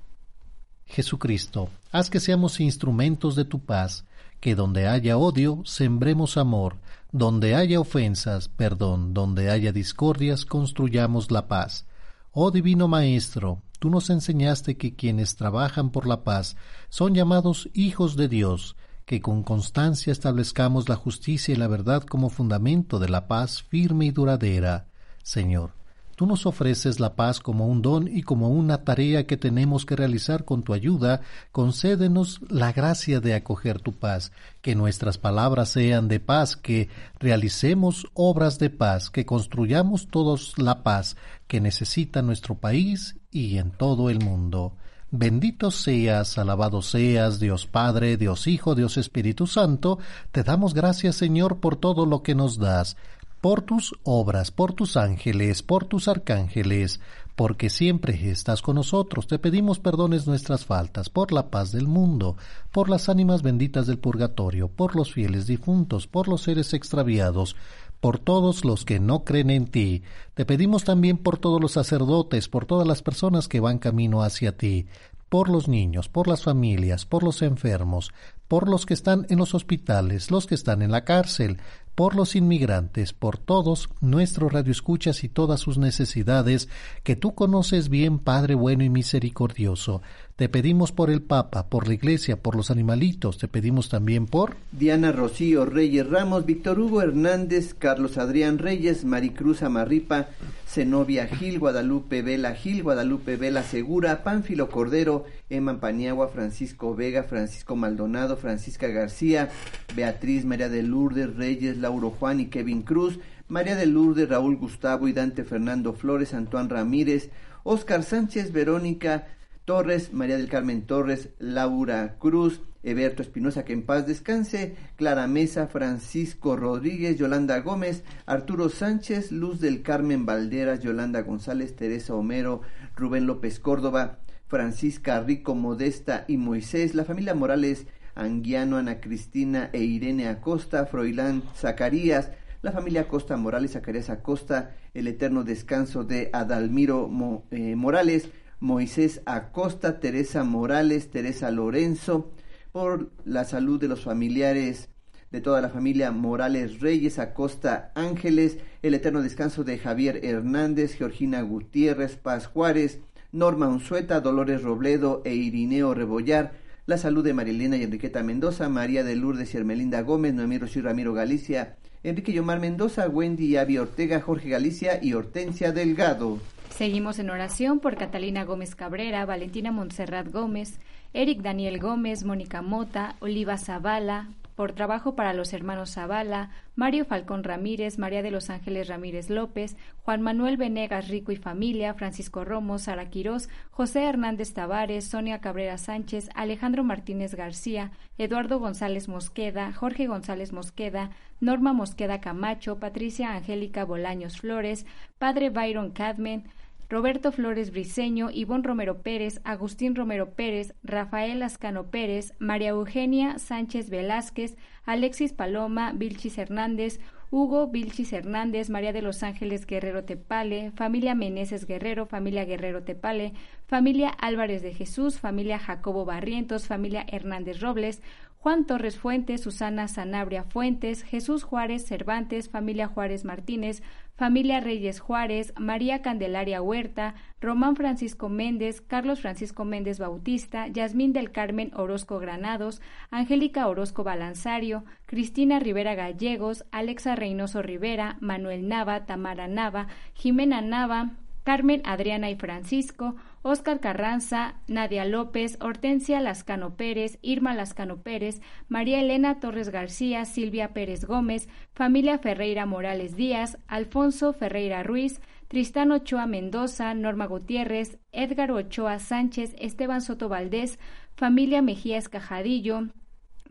S4: Jesucristo, haz que seamos instrumentos de tu paz, que donde haya odio, sembremos amor, donde haya ofensas, perdón, donde haya discordias, construyamos la paz. Oh Divino Maestro, tú nos enseñaste que quienes trabajan por la paz son llamados hijos de Dios, que con constancia establezcamos la justicia y la verdad como fundamento de la paz firme y duradera. Señor, Tú nos ofreces la paz como un don y como una tarea que tenemos que realizar con tu ayuda. Concédenos la gracia de acoger tu paz, que nuestras palabras sean de paz, que realicemos obras de paz, que construyamos todos la paz que necesita nuestro país y en todo el mundo. Bendito seas, alabado seas, Dios Padre, Dios Hijo, Dios Espíritu Santo, te damos gracias, Señor, por todo lo que nos das por tus obras, por tus ángeles, por tus arcángeles, porque siempre estás con nosotros. Te pedimos perdones nuestras faltas, por la paz del mundo, por las ánimas benditas del purgatorio, por los fieles difuntos, por los seres extraviados, por todos los que no creen en ti. Te pedimos también por todos los sacerdotes, por todas las personas que van camino hacia ti, por los niños, por las familias, por los enfermos, por los que están en los hospitales, los que están en la cárcel, por los inmigrantes, por todos nuestros radioescuchas y todas sus necesidades, que tú conoces bien, Padre bueno y misericordioso. Te pedimos por el Papa, por la Iglesia, por los animalitos, te pedimos también por
S8: Diana Rocío Reyes Ramos, Víctor Hugo Hernández, Carlos Adrián Reyes, Maricruz Amarripa, Zenobia Gil, Guadalupe Vela Gil, Guadalupe Vela Segura, Pánfilo Cordero, Emma Paniagua, Francisco Vega, Francisco Maldonado, Francisca García, Beatriz María de Lourdes Reyes, Lauro Juan y Kevin Cruz, María de Lourdes, Raúl Gustavo y Dante Fernando Flores, Antoine Ramírez, Oscar Sánchez, Verónica Torres, María del Carmen Torres, Laura Cruz, Eberto Espinosa, que en paz descanse, Clara Mesa, Francisco Rodríguez, Yolanda Gómez, Arturo Sánchez, Luz del Carmen Valderas, Yolanda González, Teresa Homero, Rubén López Córdoba, Francisca Rico Modesta y Moisés, la familia Morales, Anguiano, Ana Cristina e Irene Acosta, Froilán Zacarías, la familia Acosta Morales, Zacarías Acosta, el eterno descanso de Adalmiro eh, Morales, Moisés Acosta, Teresa Morales, Teresa Lorenzo, por la salud de los familiares de toda la familia Morales Reyes, Acosta Ángeles, el eterno descanso de Javier Hernández, Georgina Gutiérrez, Paz Juárez, Norma Unzueta, Dolores Robledo e Irineo Rebollar, la salud de Marilena y Enriqueta Mendoza, María de Lourdes y Hermelinda Gómez, Noemí Rocío Ramiro Galicia, Enrique Yomar Mendoza, Wendy y Avi Ortega, Jorge Galicia y Hortensia Delgado.
S5: Seguimos en oración por Catalina Gómez Cabrera, Valentina Montserrat Gómez, Eric Daniel Gómez, Mónica Mota, Oliva Zavala, por trabajo para los hermanos Zavala, Mario Falcón Ramírez, María de los Ángeles Ramírez López, Juan Manuel Venegas Rico y familia, Francisco Romo, Sara Quirós, José Hernández Tavares, Sonia Cabrera Sánchez, Alejandro Martínez García, Eduardo González Mosqueda, Jorge González Mosqueda, Norma Mosqueda Camacho, Patricia Angélica Bolaños Flores, Padre Byron Cadmen, Roberto Flores Briceño, Ivón Romero Pérez, Agustín Romero Pérez, Rafael Ascano Pérez, María Eugenia Sánchez Velázquez, Alexis Paloma, Vilchis Hernández, Hugo Vilchis Hernández, María de los Ángeles Guerrero Tepale, familia Meneses Guerrero, familia Guerrero Tepale, familia Álvarez de Jesús, familia Jacobo Barrientos, familia Hernández Robles, Juan Torres Fuentes, Susana Sanabria Fuentes, Jesús Juárez Cervantes, familia Juárez Martínez, familia Reyes Juárez, María Candelaria Huerta, Román Francisco Méndez, Carlos Francisco Méndez Bautista, Yasmín del Carmen Orozco Granados, Angélica Orozco Balanzario, Cristina Rivera Gallegos, Alexa Reynoso Rivera, Manuel Nava, Tamara Nava, Jimena Nava, Carmen Adriana y Francisco, Óscar Carranza, Nadia López, Hortensia Lascano Pérez, Irma Lascano Pérez, María Elena Torres García, Silvia Pérez Gómez, familia Ferreira Morales Díaz, Alfonso Ferreira Ruiz, Tristán Ochoa Mendoza, Norma Gutiérrez, Edgar Ochoa Sánchez, Esteban Soto Valdés, familia Mejía Escajadillo,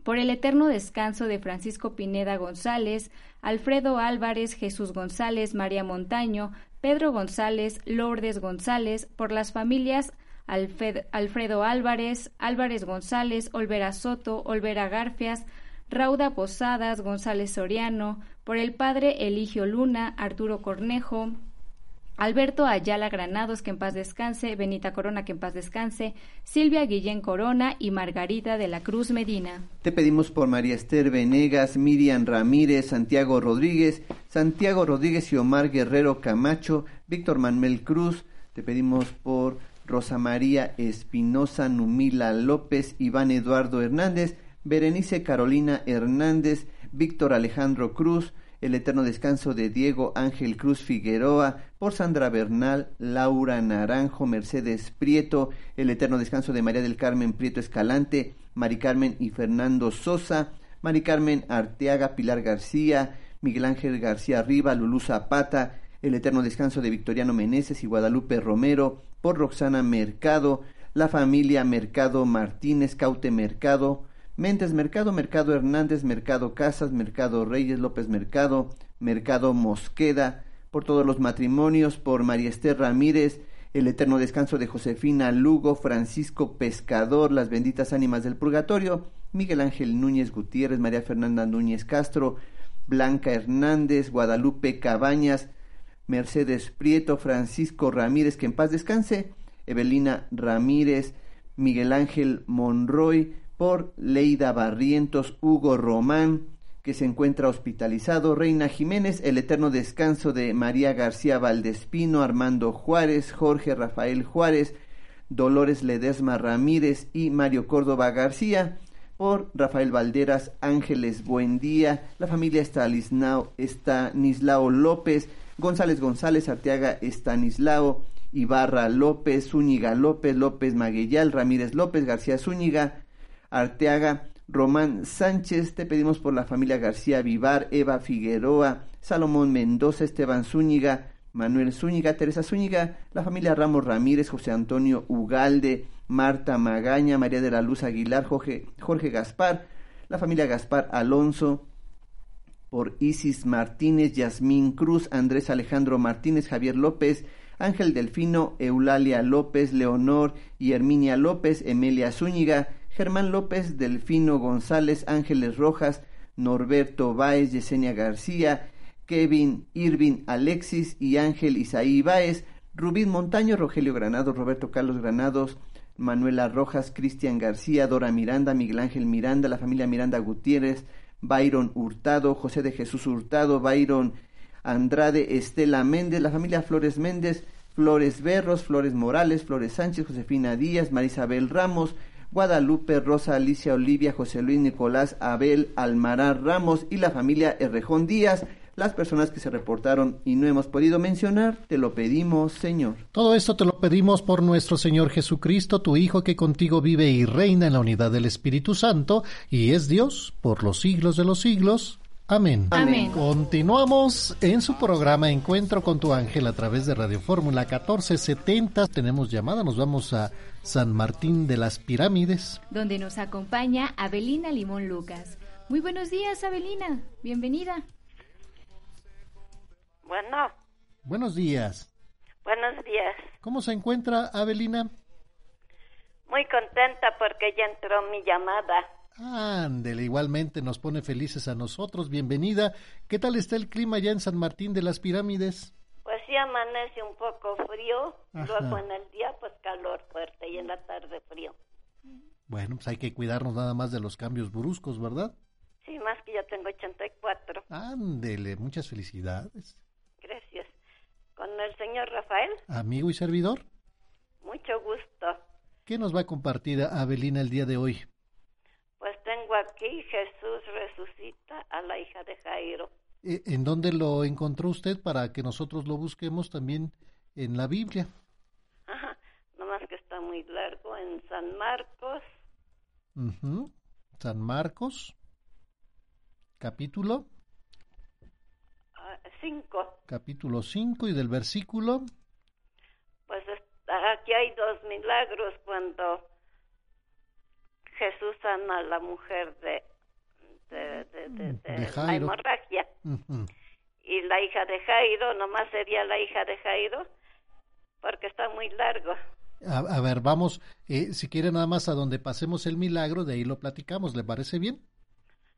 S5: por el eterno descanso de Francisco Pineda González, Alfredo Álvarez, Jesús González, María Montaño, Pedro González, Lourdes González, por las familias Alfredo Álvarez, Álvarez González, Olvera Soto, Olvera Garfias, Rauda Posadas, González Soriano, por el padre Eligio Luna, Arturo Cornejo, Alberto Ayala Granados, que en paz descanse, Benita Corona, que en paz descanse, Silvia Guillén Corona y Margarita de la Cruz Medina.
S8: Te pedimos por María Esther Venegas, Miriam Ramírez, Santiago Rodríguez, Santiago Rodríguez y Omar Guerrero Camacho, Víctor Manuel Cruz, te pedimos por Rosa María Espinosa Numila López, Iván Eduardo Hernández, Berenice Carolina Hernández, Víctor Alejandro Cruz, el eterno descanso de Diego Ángel Cruz Figueroa, por Sandra Bernal, Laura Naranjo, Mercedes Prieto, el eterno descanso de María del Carmen Prieto Escalante, Mari Carmen y Fernando Sosa, Mari Carmen Arteaga, Pilar García, Miguel Ángel García Riva, Lulú Zapata, el eterno descanso de Victoriano Meneses y Guadalupe Romero, por Roxana Mercado, la familia Mercado Martínez, Caute Mercado, Mentes Mercado, Mercado Hernández, Mercado Casas, Mercado Reyes, López Mercado, Mercado Mosqueda, por todos los matrimonios, por María Esther Ramírez, el eterno descanso de Josefina Lugo, Francisco Pescador, las benditas ánimas del purgatorio, Miguel Ángel Núñez Gutiérrez, María Fernanda Núñez Castro, Blanca Hernández, Guadalupe Cabañas, Mercedes Prieto, Francisco Ramírez, que en paz descanse, Evelina Ramírez, Miguel Ángel Monroy, por Leida Barrientos, Hugo Román, que se encuentra hospitalizado, Reina Jiménez, el eterno descanso de María García Valdespino, Armando Juárez, Jorge Rafael Juárez, Dolores Ledesma Ramírez y Mario Córdoba García, por Rafael Valderas, Ángeles Buendía, la familia Estanislao, Estanislao López, González González, Arteaga Estanislao, Ibarra López, Zúñiga López, López Maguellal, Ramírez López, García Zúñiga, Arteaga, Román Sánchez, te pedimos por la familia García Vivar, Eva Figueroa, Salomón Mendoza, Esteban Zúñiga, Manuel Zúñiga, Teresa Zúñiga, la familia Ramos Ramírez, José Antonio Ugalde, Marta Magaña, María de la Luz Aguilar, Jorge, Jorge Gaspar, la familia Gaspar Alonso, por Isis Martínez, Yasmín Cruz, Andrés Alejandro Martínez, Javier López, Ángel Delfino, Eulalia López, Leonor y Herminia López, Emilia Zúñiga, Germán López, Delfino González, Ángeles Rojas, Norberto Báez, Yesenia García, Kevin Irvin Alexis y Ángel Isaí Báez, Rubín Montaño, Rogelio Granados, Roberto Carlos Granados, Manuela Rojas, Cristian García, Dora Miranda, Miguel Ángel Miranda, la familia Miranda Gutiérrez, Byron Hurtado, José de Jesús Hurtado, Byron Andrade, Estela Méndez, la familia Flores Méndez, Flores Berros, Flores Morales, Flores Sánchez, Josefina Díaz, Marisabel Ramos, Guadalupe, Rosa, Alicia, Olivia, José Luis, Nicolás, Abel, Almarar, Ramos y la familia Errejón Díaz las personas que se reportaron y no hemos podido mencionar, te lo pedimos, Señor.
S4: Todo esto te lo pedimos por nuestro Señor Jesucristo, tu Hijo, que contigo vive y reina en la unidad del Espíritu Santo, y es Dios por los siglos de los siglos. Amén.
S5: Amén.
S4: Continuamos en su programa Encuentro con tu ángel a través de Radio Fórmula 1470. Tenemos llamada, nos vamos a San Martín de las Pirámides.
S5: Donde nos acompaña Abelina Limón Lucas. Muy buenos días, Abelina. Bienvenida.
S13: Bueno,
S4: Buenos días.
S13: buenos días.
S4: ¿Cómo se encuentra Abelina?
S13: Muy contenta porque ya entró mi llamada.
S4: Ándele, igualmente nos pone felices a nosotros. Bienvenida. ¿Qué tal está el clima ya en San Martín de las Pirámides?
S13: Pues sí amanece un poco frío,
S4: Ajá.
S13: luego en el día pues calor fuerte y en la tarde frío.
S4: Bueno, pues hay que cuidarnos nada más de los cambios bruscos, ¿verdad?
S13: Sí, más que yo tengo 84.
S4: Ándele, muchas felicidades.
S13: Gracias. Con el señor Rafael,
S4: Amigo y servidor,
S13: mucho gusto.
S4: ¿qué nos va a compartir Abelina el día de hoy?
S13: Aquí Jesús resucita a la hija de Jairo.
S4: ¿En dónde lo encontró usted para que nosotros lo busquemos también en la Biblia?
S13: Ajá, nomás que está muy largo en San Marcos
S4: Ujú. San Marcos, capítulo,
S13: 5.
S4: capítulo 5 y del versículo.
S13: Pues es- aquí hay dos milagros cuando Jesús sana a la mujer de, de, la hemorragia. Y la hija de Jairo, nomás sería la hija de Jairo, porque está muy largo.
S4: A, a ver, vamos, eh, si quiere nada más a donde pasemos el milagro, de ahí lo platicamos, ¿le parece bien?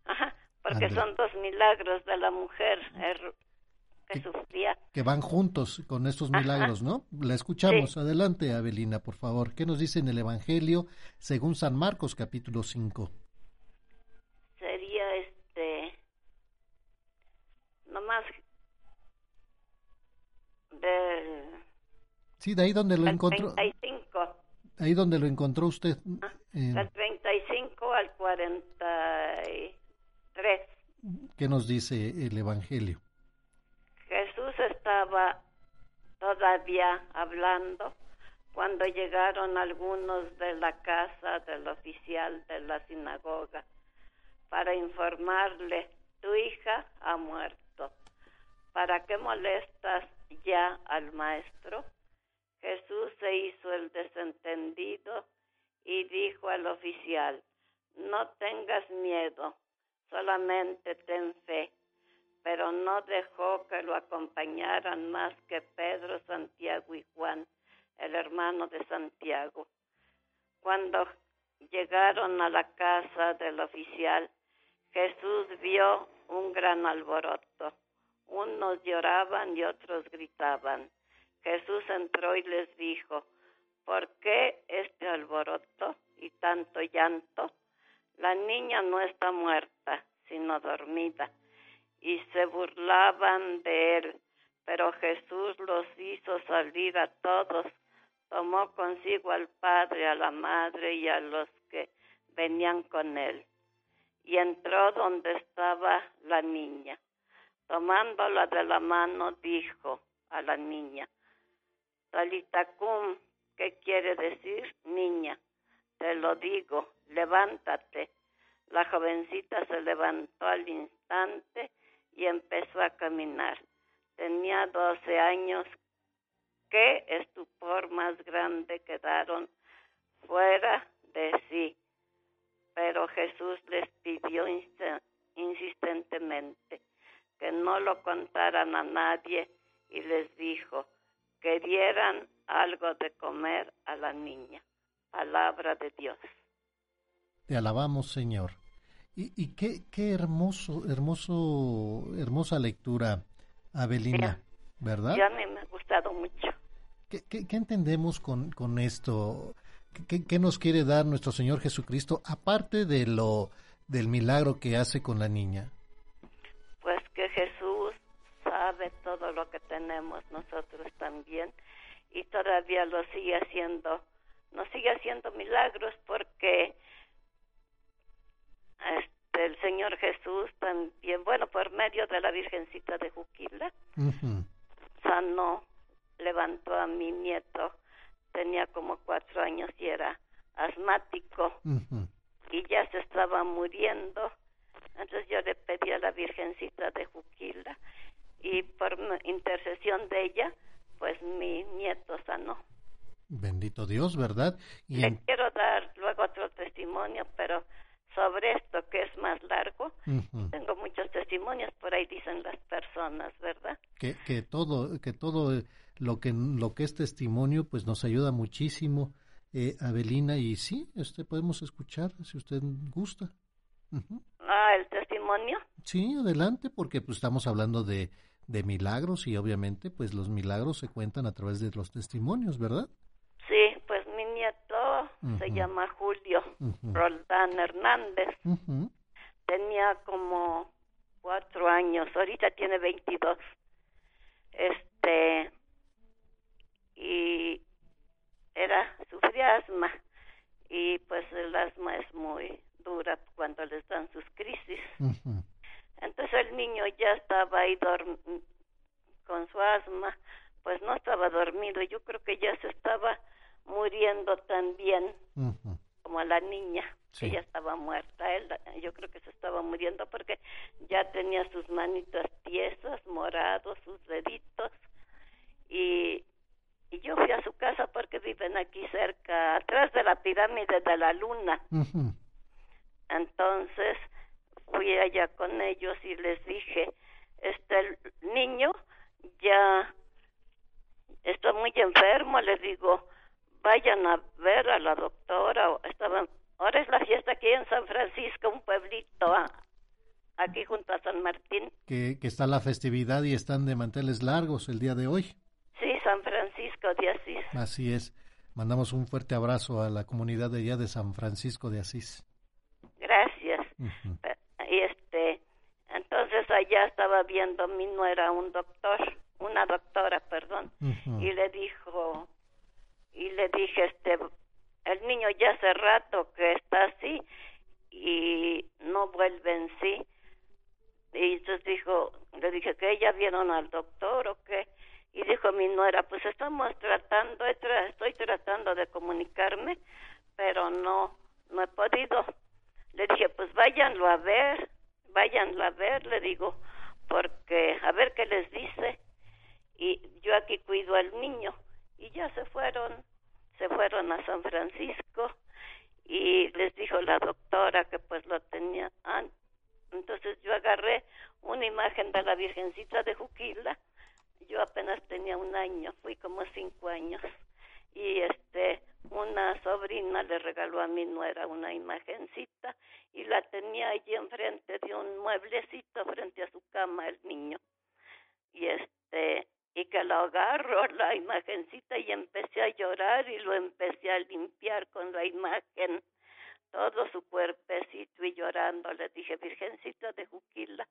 S13: Ajá, porque son dos milagros de la mujer que sufría.
S4: Que van juntos con estos
S13: Ajá.
S4: milagros, ¿no? La escuchamos. Adelante, Abelina, por favor. ¿Qué nos dice en el Evangelio según San Marcos, capítulo 5?
S13: Sería este. Nomás. Del.
S4: Sí, de ahí donde lo encontró,
S13: 35.
S4: ahí donde lo encontró usted. eh,
S13: Del 35 al 43.
S4: ¿Qué nos dice el Evangelio?
S13: Estaba todavía hablando cuando llegaron algunos de la casa del oficial de la sinagoga para informarle, tu hija ha muerto. ¿Para qué molestas ya al maestro? Jesús se hizo el desentendido y dijo al oficial, no tengas miedo, solamente ten fe. Pero no dejó que lo acompañaran más que Pedro, Santiago y Juan, el hermano de Santiago. Cuando llegaron a la casa del oficial, Jesús vio un gran alboroto. Unos lloraban y otros gritaban. Jesús entró y les dijo, ¿por qué este alboroto y tanto llanto? La niña no está muerta, sino dormida. Y se burlaban de él, pero Jesús los hizo salir a todos. Tomó consigo al padre, a la madre y a los que venían con él. Y entró donde estaba la niña. Tomándola de la mano, dijo a la niña, Talitacum, ¿qué quiere decir, niña? Te lo digo, levántate. La jovencita se levantó al instante y empezó a caminar. Tenía doce años. Qué estupor más grande quedaron fuera de sí. Pero Jesús les pidió insistentemente que no lo contaran a nadie y les dijo que dieran algo de comer a la niña. Palabra de Dios.
S4: Te alabamos, Señor. Y, y qué, qué hermoso, hermoso, hermosa lectura, Abelina, ¿verdad?
S13: Ya me, me ha gustado mucho.
S4: ¿Qué, qué- qué entendemos con, con esto? ¿Qué- ¿Qué, qué nos quiere dar nuestro Señor Jesucristo, aparte de lo del milagro que hace con la niña?
S13: Pues que Jesús sabe todo lo que tenemos nosotros también y todavía lo sigue haciendo nos sigue haciendo milagros porque este, el Señor Jesús también, bueno, por medio de la Virgencita de Juquila, sanó, levantó a mi nieto, tenía como cuatro años y era asmático y ya se estaba muriendo. Entonces yo le pedí a la Virgencita de Juquila y por intercesión de ella, pues mi nieto sanó.
S4: Bendito Dios, ¿verdad?
S13: Y Le quiero dar luego otro testimonio, pero sobre esto que es más largo, tengo muchos testimonios, por ahí dicen las personas, ¿verdad?
S4: Que, que todo, que todo lo que, lo que es testimonio, pues nos ayuda muchísimo, eh, Abelina, y sí, este podemos escuchar, si usted gusta.
S13: Ah, el testimonio.
S4: Sí, adelante, porque pues estamos hablando de, de milagros y obviamente pues los milagros se cuentan a través de los testimonios, ¿verdad?
S13: Sí, pues mi nieto se llama Julio Roldán Hernández. Tenía como cuatro años, ahorita tiene veintidós. Este, y era, sufría asma. Y pues el asma es muy dura cuando les dan sus crisis. Entonces el niño ya estaba ahí con su asma, pues no estaba dormido. Yo creo que ya se estaba muriendo también, como la niña, que ya estaba muerta. Él, yo creo que se estaba muriendo porque ya tenía sus manitas tiesas, morados, sus deditos. Y, y yo fui a su casa porque viven aquí cerca, atrás de la pirámide de la luna. Entonces fui allá con ellos y les dije, este el niño ya está muy enfermo, les digo, vayan a ver a la doctora. Estaban, ahora es la fiesta aquí en San Francisco, un pueblito ah, aquí junto a San Martín.
S4: Que, que está la festividad y están de manteles largos el día de hoy.
S13: Sí, San Francisco de Asís.
S4: Así es. Mandamos un fuerte abrazo a la comunidad de allá de San Francisco de Asís.
S13: Gracias. Y este, entonces allá estaba viendo mi nuera un doctor, una doctora, perdón, y le dijo, y le dije, este, el niño ya hace rato que está así y no vuelve en sí. Y entonces dijo, le dije que ella vieron al doctor o qué. Y dijo mi nuera, pues estamos tratando, estoy tratando de comunicarme, pero no, no he podido. Le dije, pues váyanlo a ver, váyanlo a ver, le digo, porque a ver qué les dice. Y yo aquí cuido al niño y ya se fueron, se fueron a San Francisco y les dijo la doctora que pues lo tenía. Entonces yo agarré una imagen de la Virgencita de Juquila. Yo apenas tenía un año, fui como cinco años. Y este, una sobrina le regaló a mi nuera una imagencita y la tenía allí enfrente de un mueblecito frente a su cama el niño. Y este, y que lo agarro la imagencita y empecé a llorar y lo empecé a limpiar con la imagen. Todo su cuerpecito y llorando le dije Virgencita de Juquila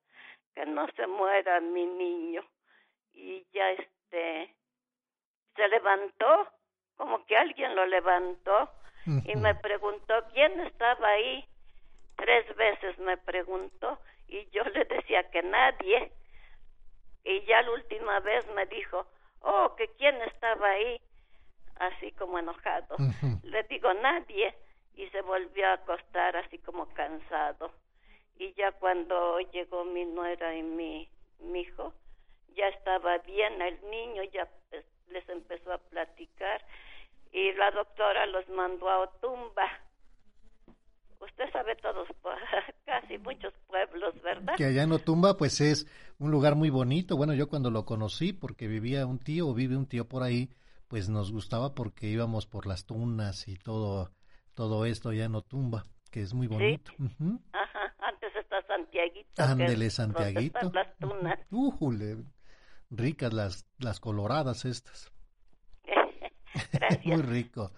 S13: que no se muera mi niño y ya este se levantó como que alguien lo levantó y me preguntó quién estaba ahí tres veces me preguntó y yo le decía que nadie y ya la última vez me dijo, oh, que quién estaba ahí, así como enojado. Le digo, nadie, y se volvió a acostar así como cansado. Y ya cuando llegó mi nuera y mi, mi hijo, ya estaba bien el niño, ya pues, les empezó a platicar y la doctora los mandó a Otumba usted sabe todos, casi muchos pueblos, ¿verdad?
S4: Que allá en Otumba, pues es un lugar muy bonito. Bueno, yo cuando lo conocí, porque vivía un tío o vive un tío por ahí, pues nos gustaba porque íbamos por las tunas y todo, todo esto allá en Otumba, que es muy bonito.
S13: Ajá, antes está Santiaguito.
S4: Ándele, Santiaguito.
S13: Las tunas.
S4: ricas las, las coloradas estas.
S13: Gracias.
S4: muy rico.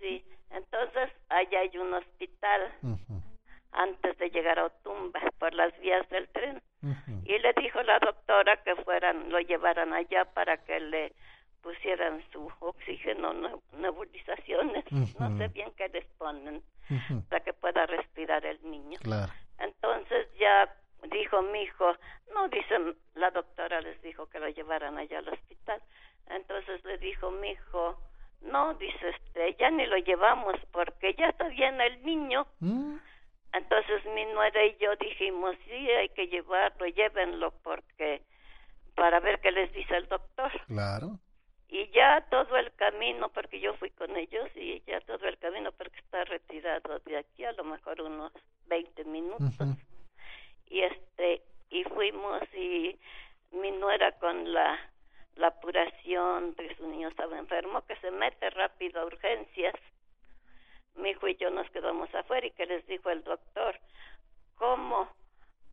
S13: Sí, entonces allá hay un hospital antes de llegar a Otumba por las vías del tren. Y le dijo la doctora que fueran, lo llevaran allá para que le pusieran su oxígeno, nebulizaciones, no sé bien qué les ponen, para que pueda respirar el niño. Entonces ya dijo mi hijo, no, dice la doctora les dijo que lo llevaran allá al hospital. Entonces le dijo mi hijo, no, dice este, ya ni lo llevamos porque ya está bien el niño. ¿Mm? Entonces mi nuera y yo dijimos, sí, hay que llevarlo, llévenlo porque para ver qué les dice el doctor.
S4: Claro.
S13: Y ya todo el camino, porque yo fui con ellos y ya todo el camino porque está retirado de aquí a lo mejor unos 20 minutos. Y este y fuimos y mi nuera con la la apuración de que su niño estaba enfermo, que se mete rápido a urgencias. Mi hijo y yo nos quedamos afuera y que les dijo el doctor, ¿cómo?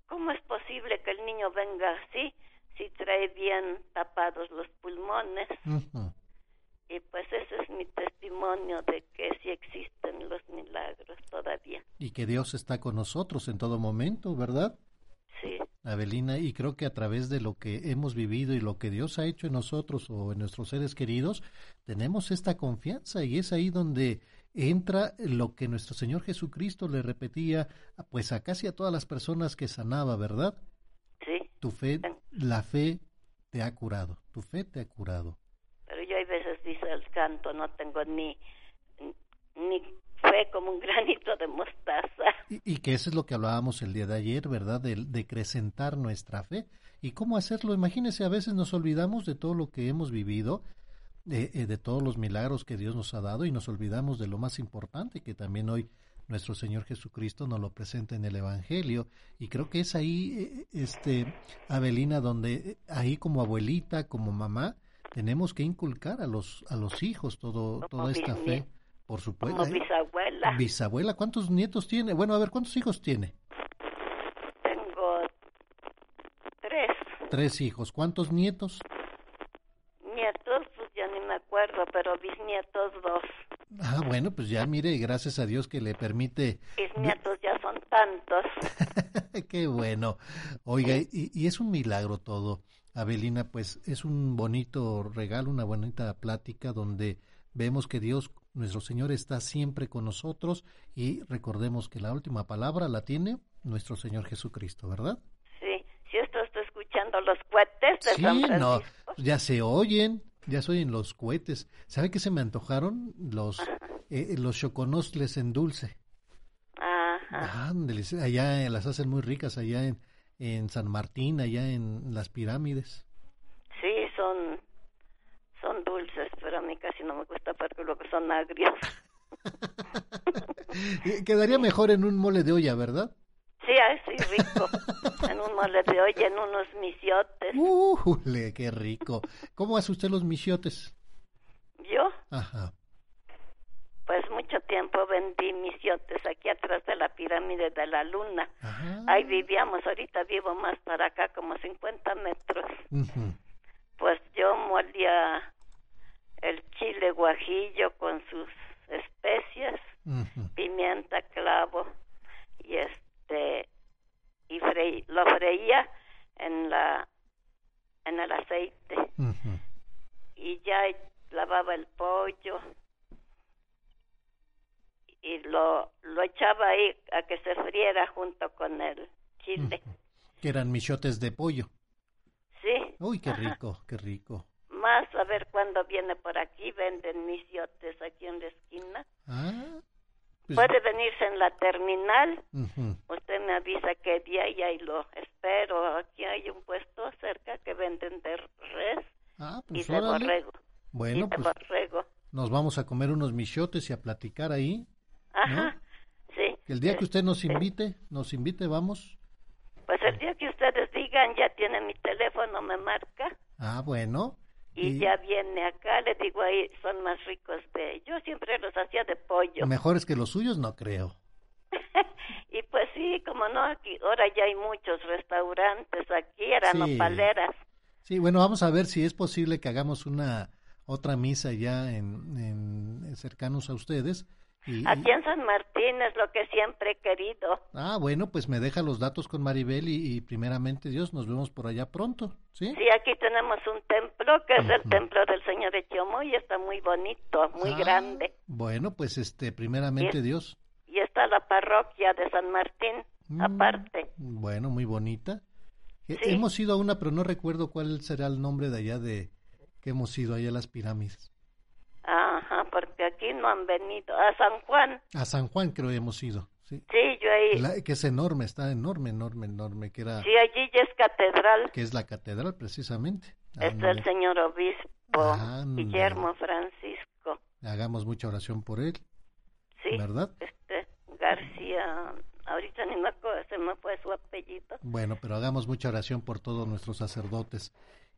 S13: ¿Cómo es posible que el niño venga así si trae bien tapados los pulmones? Y pues ese es mi testimonio de que sí existen los milagros todavía.
S4: Y que Dios está con nosotros en todo momento, ¿verdad?
S13: Sí.
S4: Abelina, y creo que a través de lo que hemos vivido y lo que Dios ha hecho en nosotros o en nuestros seres queridos, tenemos esta confianza y es ahí donde entra lo que nuestro Señor Jesucristo le repetía pues a casi a todas las personas que sanaba, ¿verdad?
S13: Sí.
S4: Tu fe, la fe te ha curado, tu fe te ha curado.
S13: Pero yo hay veces dice el canto, no tengo ni ni fue como un granito de mostaza.
S4: Y, que eso es lo que hablábamos el día de ayer, ¿verdad? De, de acrecentar nuestra fe. ¿Y cómo hacerlo? Imagínese, a veces nos olvidamos de todo lo que hemos vivido, de, eh, de todos los milagros que Dios nos ha dado y nos olvidamos de lo más importante que también hoy nuestro Señor Jesucristo nos lo presenta en el Evangelio y creo que es ahí, eh, este, Abelina, donde eh, ahí como abuelita, como mamá, tenemos que inculcar a los a los hijos todo toda esta fe. Por supuesto.
S13: Como bisabuela.
S4: Bisabuela, ¿cuántos nietos tiene? Bueno, a ver, ¿cuántos hijos tiene?
S13: Tengo tres.
S4: Tres hijos. ¿Cuántos nietos?
S13: Nietos, pues ya ni me acuerdo, pero bisnietos dos.
S4: Ah, bueno, pues ya mire, gracias a Dios que le permite.
S13: Bisnietos ya son tantos.
S4: Qué bueno. Oiga, y, y es un milagro todo. Abelina, pues es un bonito regalo, una bonita plática donde vemos que Dios nuestro Señor está siempre con nosotros y recordemos que la última palabra la tiene nuestro Señor Jesucristo, ¿verdad?
S13: Sí, si esto está escuchando los cohetes de San Francisco. no,
S4: ya se oyen, ya se oyen los cohetes. ¿Sabe qué se me antojaron? Los, eh, los choconosles en dulce.
S13: Ajá.
S4: allá las hacen muy ricas, allá en, en San Martín, allá en las pirámides.
S13: Sí, son son dulces, pero a mí casi no me gusta porque que son agrios.
S4: Quedaría mejor en un mole de olla, ¿verdad?
S13: Sí, así rico. en un mole de olla, en unos misiotes.
S4: ¡Uh, qué rico! ¿Cómo hace usted los misiotes?
S13: ¿Yo?
S4: Ajá.
S13: Pues mucho tiempo vendí misiotes aquí atrás de la pirámide de la luna. Ahí vivíamos, ahorita vivo más para acá, como 50 metros. Pues yo molía el chile guajillo con sus especias, pimienta, clavo y este y lo freía en la en el aceite y ya lavaba el pollo y lo lo echaba ahí a que se friera junto con el chile.
S4: Que eran michotes de pollo.
S13: Sí.
S4: Uy, qué rico, qué rico
S13: más a ver cuándo viene por aquí, venden mis yotes aquí en la esquina.
S4: Ah,
S13: pues Puede venirse en la terminal, usted me avisa qué día y ahí lo espero. Aquí hay un puesto cerca que venden de res
S4: ah, pues
S13: y de borrego.
S4: Bueno,
S13: pues
S4: nos vamos a comer unos michotes y a platicar ahí.
S13: Ajá, sí.
S4: El día que usted nos invite, nos invite, vamos.
S13: Pues el día que ustedes digan, ya tiene mi teléfono, me marca.
S4: Ah, bueno
S13: y, ya viene acá, le digo ahí, son más ricos de... Yo siempre los hacía de pollo.
S4: Mejores que los suyos, no creo.
S13: y pues sí, como no, aquí, ahora ya hay muchos restaurantes aquí, eran sí. paleras
S4: Sí, bueno, vamos a ver si es posible que hagamos una otra misa ya en, en cercanos a ustedes
S13: Aquí en San Martín es lo que siempre he querido.
S4: Ah, bueno, pues me deja los datos con Maribel y, primeramente Dios, nos vemos por allá pronto, ¿sí?
S13: Sí, aquí tenemos un templo que es el templo del Señor de Chomo y está muy bonito, muy ah, grande.
S4: Bueno, pues este, primeramente Dios.
S13: Y está la parroquia de San Martín, mm, aparte.
S4: Bueno, muy bonita. Hemos ido a una, pero no recuerdo cuál será el nombre de allá de que hemos ido allá a las pirámides.
S13: Ajá, aquí no han venido. A San Juan.
S4: A San Juan creo que hemos ido. Sí,
S13: sí yo ahí.
S4: que es enorme, está enorme, enorme, enorme. Que era,
S13: sí, allí ya es catedral.
S4: Que es la catedral, precisamente.
S13: Está el señor obispo Guillermo Francisco.
S4: Hagamos mucha oración por él.
S13: Sí.
S4: ¿Verdad?
S13: Este, García. Ahorita ni me acuerdo, se me fue su apellido.
S4: Bueno, pero hagamos mucha oración por todos nuestros sacerdotes.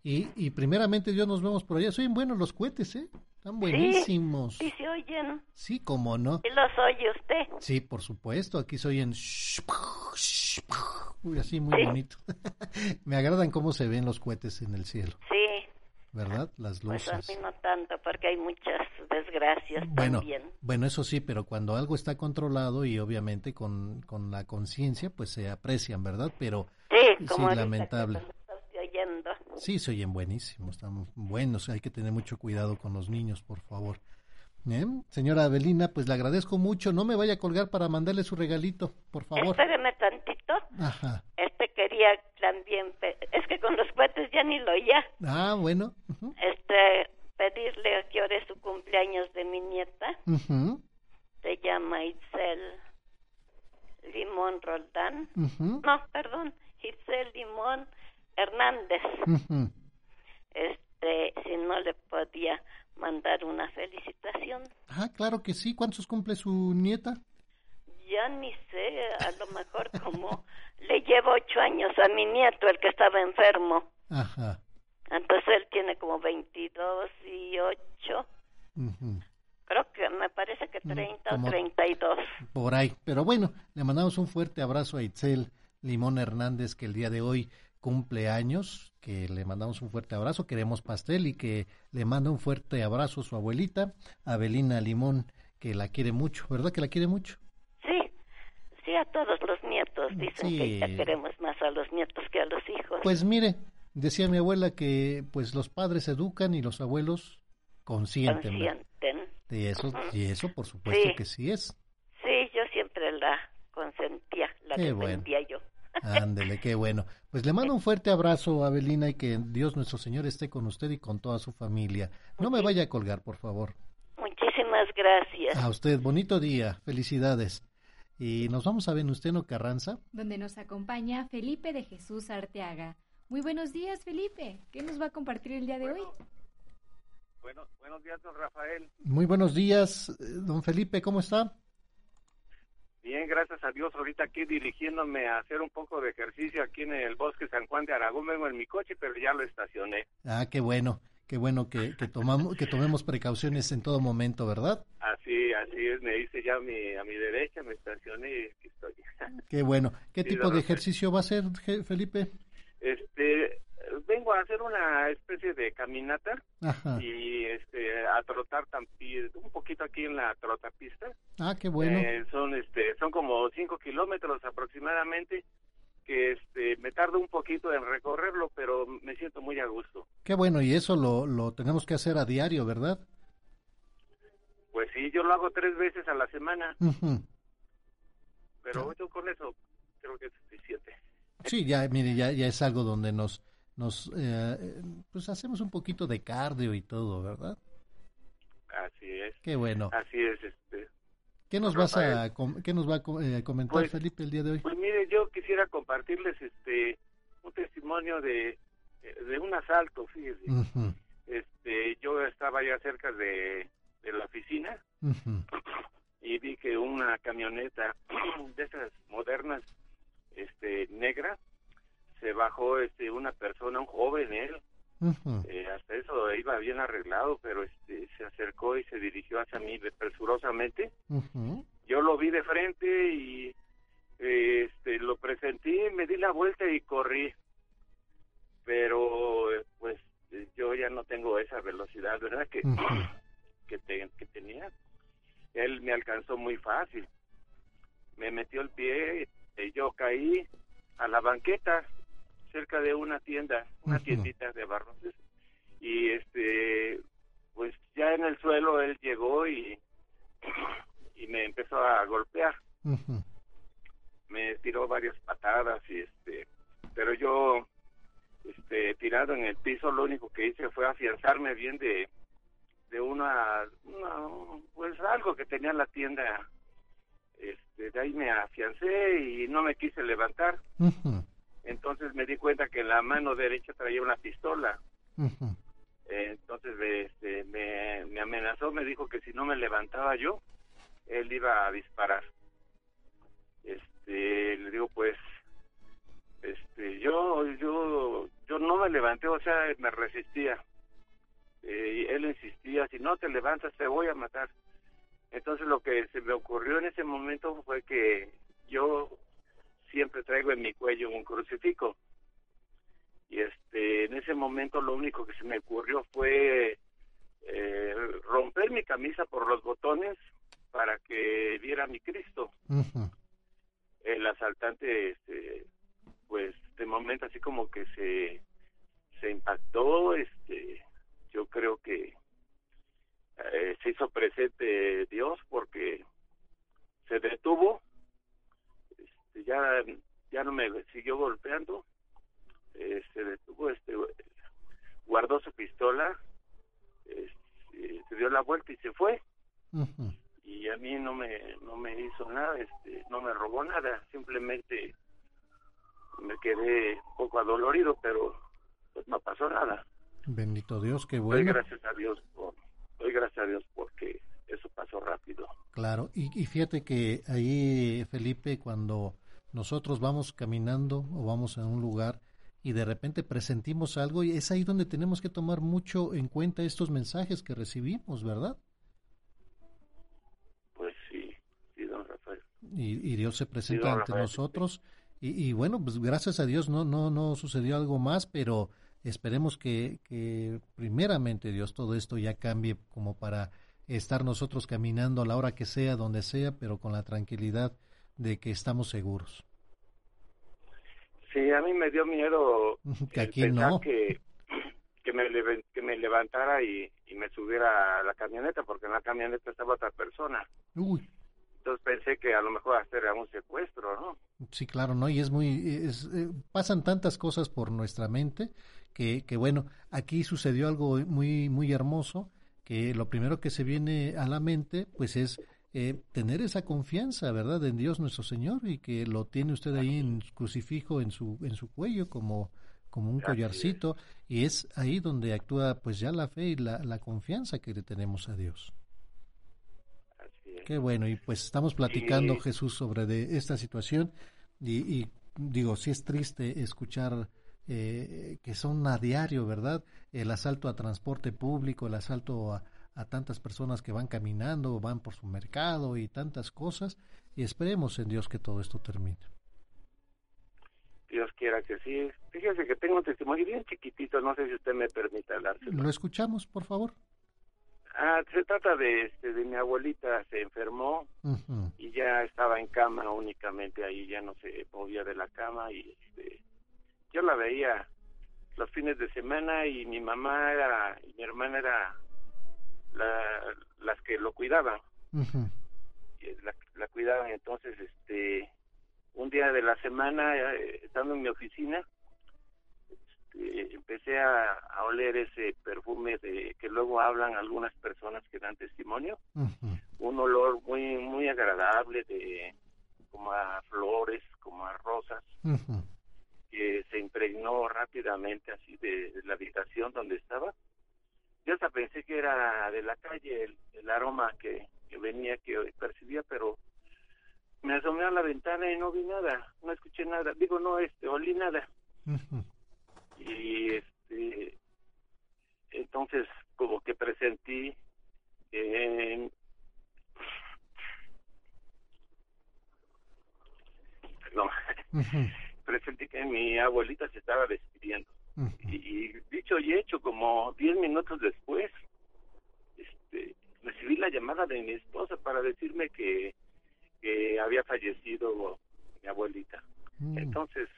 S4: Y, y primeramente Dios nos vemos por allá. Son buenos los cohetes, ¿eh? Están buenísimos.
S13: Sí, se oyen.
S4: Sí, cómo no.
S13: ¿Y los oye usted?
S4: Sí, por supuesto. Aquí se oyen... Uy, así muy bonito. Me agradan cómo se ven los cohetes en el cielo.
S13: Sí.
S4: ¿Verdad? Las luces.
S13: Pues a mí no tanto, porque hay muchas desgracias
S4: bueno,
S13: también.
S4: Bueno, eso sí, pero cuando algo está controlado y obviamente con, con la conciencia, pues se aprecian, ¿verdad? Pero
S13: sí, como
S4: lamentable. Sí, se oyen buenísimos, están buenos, hay que tener mucho cuidado con los niños, por favor. ¿Eh? Señora Avelina, pues le agradezco mucho, no me vaya a colgar para mandarle su regalito, por favor.
S13: Espéreme tantito.
S4: Ajá.
S13: Este quería también, es que con los cohetes ya ni lo oía.
S4: Ah, bueno.
S13: Este, pedirle a que ore su cumpleaños de mi nieta. Se llama Itzel Limón Roldán. No, perdón, Itzel Limón Hernández. Este, si no le podía mandar una felicitación.
S4: Ah, claro que sí. ¿Cuántos cumple su nieta?
S13: Ya ni sé, a lo mejor como le llevo ocho años a mi nieto, el que estaba enfermo.
S4: Ajá.
S13: Entonces él tiene como veintidós y ocho. Creo que me parece que 30 o 32.
S4: Por ahí. Pero bueno, le mandamos un fuerte abrazo a Itzel Limón Hernández, que el día de hoy cumpleaños, que le mandamos un fuerte abrazo, queremos pastel y que le manda un fuerte abrazo a su abuelita, Abelina Limón, que la quiere mucho, ¿verdad que la quiere mucho?
S13: Sí, sí, a todos los nietos, dicen que ya queremos más a los nietos que a los hijos.
S4: Pues mire, decía mi abuela que pues los padres educan y los abuelos consienten.
S13: Consienten.
S4: Y eso, y eso por supuesto que sí es.
S13: Sí, yo siempre la consentía, la consentía yo.
S4: Ándele, qué bueno. Pues le mando un fuerte abrazo, Abelina, y que Dios nuestro Señor esté con usted y con toda su familia. No me vaya a colgar, por favor.
S13: Muchísimas gracias.
S4: A usted, bonito día, felicidades. Y nos vamos a Venustiano Carranza.
S5: Donde nos acompaña Felipe de Jesús Arteaga. Muy buenos días, Felipe. ¿Qué nos va a compartir el día de hoy?
S14: Bueno, buenos días, don Rafael.
S4: Muy buenos días, eh, don Felipe, ¿cómo está?
S14: Bien, gracias a Dios. Ahorita aquí dirigiéndome a hacer un poco de ejercicio aquí en el bosque San Juan de Aragón. Vengo en mi coche, pero ya lo estacioné.
S4: Ah, qué bueno. Qué bueno que, que, tomamos, que tomemos precauciones en todo momento, ¿verdad?
S14: Así, así es. Me hice ya a mi, a mi derecha, me estacioné y aquí estoy.
S4: Qué bueno. ¿Qué tipo de ejercicio va a hacer, Felipe?
S14: Este, vengo a hacer una especie de caminata y este a trotar un poquito aquí en la trotapista.
S4: Ah, qué bueno.
S14: Eh, son este son como cinco kilómetros aproximadamente que este me tardo un poquito en recorrerlo, pero me siento muy a gusto.
S4: Qué bueno y eso lo lo tenemos que hacer a diario, ¿verdad?
S14: Pues sí, yo lo hago tres veces a la semana. Pero yo con eso creo que es suficiente.
S4: Sí, ya, mire, ya, ya es algo donde nos nos eh, pues hacemos un poquito de cardio y todo, ¿verdad?
S14: Así es.
S4: Qué bueno.
S14: Así es, este.
S4: ¿Qué nos vas a qué nos va a eh, comentar pues, Felipe el día de hoy?
S14: Pues mire, yo quisiera compartirles este un testimonio de de un asalto, fíjese. Este, yo estaba ya cerca de, de la oficina y vi que una camioneta de esas modernas este negra se bajó este una persona, un joven él, eh, hasta eso iba bien arreglado, pero este se acercó y se dirigió hacia mí presurosamente. Yo lo vi de frente y este lo presentí, me di la vuelta y corrí. Pero pues yo ya no tengo esa velocidad, ¿verdad? Que, que, que tenía. él me alcanzó muy fácil. Me metió el pie y yo caí a la banqueta cerca de una tienda, una tiendita de barrotes. Y este, pues ya en el suelo él llegó y, y me empezó a golpear. Me tiró varias patadas y este, pero yo este tirado en el piso lo único que hice fue afianzarme bien de de una, pues algo que tenía en la tienda. Este de ahí me afiancé y no me quise levantar entonces me di cuenta que en la mano derecha traía una pistola. Entonces este, me, me amenazó me dijo que si no me levantaba yo él iba a disparar. Este le digo pues este yo yo yo no me levanté o sea me resistía. Eh, y él insistía si no te levantas te voy a matar. Entonces lo que se me ocurrió en ese momento fue que yo siempre traigo en mi cuello un crucifijo. Y este en ese momento lo único que se me ocurrió fue eh, romper mi camisa por los botones para que viera mi Cristo. El asaltante este, pues de momento así como que se se impactó este yo creo que eh, se hizo presente Dios porque se detuvo este, ya ya no me siguió golpeando eh, se detuvo este guardó su pistola este, se dio la vuelta y se fue y a mí no me no me hizo nada este no me robó nada simplemente me quedé un poco adolorido, pero pues no pasó nada.
S4: Bendito Dios, qué bueno.
S14: Doy gracias a Dios por, doy gracias a Dios porque eso pasó rápido.
S4: Claro, y, y fíjate que ahí, Felipe, cuando nosotros vamos caminando o vamos a un lugar y de repente presentimos algo, y es ahí donde tenemos que tomar mucho en cuenta estos mensajes que recibimos, ¿verdad?
S14: Pues sí, sí, don Rafael.
S4: Y, y Dios se presenta ante nosotros y, bueno, pues gracias a Dios no, no, no sucedió algo más, pero esperemos que, que primeramente Dios todo esto ya cambie como para estar nosotros caminando a la hora que sea, donde sea, pero con la tranquilidad de que estamos seguros.
S14: Sí, a mí me dio miedo
S4: que aquí no.
S14: Que, que, me, que me levantara y, y me subiera a la camioneta, porque en la camioneta estaba otra persona.
S4: Uy.
S14: Entonces pensé que a lo mejor hacer un secuestro, ¿no?
S4: Sí, claro, ¿no? Y es muy, es, eh, pasan tantas cosas por nuestra mente que, que, bueno, aquí sucedió algo muy, muy hermoso, que lo primero que se viene a la mente, pues es eh, tener esa confianza, ¿verdad?, en Dios nuestro Señor y que lo tiene usted ahí en crucifijo en su, en su cuello como, como un collarcito y es ahí donde actúa pues ya la fe y la, la confianza que le tenemos a Dios. Qué bueno, y pues estamos platicando, Jesús, sobre de esta situación y, digo, sí es triste escuchar eh, que son a diario, ¿verdad? El asalto a transporte público, el asalto a, tantas personas que van caminando, van por su mercado y tantas cosas, y esperemos en Dios que todo esto termine.
S14: Dios quiera que sí. Fíjese que tengo un testimonio bien chiquitito, no sé si usted me permite hablar.
S4: Lo escuchamos, por favor.
S14: Ah, se trata de, este, de mi abuelita, se enfermó y ya estaba en cama únicamente ahí, ya no se movía de la cama y este, yo la veía los fines de semana y mi mamá era, y mi hermana era la, las que lo cuidaban. la, la cuidaban, entonces este, un día de la semana, eh, estando en mi oficina, este, empecé a, oler ese perfume de que luego hablan algunas personas que dan testimonio, un olor muy muy agradable de como a flores, como a rosas, que se impregnó rápidamente así de, la habitación donde estaba. Yo hasta pensé que era de la calle el, aroma que, venía, que percibía, pero me asomé a la ventana y no vi nada, no escuché nada, digo, no, este, olí nada. Y este entonces como que presentí eh, perdón presentí que mi abuelita se estaba despidiendo y, dicho y hecho como diez minutos después este recibí la llamada de mi esposa para decirme que, que había fallecido mi abuelita. Mm. Entonces,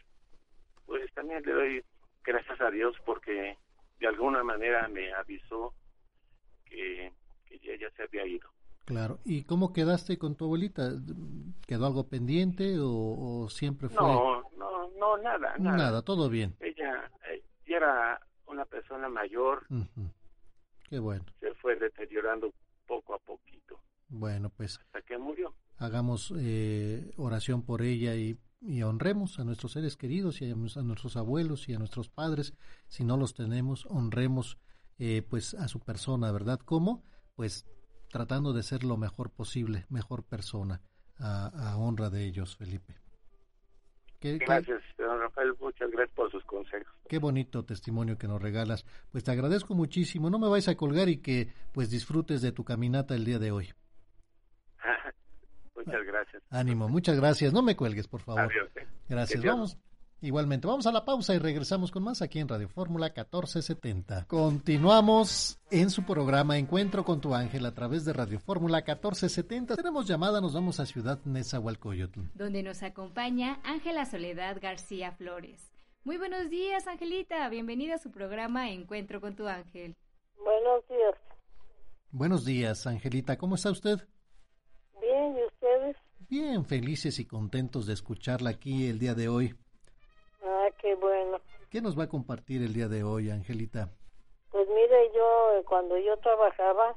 S14: pues también le doy gracias a Dios porque de alguna manera me avisó que, que ella se había ido.
S4: Claro. ¿Y cómo quedaste con tu abuelita? ¿Quedó algo pendiente o, siempre fue?
S14: No, no, no, nada, nada.
S4: Nada, todo bien.
S14: Ella, era una persona mayor.
S4: Qué bueno.
S14: Se fue deteriorando poco a poquito.
S4: Bueno, pues.
S14: Hasta que murió.
S4: Hagamos eh, oración por ella y, y, honremos a nuestros seres queridos y a, nuestros abuelos y a nuestros padres. Si no los tenemos, honremos eh, pues a su persona, ¿verdad? ¿Cómo? Pues tratando de ser lo mejor posible, mejor persona, a, honra de ellos, Felipe.
S14: Gracias, Rafael, muchas gracias por sus consejos.
S4: Qué bonito testimonio que nos regalas. Pues te agradezco muchísimo. No me vais a colgar y que pues disfrutes de tu caminata el día de hoy.
S14: muchas gracias.
S4: Ánimo, muchas gracias. No me cuelgues, por favor.
S14: Adiós. Eh.
S4: Gracias. Vamos. Igualmente, vamos a la pausa y regresamos con más aquí en Radio Fórmula 1470. Continuamos en su programa Encuentro con tu ángel a través de Radio Fórmula 1470. Tenemos llamada, nos vamos a Ciudad Nezahualcóyotl.
S5: Donde nos acompaña Ángela Soledad García Flores. Muy buenos días, Angelita. Bienvenida a su programa Encuentro con tu ángel.
S9: Buenos días.
S4: Buenos días, Angelita. ¿Cómo está usted?
S9: Bien, ¿y ustedes?
S4: Bien, felices y contentos de escucharla aquí el día de hoy.
S9: Ah, qué bueno.
S4: ¿Qué nos va a compartir el día de hoy, Angelita?
S9: Pues mire, yo eh, cuando yo trabajaba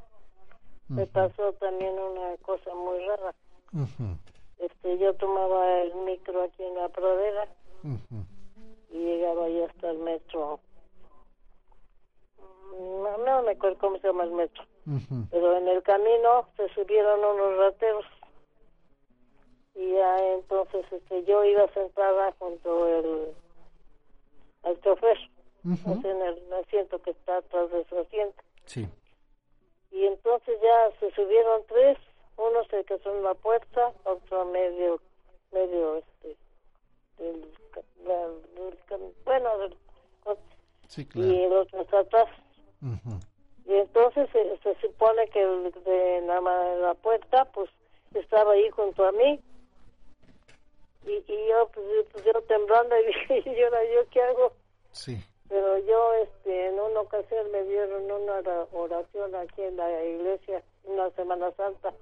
S9: me pasó también una cosa muy rara. Este, yo tomaba el micro aquí en la pradera y llegaba ya hasta el metro. No, no me acuerdo cómo se llama el metro, pero en el camino se subieron unos rateros y ya entonces este yo iba sentada junto el al chofer en el asiento que está atrás de su asiento.
S4: Sí.
S9: Y entonces ya se subieron tres uno se quedó en la puerta otro medio medio este del, bueno
S4: sí, claro.
S9: y el otro está atrás. Y entonces se, supone que el de la, la puerta pues estaba ahí junto a mí y, y yo pues, pues, yo temblando y dije yo yo qué hago
S4: sí.
S9: Pero yo este en una ocasión me dieron una oración aquí en la iglesia una semana santa.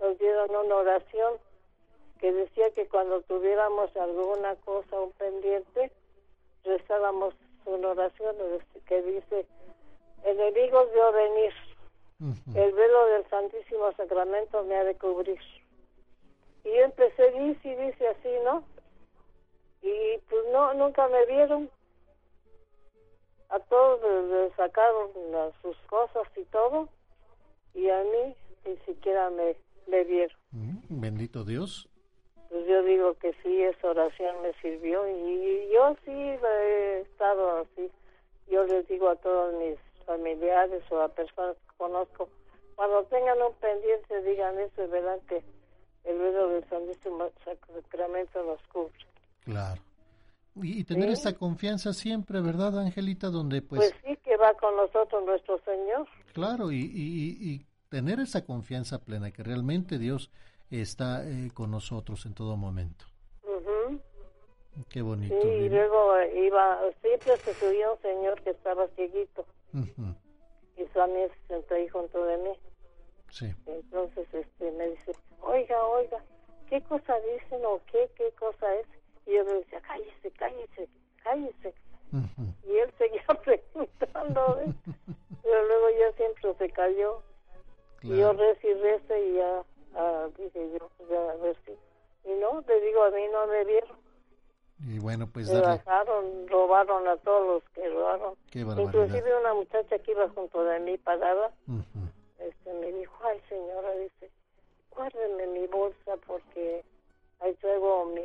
S9: Nos dieron una oración que decía que cuando tuviéramos alguna cosa un pendiente rezábamos una oración que dice enemigos de venir el velo del Santísimo Sacramento me ha de cubrir y yo empecé, dice y dice así, ¿no? Y pues no, nunca me vieron. A todos les, sacaron sus cosas y todo. Y a mí ni siquiera me, me vieron.
S4: Mm, bendito Dios.
S9: Pues yo digo que sí, esa oración me sirvió. Y, yo sí he estado así. Yo les digo a todos mis familiares o a personas que conozco, cuando tengan un pendiente, digan eso, ¿verdad? Que el velo del Santísimo Sacramento nos cubre.
S4: Claro. Y, tener esa confianza siempre, ¿verdad, Angelita? Donde pues...
S9: Pues sí, que va con nosotros nuestro Señor.
S4: Claro, y, y, tener esa confianza plena, que realmente Dios está eh, con nosotros en todo momento. Qué bonito.
S9: Sí, y luego iba, siempre se subió un señor que estaba cieguito. Y su amigo se sentó ahí junto de mí.
S4: Sí.
S9: Entonces este, me dice, oiga, oiga, ¿qué cosa dicen o qué, qué cosa es? Y yo me decía, cállese, cállese, cállese. Y él seguía preguntando, ¿eh? pero luego ya siempre se cayó. Y yo recé y y ya ah, dije yo, ya a ver si. Y no, te digo, a mí no me vieron.
S4: Y bueno, pues
S9: me bajaron, robaron a todos los que robaron. Inclusive una muchacha que iba junto de mí parada, este, me dijo, ay señora, dice, guárdeme mi bolsa porque ahí traigo mi,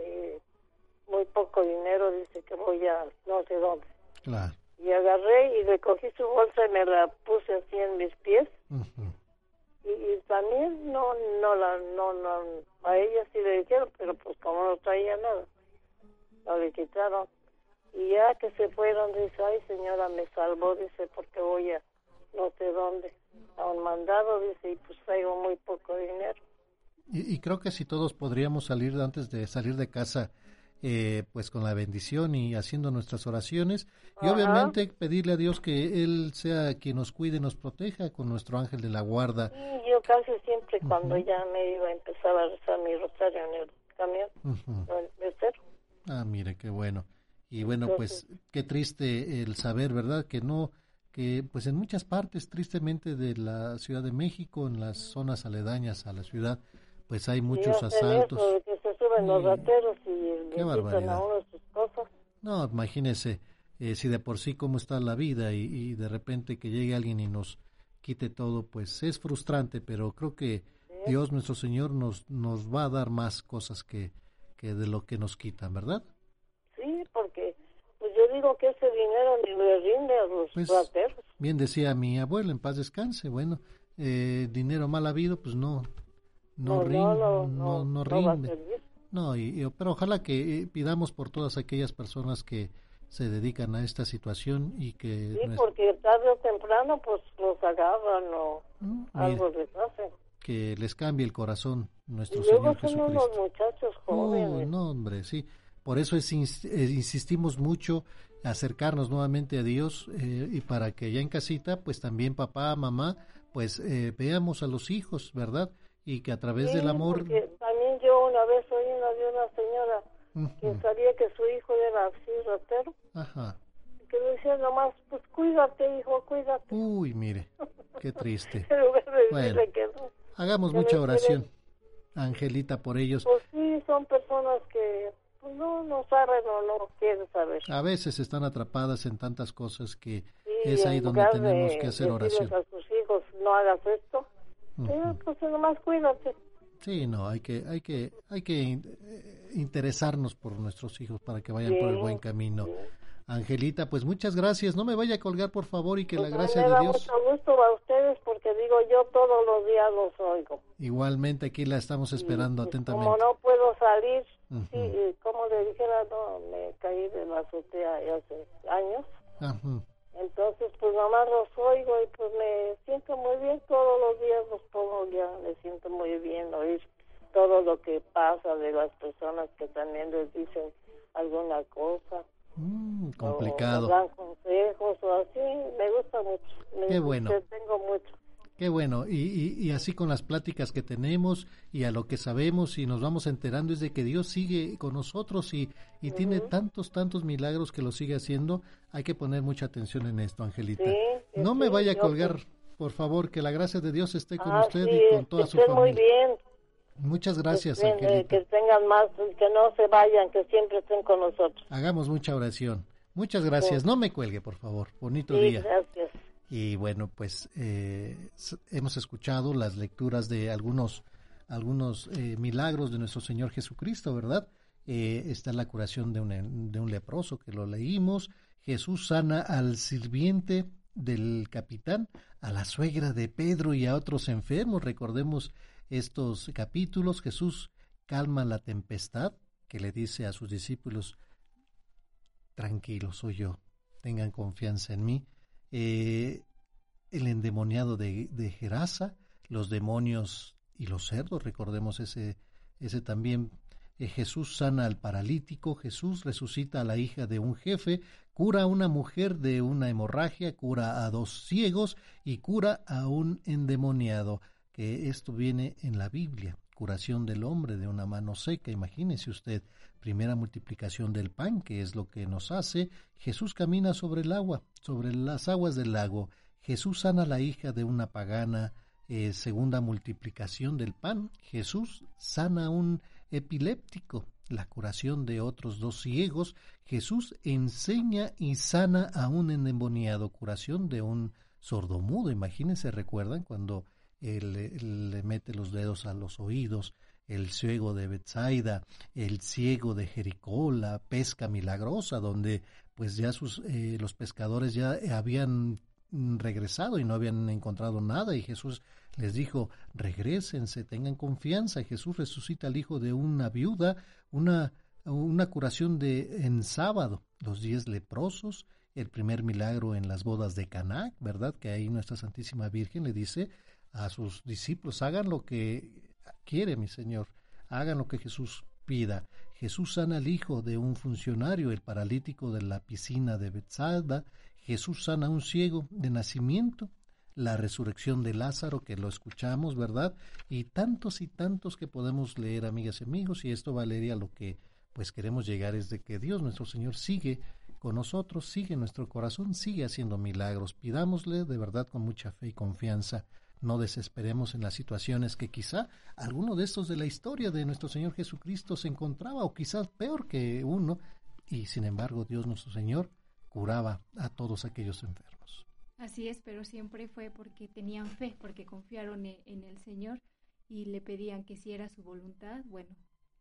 S9: muy poco dinero, dice que voy a no sé dónde.
S4: Claro.
S9: Y agarré y recogí su bolsa y me la puse así en mis pies. y, también no, no la, no, no, a ella sí le dijeron, pero pues como no traía nada, no le quitaron. Y ya que se fueron, dice, ay señora, me salvó, dice, porque voy a no sé dónde a un mandado, dice, y pues traigo muy poco dinero.
S4: Y, creo que si todos podríamos salir antes de salir de casa, eh, pues con la bendición y haciendo nuestras oraciones, y obviamente pedirle a Dios que Él sea quien nos cuide y nos proteja con nuestro ángel de la guarda.
S9: Sí, yo casi siempre cuando ya me iba empezaba a rezar mi rosario en el camión,
S4: Ah, mire, qué bueno. Y bueno, pues qué triste el saber, ¿verdad? Que no, que pues en muchas partes, tristemente, de la Ciudad de México, en las zonas aledañas a la ciudad, pues hay muchos asaltos.
S9: que se suben los rateros y
S4: qué barbaridad.
S9: a uno sus cosas.
S4: No, imagínese, eh, si de por sí cómo está la vida y, de repente que llegue alguien y nos quite todo, pues es frustrante, pero creo que Dios nuestro Señor nos, nos va a dar más cosas que, que de lo que nos quitan, ¿verdad?
S9: Sí, porque pues yo digo que ese dinero ni le rinde a los pues.
S4: Bien decía mi abuelo, en paz descanse, bueno, eh, dinero mal habido, pues no, no, rinde, no, no, rinde. No, y, pero ojalá que eh, pidamos por todas aquellas personas que se dedican a esta situación y que...
S9: Sí, porque tarde o temprano pues los agarran o mm, algo les hacen.
S4: Que les cambie el corazón nuestro
S9: y
S4: luego
S9: son unos muchachos jóvenes.
S4: no, hombre, sí. Por eso es, eh, insistimos mucho acercarnos nuevamente a Dios eh, y para que ya en casita, pues también papá, mamá, pues eh, veamos a los hijos, ¿verdad? Y que a través del amor...
S9: también yo una vez oí una de una señora que sabía que su hijo era así ratero.
S4: Ajá.
S9: Que le decía nomás, pues cuídate, hijo, cuídate.
S4: Uy, mire, qué triste.
S9: bueno,
S4: hagamos mucha oración, Angelita, por ellos.
S9: Pues sí, son personas que pues, no, no saben o no quieren saber.
S4: A veces están atrapadas en tantas cosas que es ahí donde tenemos que hacer oración.
S9: a sus hijos, no hagas esto, pues nomás cuídate.
S4: Sí, no, hay que, hay que, hay que eh, interesarnos por nuestros hijos para que vayan por el buen camino. Angelita, pues muchas gracias. No me vaya a colgar, por favor, y que la pues, gracia de Dios.
S9: Mucho gusto a ustedes porque digo yo todos los días los oigo.
S4: Igualmente aquí la estamos esperando atentamente.
S9: Como no puedo salir, sí, como le dijera, no, me caí de la azotea hace años. Entonces, pues nomás los oigo y pues me siento muy bien todos los días, los pongo ya, me siento muy bien oír todo lo que pasa de las personas que también les dicen alguna cosa.
S4: Mm, complicado.
S9: O dan consejos o así, me gusta mucho.
S4: Qué bueno.
S9: Tengo mucho.
S4: Qué bueno, y, y, así con las pláticas que tenemos y a lo que sabemos y nos vamos enterando es de que Dios sigue con nosotros y, y tiene tantos, tantos milagros que lo sigue haciendo. Hay que poner mucha atención en esto, Angelita. no me vaya a colgar, por favor, que la gracia de Dios esté con
S9: ah,
S4: usted y con toda su familia.
S9: muy bien.
S4: Muchas gracias,
S9: que,
S4: Angelita.
S9: Que tengan más, que no se vayan, que siempre estén con nosotros.
S4: Hagamos mucha oración. Muchas gracias. No me cuelgue, por favor. Bonito día.
S9: Gracias.
S4: Y bueno, pues eh, hemos escuchado las lecturas de algunos, algunos eh, milagros de nuestro Señor Jesucristo, ¿verdad? Eh, está la curación de un, de un leproso que lo leímos. Jesús sana al sirviente del capitán, a la suegra de Pedro y a otros enfermos. Recordemos estos capítulos. Jesús calma la tempestad que le dice a sus discípulos, tranquilo, soy yo, tengan confianza en mí. Eh, el endemoniado de, de Gerasa, los demonios y los cerdos, recordemos ese, ese también. Eh, Jesús sana al paralítico, Jesús resucita a la hija de un jefe, cura a una mujer de una hemorragia, cura a dos ciegos y cura a un endemoniado, que esto viene en la Biblia curación del hombre de una mano seca. Imagínese usted, primera multiplicación del pan, que es lo que nos hace. Jesús camina sobre el agua, sobre las aguas del lago. Jesús sana a la hija de una pagana. Eh, segunda multiplicación del pan. Jesús sana a un epiléptico. La curación de otros dos ciegos. Jesús enseña y sana a un endemoniado. Curación de un sordomudo. Imagínense, recuerdan cuando él, le mete los dedos a los oídos, el ciego de Betsaida, el ciego de Jericó, la pesca milagrosa, donde pues ya sus, eh, los pescadores ya habían regresado y no habían encontrado nada y Jesús les dijo, regresense, tengan confianza. Jesús resucita al hijo de una viuda, una, una curación de en sábado, los diez leprosos el primer milagro en las bodas de Caná, ¿verdad? Que ahí nuestra Santísima Virgen le dice a sus discípulos, hagan lo que quiere mi Señor, hagan lo que Jesús pida. Jesús sana al hijo de un funcionario, el paralítico de la piscina de Bethsaida. Jesús sana a un ciego de nacimiento. La resurrección de Lázaro, que lo escuchamos, ¿verdad? Y tantos y tantos que podemos leer, amigas y amigos, y esto valería lo que pues queremos llegar es de que Dios nuestro Señor sigue con nosotros, sigue nuestro corazón, sigue haciendo milagros. Pidámosle de verdad con mucha fe y confianza no desesperemos en las situaciones que quizá alguno de estos de la historia de nuestro Señor Jesucristo se encontraba o quizás peor que uno y sin embargo Dios nuestro Señor curaba a todos aquellos enfermos.
S5: Así es, pero siempre fue porque tenían fe, porque confiaron e-, en el Señor y le pedían que si era su voluntad, bueno,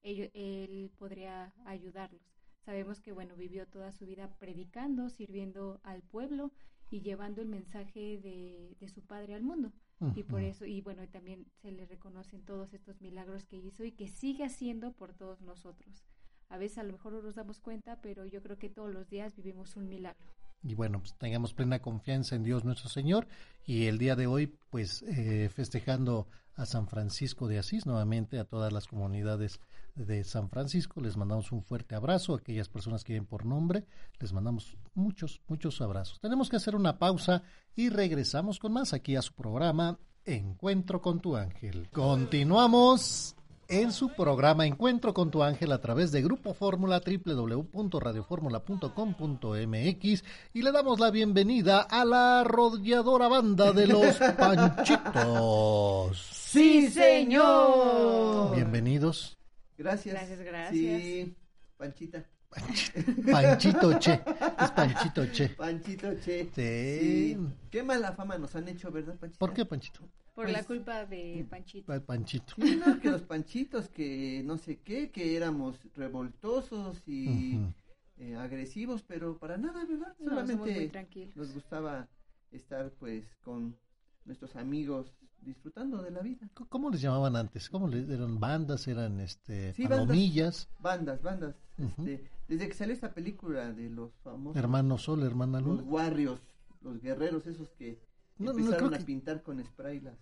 S5: él, él podría ayudarlos. Sabemos que, bueno, vivió toda su vida predicando, sirviendo al pueblo y llevando el mensaje de, de su Padre al mundo. Y por eso, y bueno, también se le reconocen todos estos milagros que hizo y que sigue haciendo por todos nosotros. A veces a lo mejor no nos damos cuenta, pero yo creo que todos los días vivimos un milagro.
S4: Y bueno, pues tengamos plena confianza en Dios nuestro Señor y el día de hoy, pues eh, festejando a San Francisco de Asís, nuevamente a todas las comunidades de San Francisco. Les mandamos un fuerte abrazo a aquellas personas que vienen por nombre. Les mandamos muchos, muchos abrazos. Tenemos que hacer una pausa y regresamos con más aquí a su programa Encuentro con tu ángel. Continuamos en su programa Encuentro con tu ángel a través de Grupo Fórmula www.radioformula.com.mx y le damos la bienvenida a la rodeadora banda de los Panchitos.
S8: Sí, señor.
S4: Bienvenidos.
S8: Gracias.
S5: Gracias, gracias.
S8: Sí, Panchita.
S4: Panchito Che, es Panchito Che.
S8: Panchito Che.
S4: Sí.
S8: Qué mala fama nos han hecho, ¿verdad, Panchito?
S4: ¿Por qué Panchito?
S5: Por
S8: Pues,
S5: la culpa de Panchito.
S4: Pa- Panchito.
S8: Sí, no, que los panchitos, que no sé qué, que éramos revoltosos y
S4: Ujú.
S8: eh, agresivos, pero para nada, ¿verdad?
S5: No, somos muy
S8: Solamente
S5: tranquilos.
S8: nos gustaba estar pues con nuestros amigos disfrutando de la vida.
S4: ¿Cómo les llamaban antes? ¿Cómo les eran bandas? ¿Eran este
S8: Sí, bandas. Bandas, bandas.
S4: Ujú.
S8: este, desde que salió esta película de los famosos
S4: Hermano Sol, hermana
S8: los
S4: Luna.
S8: warriors, los guerreros esos que
S4: No, no,
S8: empezaron
S4: creo
S8: a
S4: que-
S8: pintar con spray las,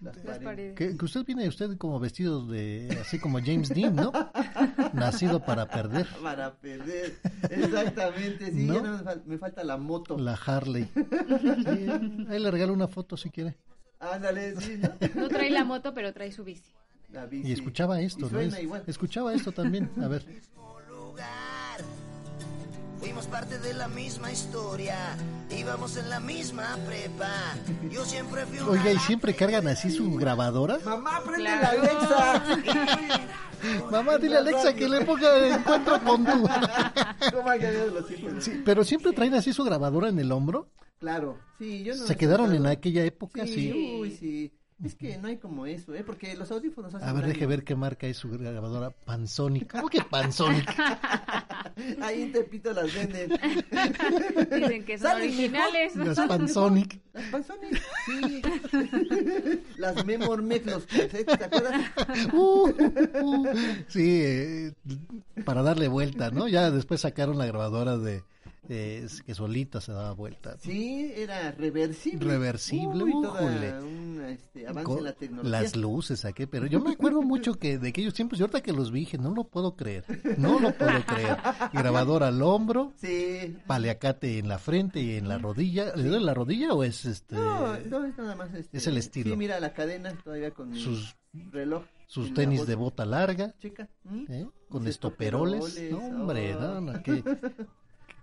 S8: las
S5: Las
S8: paredes.
S5: paredes.
S4: Que, que usted viene usted como vestido de así como James Dean, ¿no? Nacido para perder.
S8: Para perder. Exactamente, sí,
S4: ¿No?
S8: ya más fal- me falta la moto.
S4: La Harley. Sí, ahí le regalo una foto si quiere.
S8: Ándale, sí, ¿no?
S5: No trae la moto, pero trae su bici.
S8: La bici.
S4: Y escuchaba esto,
S8: Y
S4: ¿no?
S8: igual.
S4: Escuchaba esto también. A ver.
S15: Fuimos parte de la misma historia, íbamos en la misma prepa. Yo siempre fui un
S4: Oiga, ¿y siempre cargan así su grabadora?
S8: Mamá, prende
S5: Claro.
S8: la Alexa.
S4: Mamá, dile a Alexa que le ponga encuentro con tu...
S8: ¿Cómo ha cambiado los tiempos?
S4: Sí, pero siempre traen así su grabadora en el hombro.
S8: Claro, sí, yo no
S4: Se quedaron en aquella época,
S8: Sí,
S4: sí.
S8: uy, sí. Es que no hay como eso, ¿eh? Porque los audífonos hacen
S4: A ver, deje ver qué marca es su grabadora Panasonic. ¿Cómo que Panasonic?
S8: Ahí en Tepito las venden.
S5: Dicen que son originales.
S4: Las Pansonic.
S8: Las Panasonic, sí. Las Memormex, los cassettes, ¿te acuerdas?
S4: Uh, uh, sí, eh, para darle vuelta, ¿no? Ya después sacaron la grabadora de eh, que solita se daba vuelta.
S8: Sí, era reversible.
S4: Reversible,
S8: Uy, toda un este, avance
S4: Con
S8: en la tecnología.
S4: las luces aquí, pero yo me acuerdo mucho que de aquellos tiempos, y ahorita que los vi, dije, no lo puedo creer, no lo puedo creer. Grabadora al hombro,
S8: Sí.
S4: paliacate en la frente y en la rodilla. ¿Le duele la rodilla o es este
S8: No, no es nada más este.
S4: Es el estilo.
S8: Sí, mira la cadena todavía con
S4: Sus-
S8: reloj.
S4: sus tenis
S8: bolsa.
S4: de bota larga?
S8: Chica. ¿m?
S4: ¿eh? Con estoperoles.
S8: estoperoles,
S4: No, hombre,
S8: oh.
S4: no, no, qué,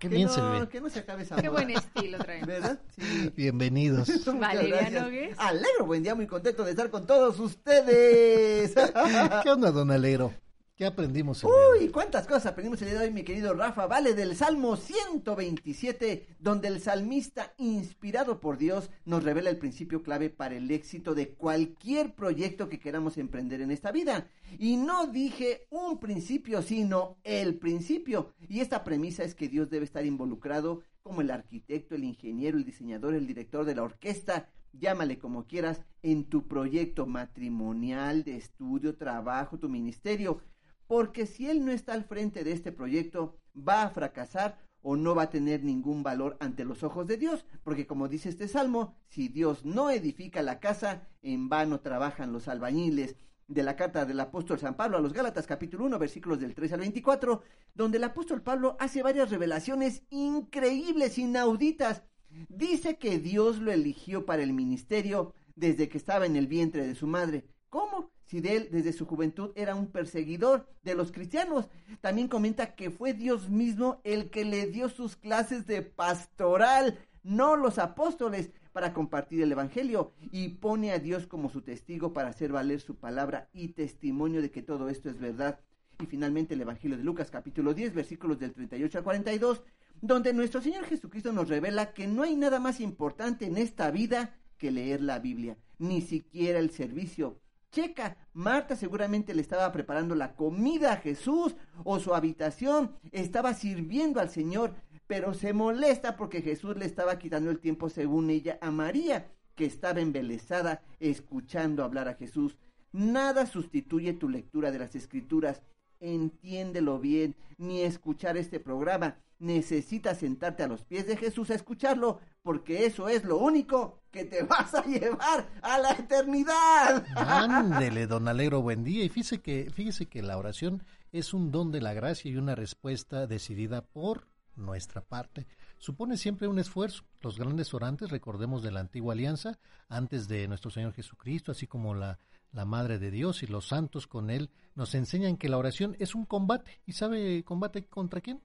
S4: qué
S8: Que
S4: bien
S8: no,
S4: se ve.
S8: Que no se acabe esa
S5: Qué
S8: moda.
S5: buen estilo traen.
S8: ¿Verdad? Sí.
S4: Bienvenidos.
S8: Muchas
S5: Valeria
S8: gracias.
S5: Nogues.
S8: Alegro, buen día, muy contento de estar con todos ustedes.
S4: ¿Qué onda, don Alegro? ¿Qué aprendimos el día de hoy?
S8: Uy, cuántas cosas aprendimos el día de hoy, mi querido Rafa. Vale del Salmo 127, donde el salmista, inspirado por Dios, nos revela el principio clave para el éxito de cualquier proyecto que queramos emprender en esta vida. Y no dije un principio, sino el principio. Y esta premisa es que Dios debe estar involucrado como el arquitecto, el ingeniero, el diseñador, el director de la orquesta, llámale como quieras, en tu proyecto matrimonial, de estudio, trabajo, tu ministerio porque si él no está al frente de este proyecto, va a fracasar o no va a tener ningún valor ante los ojos de Dios, porque como dice este salmo, si Dios no edifica la casa, en vano trabajan los albañiles. De la carta del apóstol San Pablo a los Gálatas capítulo 1 versículos del 3 al 24, donde el apóstol Pablo hace varias revelaciones increíbles, inauditas. Dice que Dios lo eligió para el ministerio desde que estaba en el vientre de su madre. ¿Cómo? Si de él desde su juventud era un perseguidor de los cristianos. También comenta que fue Dios mismo el que le dio sus clases de pastoral, no los apóstoles, para compartir el Evangelio y pone a Dios como su testigo para hacer valer su palabra y testimonio de que todo esto es verdad. Y finalmente el Evangelio de Lucas capítulo 10 versículos del 38 al 42, donde nuestro Señor Jesucristo nos revela que no hay nada más importante en esta vida que leer la Biblia, ni siquiera el servicio Checa, Marta seguramente le estaba preparando la comida a Jesús o su habitación, estaba sirviendo al Señor, pero se molesta porque Jesús le estaba quitando el tiempo, según ella, a María, que estaba embelesada escuchando hablar a Jesús. Nada sustituye tu lectura de las escrituras. Entiéndelo bien, ni escuchar este programa. Necesitas sentarte a los pies de Jesús a escucharlo, porque eso es lo único que te vas a llevar a la eternidad.
S4: Ándele, don Alegro, buen día. Y fíjese que, fíjese que la oración es un don de la gracia y una respuesta decidida por nuestra parte. Supone siempre un esfuerzo. Los grandes orantes, recordemos de la antigua alianza, antes de nuestro Señor Jesucristo, así como la, la Madre de Dios y los santos con él, nos enseñan que la oración es un combate. ¿Y sabe combate contra quién?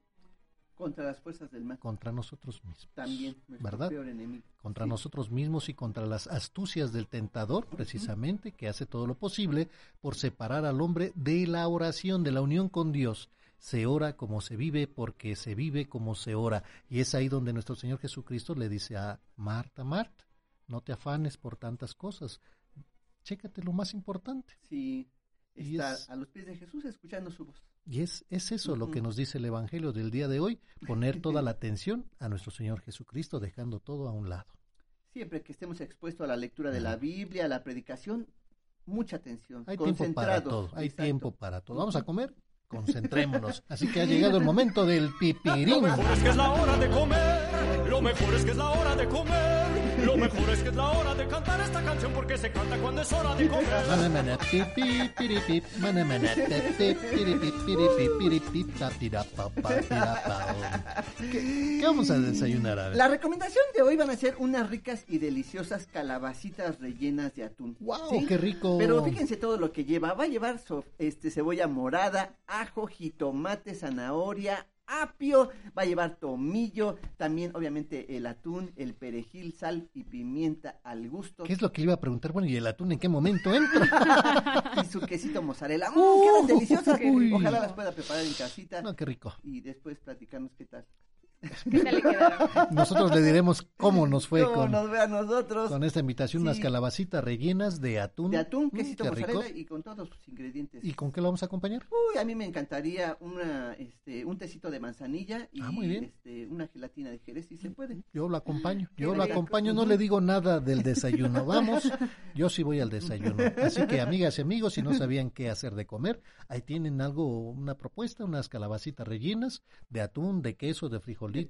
S8: Contra las fuerzas del mal.
S4: Contra nosotros mismos.
S8: También,
S4: ¿verdad? Contra nosotros mismos y contra las astucias del tentador, precisamente, que hace todo lo posible por separar al hombre de la oración, de la unión con Dios. Se ora como se vive porque se vive como se ora. Y es ahí donde nuestro Señor Jesucristo le dice a Marta, Marta, no te afanes por tantas cosas. Chécate lo más importante.
S8: Sí, está a los pies de Jesús escuchando su voz.
S4: Y es, es eso lo que nos dice el Evangelio del día de hoy, poner toda la atención a nuestro Señor Jesucristo, dejando todo a un lado.
S8: Siempre que estemos expuestos a la lectura de la Biblia, a la predicación, mucha atención.
S4: Hay tiempo para todo, hay tiempo para todo. Vamos a comer, concentrémonos. Así que ha llegado el momento del pipirín.
S16: Lo mejor es que es la hora de comer, lo mejor es que es la hora de comer. Lo mejor es que es la hora de cantar esta canción porque se canta cuando es hora de comer.
S4: ¿Qué, vamos a desayunar? A ver?
S8: La recomendación de hoy van a ser unas ricas y deliciosas calabacitas rellenas de atún.
S4: ¡Wow! ¡Qué rico!
S8: Pero fíjense todo lo que lleva. Va a llevar este, cebolla morada, ajo, jitomate, zanahoria, apio, va a llevar tomillo, también obviamente el atún, el perejil, sal y pimienta al gusto.
S4: ¿Qué es lo que iba a preguntar? Bueno, ¿y el atún en qué momento entra?
S8: y su quesito mozzarella. ¡Uh, quedan deliciosas! Ojalá las pueda preparar en casita.
S4: No, qué rico.
S8: Y después platicarnos qué tal.
S4: Nosotros le diremos cómo nos fue
S8: con, nos ve a nosotros.
S4: con esta invitación, unas calabacitas rellenas de atún.
S8: De atún, mm, quesito mozzarella y con todos sus ingredientes.
S4: ¿Y con qué lo vamos a acompañar?
S8: Uy, a mí me encantaría una, este, un tecito de manzanilla y
S4: ah, muy bien.
S8: Este, una gelatina de jerez, si se puede.
S4: Yo lo acompaño, yo lo acompaño, no le digo nada del desayuno, vamos, yo sí voy al desayuno. Así que amigas y amigos, si no sabían qué hacer de comer, ahí tienen algo, una propuesta, unas calabacitas rellenas de atún, de queso, de frijol de,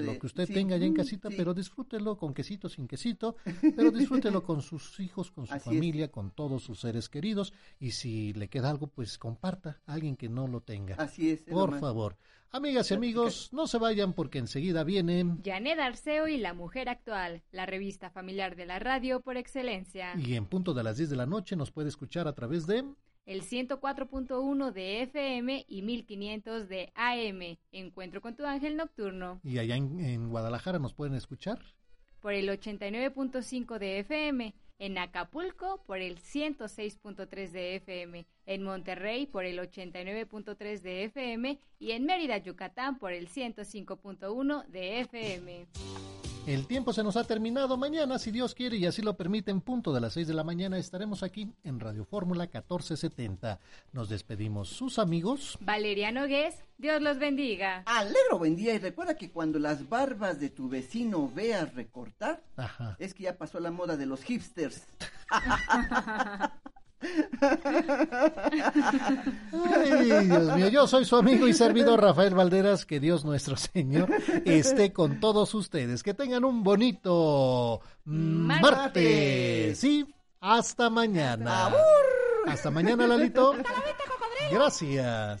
S4: lo que usted tenga ya en casita, pero disfrútelo con quesito, sin quesito, pero disfrútelo con sus hijos, con su familia, con todos sus seres queridos, y si le queda algo, pues comparta a alguien que no lo tenga.
S8: Así es.
S4: Por favor. Amigas y amigos, no se vayan porque enseguida viene
S5: Janet Arceo y la Mujer Actual, la revista familiar de la radio por excelencia.
S4: Y en punto de las 10 de la noche nos puede escuchar a través de
S5: el 104.1 de FM y 1500 de AM. Encuentro con tu ángel nocturno.
S4: ¿Y allá en, Guadalajara nos pueden escuchar?
S5: Por el 89.5 de FM. En Acapulco por el 106.3 de FM, en Monterrey por el 89.3 de FM y en Mérida, Yucatán por el 105.1 de FM.
S4: El tiempo se nos ha terminado. Mañana, si Dios quiere y así lo permite, en punto de las 6 de la mañana estaremos aquí en Radio Fórmula 1470. Nos despedimos sus amigos.
S5: Valeria Nogués, Dios los bendiga.
S8: Alegro buen día y recuerda que cuando las barbas de tu vecino veas recortar, es que ya pasó la moda de los hipsters.
S4: Ay, Dios mío, yo soy su amigo y servidor Rafael Valderas, que Dios nuestro Señor esté con todos ustedes, que tengan un bonito martes. martes. Sí, hasta mañana. Hasta mañana, Lalito. Gracias.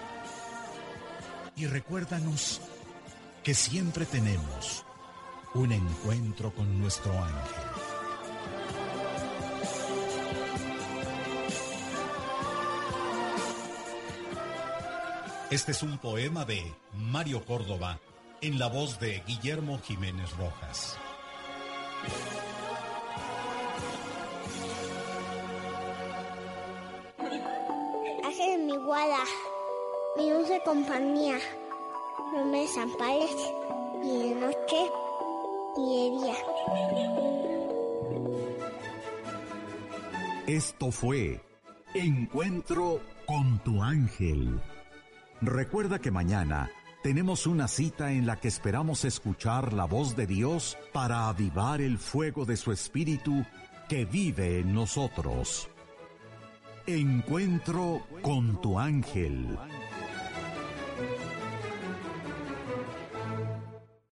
S3: y recuérdanos que siempre tenemos un encuentro con nuestro ángel. Este es un poema de Mario Córdoba en la voz de Guillermo Jiménez Rojas.
S17: Hace mi guada mi dulce compañía. No me desampares ni de noche ni de día.
S2: Esto fue Encuentro con tu ángel. Recuerda que mañana tenemos una cita en la que esperamos escuchar la voz de Dios para avivar el fuego de su espíritu que vive en nosotros. Encuentro con tu ángel